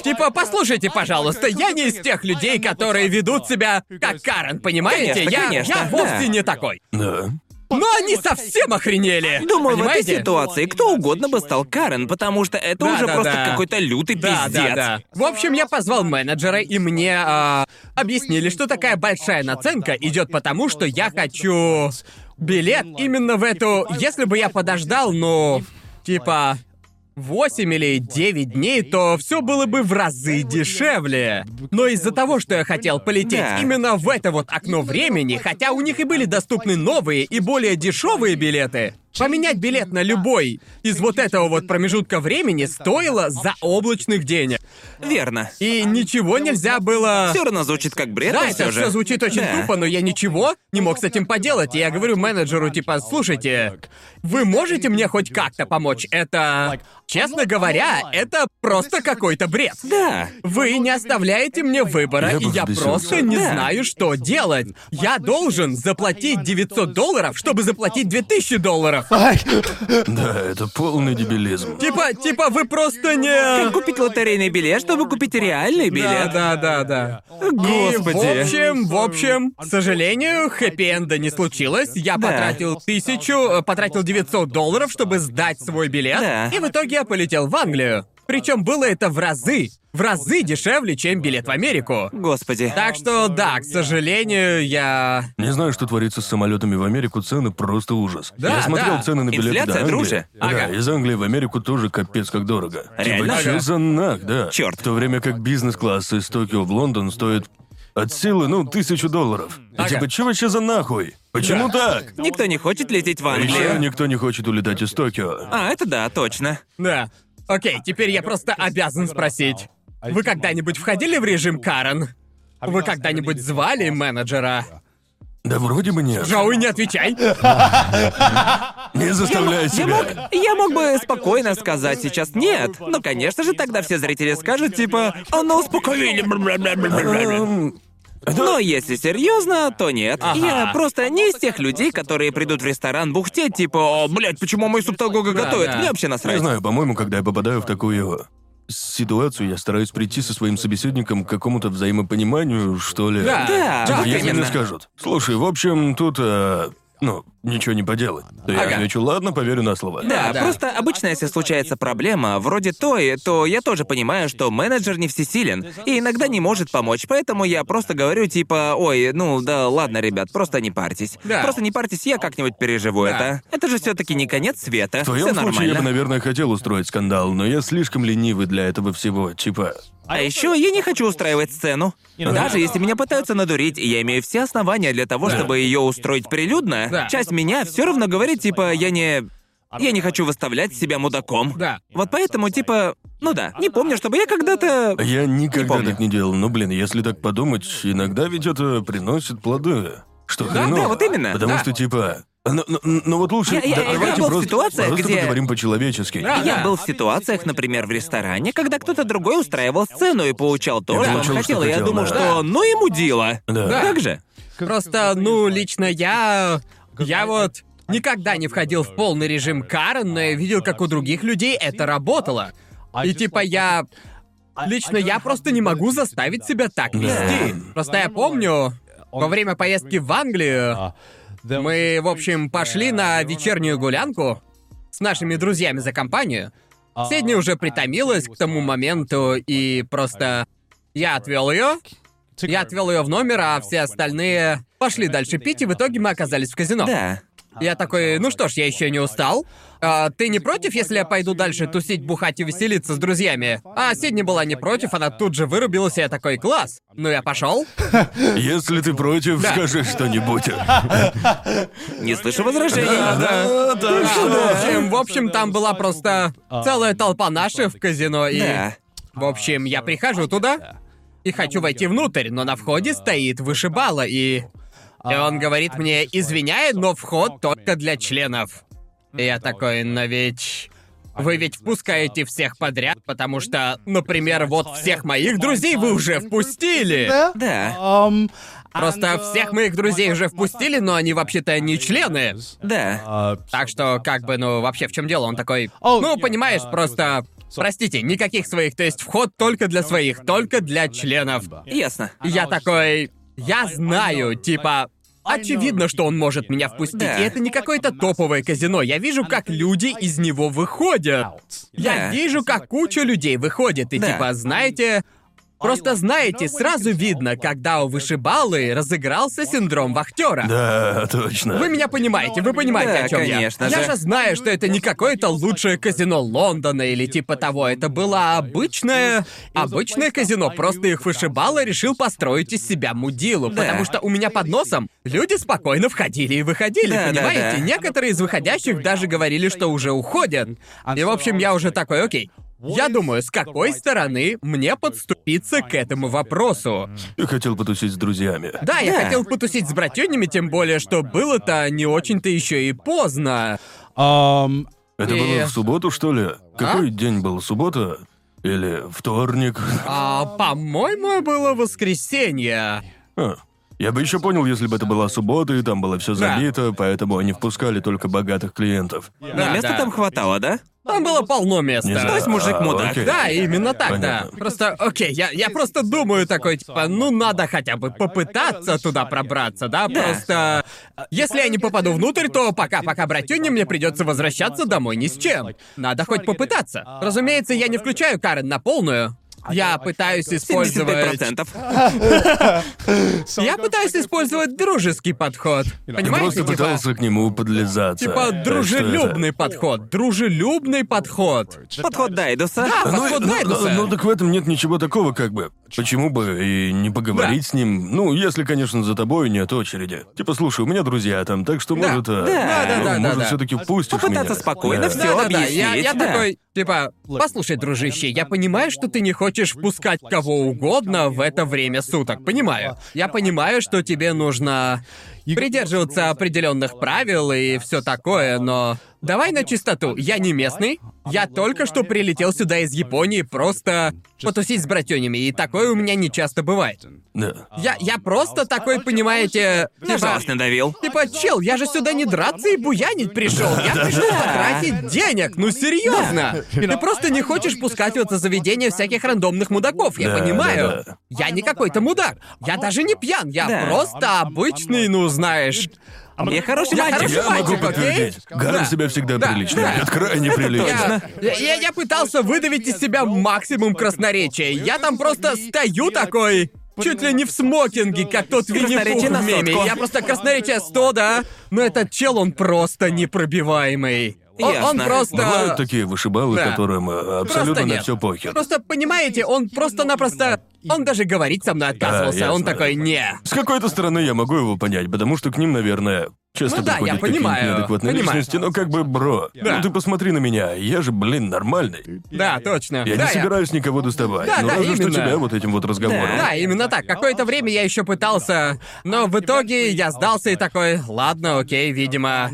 Типа, послушайте, пожалуйста, я не из тех людей, которые ведут себя как Карен, понимаете? Конечно, я, конечно, я вовсе не такой. Да. Но они совсем охренели. Думаю, в понимаете? этой ситуации кто угодно бы стал Карен, потому что это Да, уже да, просто да. какой-то лютый Да, пиздец. да, да. В общем, я позвал менеджера, и мне а, объяснили, что такая большая наценка идет потому, что я хочу билет именно в эту. Если бы я подождал, ну, типа. 8 или 9 дней, то все было бы в разы дешевле. Но из-за того, что я хотел полететь Да. именно в это вот окно времени, хотя у них и были доступны новые и более дешевые билеты, поменять билет на любой из вот этого вот промежутка времени стоило за облачных денег. Верно. И ничего нельзя было... Все равно звучит как бред, Да, но это все же. все звучит очень Да. тупо, но я ничего не мог с этим поделать. И я говорю менеджеру, типа, слушайте, вы можете мне хоть как-то помочь? Это, честно говоря, это просто какой-то бред. Да. Вы не оставляете мне выбора, Я и бы я взбесился. просто не Да. знаю, что делать. Я должен заплатить 900 долларов, чтобы заплатить 2000 долларов. Да, это полный дебилизм. Типа, типа вы просто Как не... купить лотерейный билет, чтобы купить реальный Да, билет? да, да, да. Господи. И, в общем, в общем, к сожалению, хэппи-энда не случилось. Я Да. потратил тысячу, э, потратил 900 долларов, чтобы сдать свой билет. Да. И в итоге я полетел в Англию. Причем было это в разы, в разы дешевле, чем билет в Америку. Господи. Так что, да, к сожалению, я... Не знаю, что творится с самолетами в Америку, цены просто ужас. Да, Я смотрел да. цены на билеты Инфляция, до Англии. друже. Да, Ага. из Англии в Америку тоже капец как дорого. Реально? Типа, чё Ага. за нах, да. Чёрт. В то время как бизнес-класс из Токио в Лондон стоит от силы, ну, тысячу долларов. И Ага. типа, чё вообще за нахуй? Почему так? Никто не хочет лететь в А Еще Англию. никто не хочет улетать из Токио. А, это да, точно. Да. Окей, теперь я просто обязан спросить. Вы когда-нибудь входили в режим Карен? Вы когда-нибудь звали менеджера? Да вроде бы нет. Жоуи, не отвечай. Не заставляй Я себя. мог, я мог бы спокойно сказать сейчас нет. Но, конечно же, тогда все зрители скажут, типа, а ну успокоили. Эм, Но если серьезно, то нет. Ага. Я просто не из тех людей, которые придут в ресторан бухтеть, типа, о, блядь, почему мой долго Да, готовят? да. Мне вообще Не насрать. знаю, по-моему, когда я попадаю в такую ситуацию, я стараюсь прийти со своим собеседником к какому-то взаимопониманию, что ли. Да, Да, вот если мне именно. скажут, слушай, в общем, тут, э, ну, ничего не поделать, то я Ага. отвечу, ладно, поверю на слово. Да, да. просто обычно, если случается проблема, вроде той, то я тоже понимаю, что менеджер не всесилен и иногда не может помочь, поэтому я просто говорю типа, ой, ну да ладно, ребят, просто не парьтесь. Да. Просто не парьтесь, я как-нибудь переживу Да. это. Это же все таки не конец света. В твоем Все случае я бы, наверное, хотел устроить скандал, но я слишком ленивый для этого всего, типа. А еще я не хочу устраивать сцену. Даже если меня пытаются надурить, и я имею все основания для того, чтобы ее устроить прилюдно, Да. часть меня все равно говорит, типа, я не. Я не хочу выставлять себя мудаком. Да. Вот поэтому, типа, ну да, не помню, чтобы я когда-то. Я никогда помню. так не делал, но, блин, если так подумать, иногда ведь это приносит плоды. Что Да, хреново. да, вот именно, Потому да. что, типа... Ну, ну- ну вот лучше... Я- я- да- я давайте был в просто, ситуациях, просто где- поговорим по-человечески. Да, Я да. был в ситуациях, например, в ресторане, когда кто-то другой устраивал сцену и получал то, И что он получил, что хотел, и я хотел, думал, да. что ну ему дело. Да. Как же? Просто, ну, лично я... Я вот никогда не входил в полный режим Карен, но я видел, как у других людей это работало. И типа я... Лично я просто не могу заставить себя так вести. Просто я помню, во время поездки в Англию мы, в общем, пошли на вечернюю гулянку с нашими друзьями за компанию. Седни уже притомилась к тому моменту, и просто я отвел ее. Я отвел ее в номер, а все остальные пошли дальше пить, и в итоге мы оказались в казино. Да. Я такой, ну что ж, я еще не устал. А, ты не против, если я пойду дальше тусить, бухать и веселиться с друзьями? А Сидни была не против, она тут же вырубилась, и я такой, класс. Ну я пошел. Если ты против, Да. скажи что-нибудь. Не слышу возражений. Да, так В что... общем, в общем, там была просто целая толпа наших в казино, и... Да. В общем, я прихожу туда и хочу войти внутрь, но на входе стоит вышибала, и... И он говорит мне, извиняй, но вход только для членов. И я такой, но ведь... Вы ведь впускаете всех подряд, потому что, например, вот всех моих друзей вы уже впустили. Да. Просто всех моих друзей уже впустили, но они вообще-то не члены. Да. Так что, как бы, ну, вообще в чем дело? Он такой, ну, понимаешь, просто... Простите, никаких своих, то есть вход только для своих, только для членов. Ясно. Я такой, я знаю, типа, очевидно, что он может меня впустить, Да. и это не какое-то топовое казино. Я вижу, как люди из него выходят. Я Да. вижу, как куча людей выходит, и Да. типа, знаете, просто знаете, сразу видно, когда у вышибалы разыгрался синдром вахтера. Да, точно. Вы меня понимаете, вы понимаете, Да, о чем я. конечно Я же. же знаю, что это не какое-то лучшее казино Лондона или типа того. Это было обычное, обычное казино. Просто их вышибало решил построить из себя мудилу. Да. Потому что у меня под носом люди спокойно входили и выходили, Да, да, понимаете? да. Некоторые из выходящих даже говорили, что уже уходят. И в общем, я уже такой, окей. Я думаю, с какой стороны мне подступиться к этому вопросу? Ты хотел потусить с друзьями. Да, я Да. хотел потусить с братюнями, тем более, что было-то не очень-то еще и поздно. Это И- было в субботу, что ли? А? Какой день был? Суббота? Или вторник? А, по-моему, было воскресенье. А, Я бы еще понял, если бы это была суббота, и там было все Да. забито, поэтому они впускали только богатых клиентов. Да, места да. там хватало, да? Там было полно места. Не знаю. То есть мужик А, мудак. окей. Да, именно так, Понятно. да. Просто, окей, я, я просто думаю такой, типа, ну надо хотя бы попытаться туда пробраться, да? Просто, если я не попаду внутрь, то пока-пока, братюни, мне придется возвращаться домой ни с чем. Надо хоть попытаться. Разумеется, я не включаю Карен на полную. Я пытаюсь использовать... 75%. Я пытаюсь использовать дружеский подход. Ты Понимаете, просто типа... пытался к нему подлизаться. Типа дружелюбный подход. Дружелюбный подход. Подход Дайдуса. Да, Ну, подход ну, Дайдуса. ну, ну, так в этом нет ничего такого, как бы. Почему бы и не поговорить с ним? Ну, если, конечно, за тобой нет очереди. Типа, слушай, у меня друзья там, так что, Да. может, а, Да, да, да, да, может, да. все-таки впустишь Попытаться меня? спокойно Да. я, объяснить, я да. такой, типа, послушай, дружище, я понимаю, что ты не хочешь впускать кого угодно в это время суток, понимаю. Я понимаю, что тебе нужно придерживаться определенных правил и все такое, но давай на чистоту. Я не местный. Я только что прилетел сюда из Японии просто потусить с братюнями, и такое у меня не часто бывает. Да. Я, я просто такой, понимаете, На типа, надавил. Типа, чел, я же сюда не драться и буянить пришел. Я пришел потратить денег. Ну серьезно. Ты просто не хочешь пускать в это заведение всяких рандомных мудаков. Я Да, понимаю. да, да. Я не какой-то мудак. Я даже не пьян. Я просто обычный, ну знаешь. Я хороший Я мальчик. хороший Я могу мальчик, окей? подтвердить. Гарн Да. себя всегда Да, прилично да. ведет, крайне прилично. Я, я, я пытался выдавить из себя максимум красноречия. Я там просто стою такой. Чуть ли не в смокинге, как тот на в меме. Я просто красноречие 100, да? Но этот чел, он просто непробиваемый. Он, он Ясно. просто... Бывают такие вышибалы, Да. которым э, абсолютно на нет. все похер. Просто, понимаете, он просто-напросто... Он даже говорить со мной отказывался. ясно. он такой, не. С какой-то стороны я могу его понять, потому что к ним, наверное, часто Ну да, приходят я какие-нибудь понимаю, неадекватные понимаю. личности, но как бы, бро, Да. ну ты посмотри на меня, я же, блин, нормальный. Да, точно. Я да, не собираюсь никого доставать, Да, ну да, разве что именно. тебя вот этим вот разговором. Да, именно так. Какое-то время я еще пытался, но в итоге я сдался и такой, ладно, окей, видимо,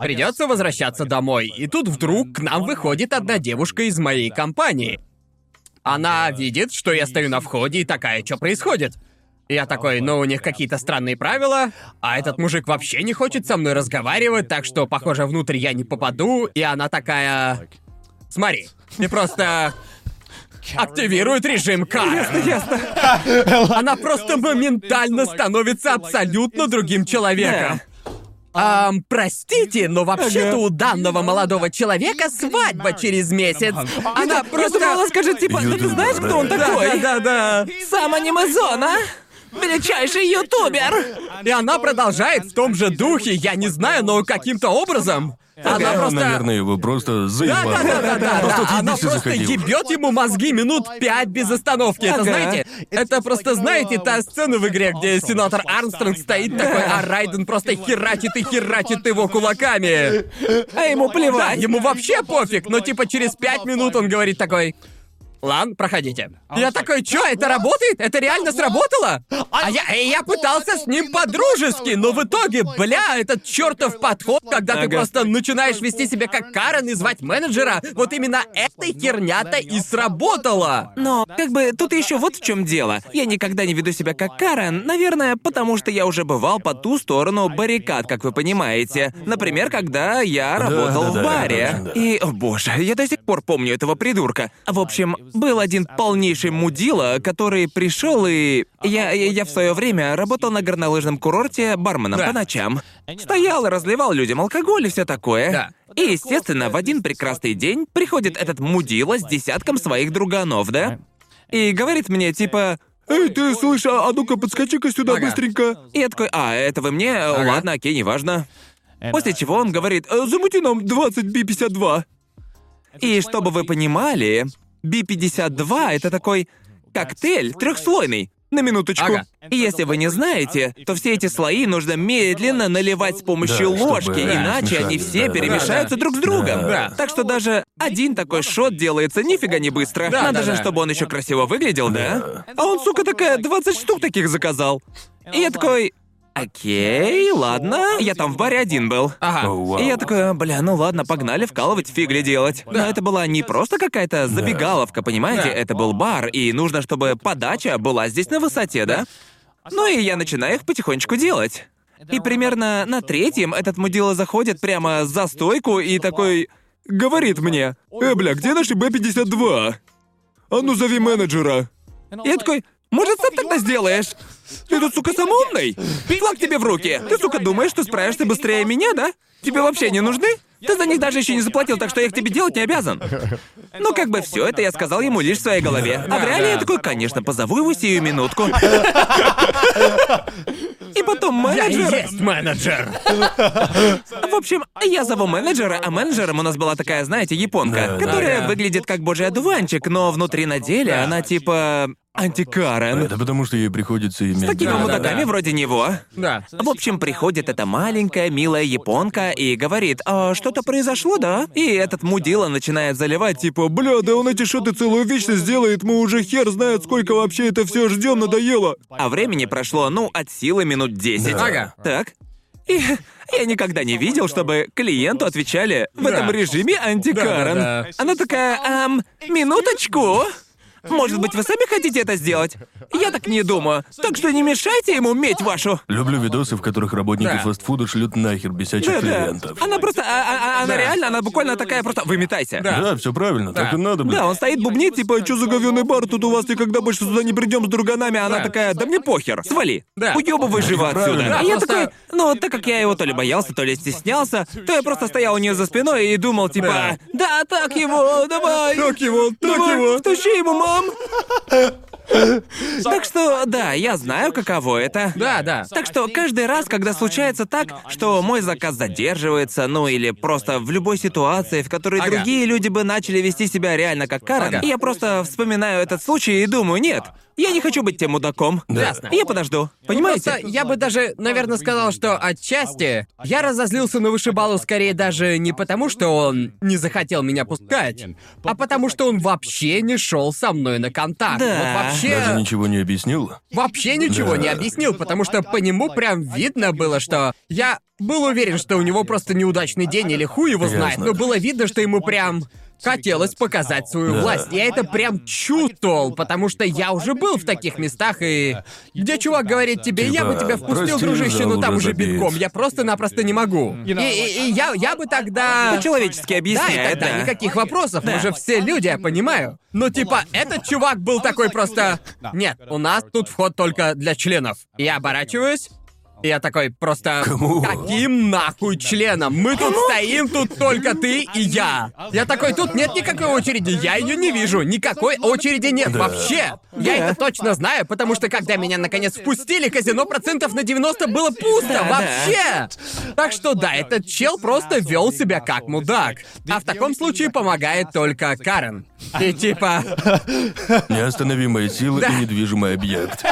придется возвращаться домой. И тут вдруг к нам выходит одна девушка из моей компании. Она видит, что я стою на входе и такая, что происходит? Я такой, ну, у них какие-то странные правила, а этот мужик вообще не хочет со мной разговаривать, так что, похоже, внутрь я не попаду, и она такая... Смотри, ты просто активирует режим Кара. Она просто моментально становится абсолютно другим человеком. Ам, простите, но вообще-то у данного молодого человека свадьба через месяц. Она просто... думала, она скажет, типа, ну ты знаешь, кто он да. такой? Да-да-да. Сам анимазон, а? Величайший ютубер! И она продолжает в том же духе, я не знаю, но каким-то образом. Она Я, просто... наверное, его просто заебал. Да, да, да, да, да, Просто да. Она отъебись и просто заходи. ебет ему мозги минут пять без остановки. Это Ага. знаете, это просто знаете та сцена в игре, где сенатор Армстронг стоит такой, а Райден просто херачит и херачит его кулаками. А ему Да, плевать. ему вообще пофиг, но типа через пять минут он говорит такой. Ладно, проходите. Я такой, чё, это работает? Это реально сработало? А я, и я пытался с ним по-дружески, но в итоге, бля, этот чертов подход, когда ты Ага. просто начинаешь вести себя как Карен и звать менеджера, вот именно эта херня-то и сработала. Но, как бы, тут еще вот в чем дело. Я никогда не веду себя как Карен, наверное, потому что я уже бывал по ту сторону баррикад, как вы понимаете. Например, когда я работал в да, баре. да, да. И, о боже, я до сих пор помню этого придурка. В общем, был один полнейший мудила, который пришел и... Я, я, я в свое время работал на горнолыжном курорте барменом Да. по ночам. Стоял и разливал людям алкоголь и все такое. Да. И, естественно, в один прекрасный день приходит этот мудила с десятком своих друганов, да? И говорит мне, типа... «Эй, ты слышь, а а ну-ка подскочи-ка сюда Ага. быстренько». И я такой, а, это вы мне? Ладно, окей, неважно. После чего он говорит, «Э, замути нам 20 Би-52. И чтобы вы понимали, Би-52 это такой коктейль трехслойный. На минуточку. Ага. И если вы не знаете, то все эти слои нужно медленно наливать с помощью Да, чтобы ложки, они иначе они смешались, все да, да. перемешаются друг с другом. Да. Так что даже один такой шот делается нифига не быстро. Да, Надо да, же, да. чтобы он еще красиво выглядел, да? А он, сука, такая, 20 штук таких заказал. И я такой, окей, ладно. Я там в баре один был. Ага. И я такой, бля, ну ладно, погнали вкалывать, фигли делать. Но это была не просто какая-то забегаловка, понимаете? Это был бар, и нужно, чтобы подача была здесь на высоте, да? Ну и я начинаю их потихонечку делать. И примерно на третьем этот мудила заходит прямо за стойку и такой... Говорит мне, «Э, бля, где наши Б-52? А ну зови менеджера». Я такой, может, сам тогда сделаешь? Ты тут, сука, самоумный? Флаг тебе в руки. Ты, сука, думаешь, что справишься быстрее меня, да? Тебе вообще не нужны? Ты за них даже еще не заплатил, так что я их тебе делать не обязан. Ну, как бы все это я сказал ему лишь в своей голове. А в реале я такой, конечно, позову его сию минутку. И потом Я и менеджер... есть менеджер. В общем, я зову менеджера, а менеджером у нас была такая, знаете, японка, которая выглядит как божий одуванчик, но внутри на деле она типа антикарен. Это потому, что ей приходится иметь... С такими Да, да, мудаками да. вроде него. Да. В общем, приходит эта маленькая, милая японка и говорит, а что-то произошло, да? И этот мудила начинает заливать, типа, бля, да он эти шоты целую вечность делает, мы уже хер знает, сколько вообще это все ждем, надоело. А времени прошло, ну, от силы минут 10. Да. Ага. Так. И я никогда не видел, чтобы клиенту отвечали в этом режиме антикарен. Да-да-да. Она такая, ам, минуточку. Может быть, вы сами хотите это сделать? Я так не думаю. Так что не мешайте ему медь вашу. Люблю видосы, в которых работники Да. фастфуда шлют нахер бесячих Да-да. клиентов. Она просто, а- а- а- она Да. реально, она буквально такая просто, выметайся. Да. Да, все правильно, так Да. и надо, блин. Да, он стоит бубнит, типа, что за говёный бар, тут у вас никогда больше сюда не придем с друганами, а она Да. такая, да мне похер, свали, Да. уёбывай живо Правильно. отсюда. Да, а я просто- такой, ну, так как я его то ли боялся, то ли стеснялся, то я просто стоял у нее за спиной и думал, типа, да, так его, давай. Так его, так его. Втащи ему, мам. Так что, да, я знаю, каково это. Да, да. Так что каждый раз, когда случается так, что мой заказ задерживается, ну или просто в любой ситуации, в которой Ага. другие люди бы начали вести себя реально как Карен, Ага. я просто вспоминаю этот случай и думаю, нет, я не хочу быть тем мудаком. Ясно. Я подожду. Понимаете? Просто я бы даже, наверное, сказал, что отчасти я разозлился на вышибалу скорее даже не потому, что он не захотел меня пускать, а потому что он вообще не шел со мной на контакт. Да. Вот вообще, Даже ничего не объяснил? вообще ничего Да. не объяснил, потому что по нему прям видно было, что я был уверен, что у него просто неудачный день или хуй его знает, Ясно. но было видно, что ему прям хотелось показать свою власть. Я это прям чувствовал, потому что я уже был в таких местах, и где чувак говорит тебе, я бы тебя впустил, «Прости, дружище, но там уже уже забит». битком. Я просто-напросто не могу. И, и- и я, я бы тогда... По-человечески Да, и объясняет, тогда да. никаких вопросов, мы же все люди, я понимаю. Но типа, этот чувак был такой просто... Нет, у нас тут вход только для членов. Я оборачиваюсь, я такой просто... Кому? Каким нахуй членом? Мы тут стоим, тут только ты и я. Я такой, тут нет никакой очереди, я ее не вижу. Никакой очереди нет вообще. Я это точно знаю, потому что когда меня наконец впустили, казино процентов на 90 было пусто Да, да. вообще. Так что да, этот чел просто вел себя как мудак. А в таком случае помогает только Карен. И типа... Неостановимая сила Да. и недвижимый объект.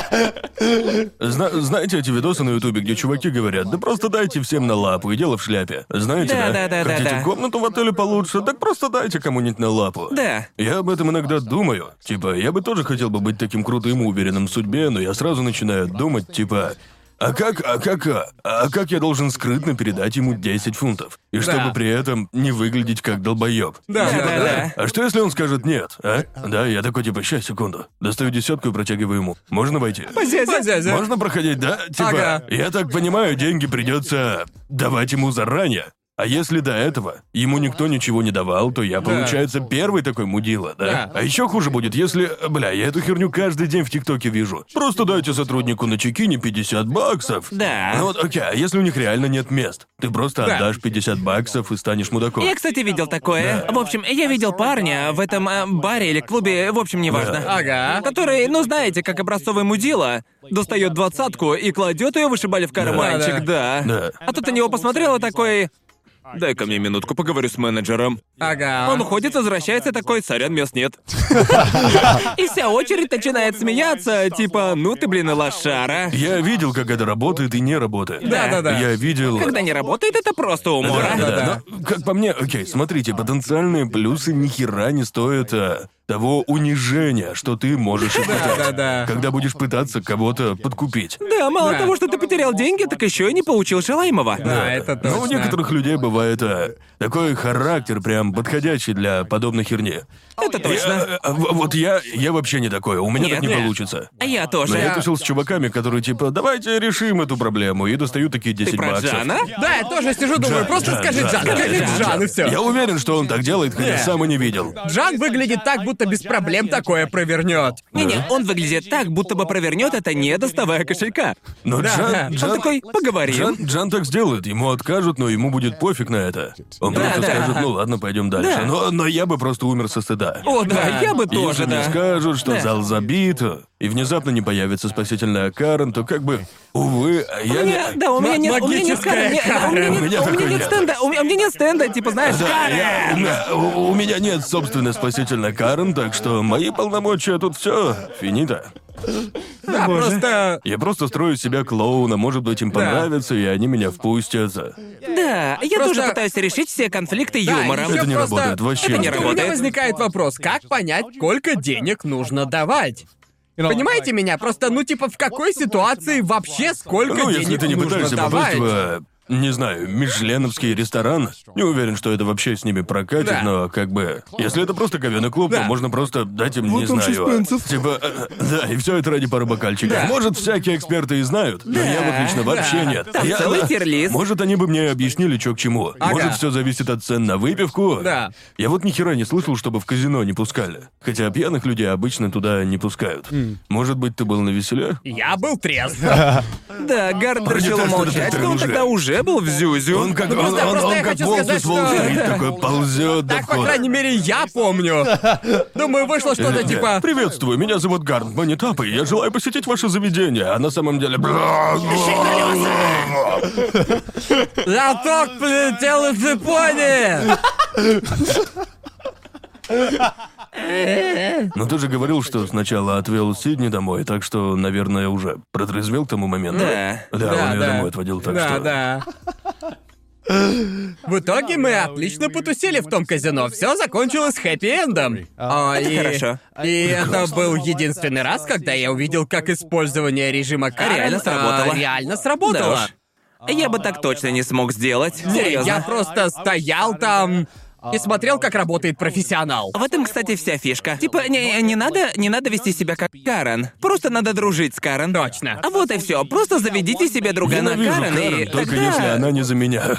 Зна- знаете эти видосы на Ютубе, где чуваки говорят, да просто дайте всем на лапу, и дело в шляпе. Знаете, Да, да? да, да, да, Хотите да. комнату в отеле получше, так просто дайте кому-нибудь на лапу. Да. Я об этом иногда думаю. Типа, я бы тоже хотел бы быть таким крутым и уверенным в судьбе, но я сразу начинаю думать, типа, а как, а как, а, а как я должен скрытно передать ему 10 фунтов? И чтобы при этом не выглядеть как долбоеб. Да, Да, да, да, да. да. А что если он скажет нет, а? Да, я такой типа, ща, секунду. Достаю десятку и протягиваю ему. Можно войти? Позязя. Можно проходить, да? Типа, Ага. я так понимаю, деньги придется давать ему заранее. А если до этого ему никто ничего не давал, то я, получается, первый такой мудила, да? Да. А еще хуже будет, если... Бля, я эту херню каждый день в ТикТоке вижу. Просто дайте сотруднику на чекине 50 баксов. Да. Ну вот, окей, а если у них реально нет мест? Ты просто Да. отдашь 50 баксов и станешь мудаком. Я, кстати, видел такое. В общем, я видел парня в этом э, баре или клубе, в общем, неважно. Да. Ага. Который, ну знаете, как образцовый мудила, достает двадцатку и кладет ее вышибали в карманчик, да. Да. А тут на него посмотрел и такой. Дай-ка мне минутку, поговорю с менеджером. Ага. Он уходит, возвращается такой, сорян, мест нет. И вся очередь начинает смеяться, типа, ну ты, блин, и лошара. Я видел, как это работает и не работает. Да-да-да. Я видел... Когда не работает, это просто умора. Да, да, Да-да. Но, как по мне, окей, смотрите, потенциальные плюсы ни хера не стоят а, того унижения, что ты можешь испытать. Да-да-да. Когда будешь пытаться кого-то подкупить. Да, мало Да. того, что ты потерял деньги, так еще и не получил желаемого. Да, это Но у точно. некоторых людей бывает а, такой характер прям подходящий для подобной херни. Это точно. Я- э, в- вот я, я вообще не такой, у меня Нет, так не нет. получится. А я Но тоже. я тусил с чуваками, которые типа, давайте решим эту проблему, и достают такие 10 Ты про баксов. Джана? Да, я тоже сижу, думаю, Джан, просто Джан, скажи Джан, Джан, Джан, скажи Джан, Джан, и все. Я уверен, что он так делает, хотя Не. сам и не видел. Джан выглядит так, будто без проблем такое провернет. Не-не, он выглядит так, будто бы провернет это, не доставая кошелька. Но Да, Джан, да. Он Джан, такой, поговорим. Джан, Джан так сделает, ему откажут, но ему будет пофиг на это. Он Да, просто да. скажет, ну ладно, пойдем дальше. Да. Но, но я бы просто умер со стыда. О, да, Да. я бы Если тоже, мне да. скажут, что Да. зал забит, и внезапно не появится спасительная Карен, то как бы, увы, У я меня, не... да, у меня нет, у меня нет Магическая Карен, не- у меня У нет, меня у меня нет стенда, у меня, у меня нет стенда, типа, знаешь, Да, Карен! да, у, у меня нет собственной спасительной Карен, так что мои полномочия тут все финита. Да, просто... Я просто строю себя клоуна, может быть, им понравится, и они меня впустят. Да, я Просто- тоже пытаюсь решить все конфликты Да, юмором. Это не просто- работает, вообще Это не не У меня работает. возникает вопрос, как понять, сколько денег нужно давать? Понимаете меня? Просто, ну, типа, в какой ситуации вообще сколько Ну, денег если ты не нужно пытаешься давать? попасть в, э, не знаю, мишленовский ресторан, не уверен, что это вообще с ними прокатит, Да. но как бы... Если это просто говёный клуб, Да. то можно просто дать им, не Вот он, знаю... шесть пенсов. Типа, э, да, и все это ради пары бокальчиков. Да. Может, всякие эксперты и знают, но я вот лично вообще да. нет. Там Я- целый тир-лист. Может, они бы мне объяснили, что к чему. Ага. Может, все зависит от цен на выпивку. Да. Я вот ни хера не слышал, чтобы в казино не пускали. Хотя пьяных людей обычно туда не пускают. Может быть, ты был на веселе? Я был трезв. Да, Гард умолчать, ты но он уже. Уже был в Зюзю. Он как, Ну, он, просто- он- просто он я как сказать, что- такой ползет до Так, по крайней мере, я помню. Думаю, вышло что-то Э, типа... Приветствую, меня зовут Гарнт Манитап, и я желаю посетить ваше заведение, а на самом деле... Лоток прилетел из Японии! Но ты же говорил, что сначала отвел Сидни домой, так что, наверное, уже протрезвел к тому моменту. Да. Да, он ее домой отводил, так да, что... да. В итоге мы отлично потусили в том казино. Все закончилось хэппи-эндом. О, Это и... хорошо. И это был единственный раз, когда я увидел, как использование режима Карен Реально а, сработало. реально Да сработало. уж. Я бы так точно не смог сделать. Не, Серьезно. я просто стоял там и смотрел, как работает профессионал. В этом, кстати, вся фишка. Типа, не, не надо, не надо вести себя как Карен. Просто надо дружить с Карен. Точно. А вот и все. Просто заведите себе другана Ненавижу Карен, Карен, и только тогда если она не за меня.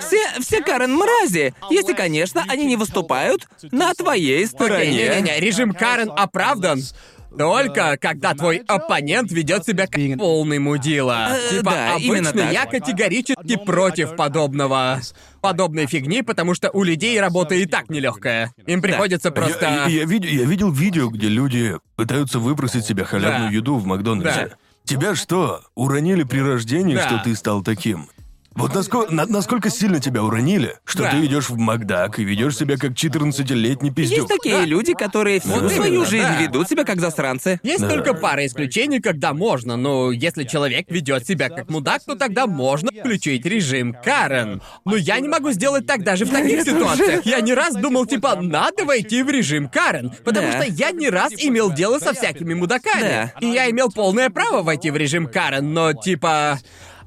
все, все Карен мрази. Если, конечно, они не выступают на твоей стороне. не-не-не, режим Карен оправдан. Только когда твой оппонент ведет себя как полный мудила. Э, типа, да, именно обычно я категорически против подобного. Подобной фигни, потому что у людей работа и так нелегкая. Им приходится просто. Я, я видел, я видел видео, где люди пытаются выпросить себе халявную Да. еду в Макдональдсе. Да. Тебя что, уронили при рождении, Да. что ты стал таким? Вот насколько, на- насколько сильно тебя уронили, что Да. ты идешь в Макдак и ведешь себя как 14-летний пиздюк. Есть такие Да. люди, которые всю Вот свою именно, жизнь да. ведут себя как засранцы. Есть Да. только пара исключений, когда можно, но если человек ведет себя как мудак, то тогда можно включить режим Карен. Но я не могу сделать так даже в таких ситуациях. Я не раз думал, типа, надо войти в режим Карен, потому Да. что я не раз имел дело со всякими мудаками. Да. И я имел полное право войти в режим Карен, но типа...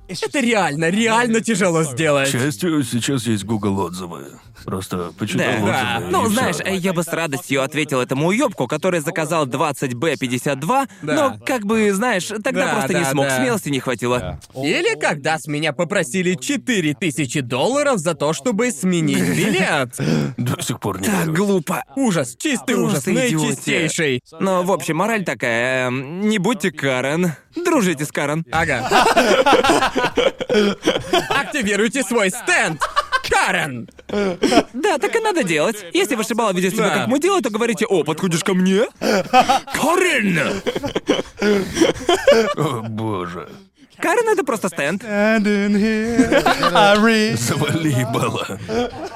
Это реально, реально тяжело К сделать. счастью, сейчас есть Google отзывы. Просто почитал Да. отзывы. Да. и Ну, всё. знаешь, э, я бы с радостью ответил этому уёбку, который заказал 20Б52, Да. но, как бы, знаешь, тогда Да, просто не да, смог, да. смелости не хватило. Или когда с меня попросили 4000 долларов за то, чтобы сменить билет. До сих пор не Так верю. глупо. Ужас, чистый ужас, Просто идиотия. наичистейший. Но, в общем, мораль такая, эм, не будьте Карен. Дружите с Карен. Ага. Активируйте свой стенд. Карен! Да, так и надо делать. Если вышибала ведет себя как мудила, то говорите, о, подходишь ко мне? Карен! О, боже. Карен — это просто стенд. And in here, I read. Завали ебало.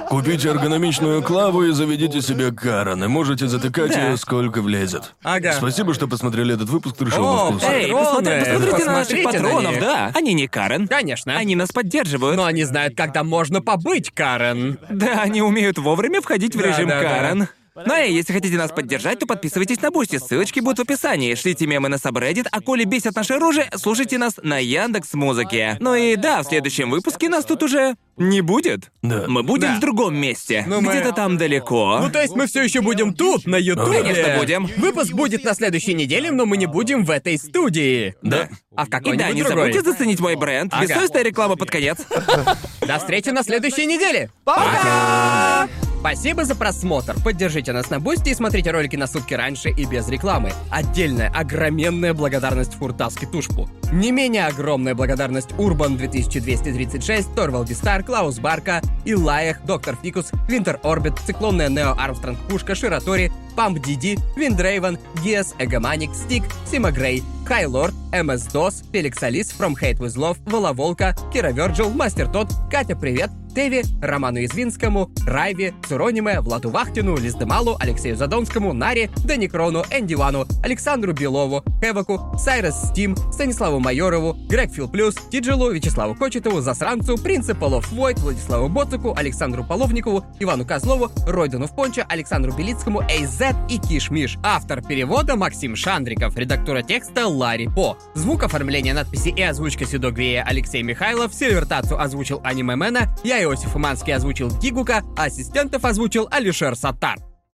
Купите эргономичную клаву и заведите себе Карен, и можете затыкать ее сколько влезет. Ага. Спасибо, что посмотрели этот выпуск трешового вкуса. Эй, посмотри- посмотрите на наших Посмотрите на патронов, них. да. Они не Карен. Конечно. Они нас поддерживают. Но они знают, когда можно побыть Карен. Да, они умеют вовремя входить в Да, режим да, да. Карен. Ну и если хотите нас поддержать, то подписывайтесь на Бусти, ссылочки будут в описании. Шлите мемы на subreddit, а коли бесят наше оружие, слушайте нас на Яндекс Музыке. Ну и да, в следующем выпуске нас тут уже не будет. Да. Мы будем Да. в другом месте. Ну, мы- Где-то там далеко. Ну, то есть мы все еще будем тут, на Ютубе. Конечно, будем. Выпуск будет на следующей неделе, но мы не будем в этой студии. Да. А в и какой-нибудь да, не другой. забудьте заценить мой бренд. Ага. Бессовестная реклама под конец. До встречи на следующей неделе. Пока! Спасибо за просмотр. Поддержите нас на Бусти и смотрите ролики на сутки раньше и без рекламы. Отдельная, огроменная благодарность Фуртаске Тушпу. Не менее огромная благодарность Урбан 2236, Торвалди Стар, Клаус Барка, Илаях, Доктор Фикус, Винтер Орбит, Циклонная Нео Армстронг Пушка, Ширатори, Диди, Виндрейвен, Гиас, Эгоманик, Стик, Сима Грей, Хайлорд, Дос, Феликс Алис, From Hate With Love, Воловолка, Кира Верджил, Мастер Тот, Катя Привет, Теви, Роману Извинскому, Райве, Цурониме, Владу Вахтину, Лиздемалу, Алексею Задонскому, Наре, Дани Крону, Энди Вану, Александру Белову, Хеваку, Сайрес Стим, Станиславу Майорову, Грег Фил Плюс, Тиджилу, Вячеславу Кочетову, Засранцу, Принципу Лов Войт, Владиславу Боцику, Александру Половникову, Ивану Козлову, Ройдану в Понча, Александру Белицкому, Эйзет и Киш Миш. Автор перевода Максим Шандриков, редактора текста Ларри По. Звук оформления надписи и озвучка Седогвея Алексей Михайлов, Сильвертацию озвучил Аниме Мэна, я Иосиф Уманский озвучил Гигука, ассистентов озвучил Алишер Саттар.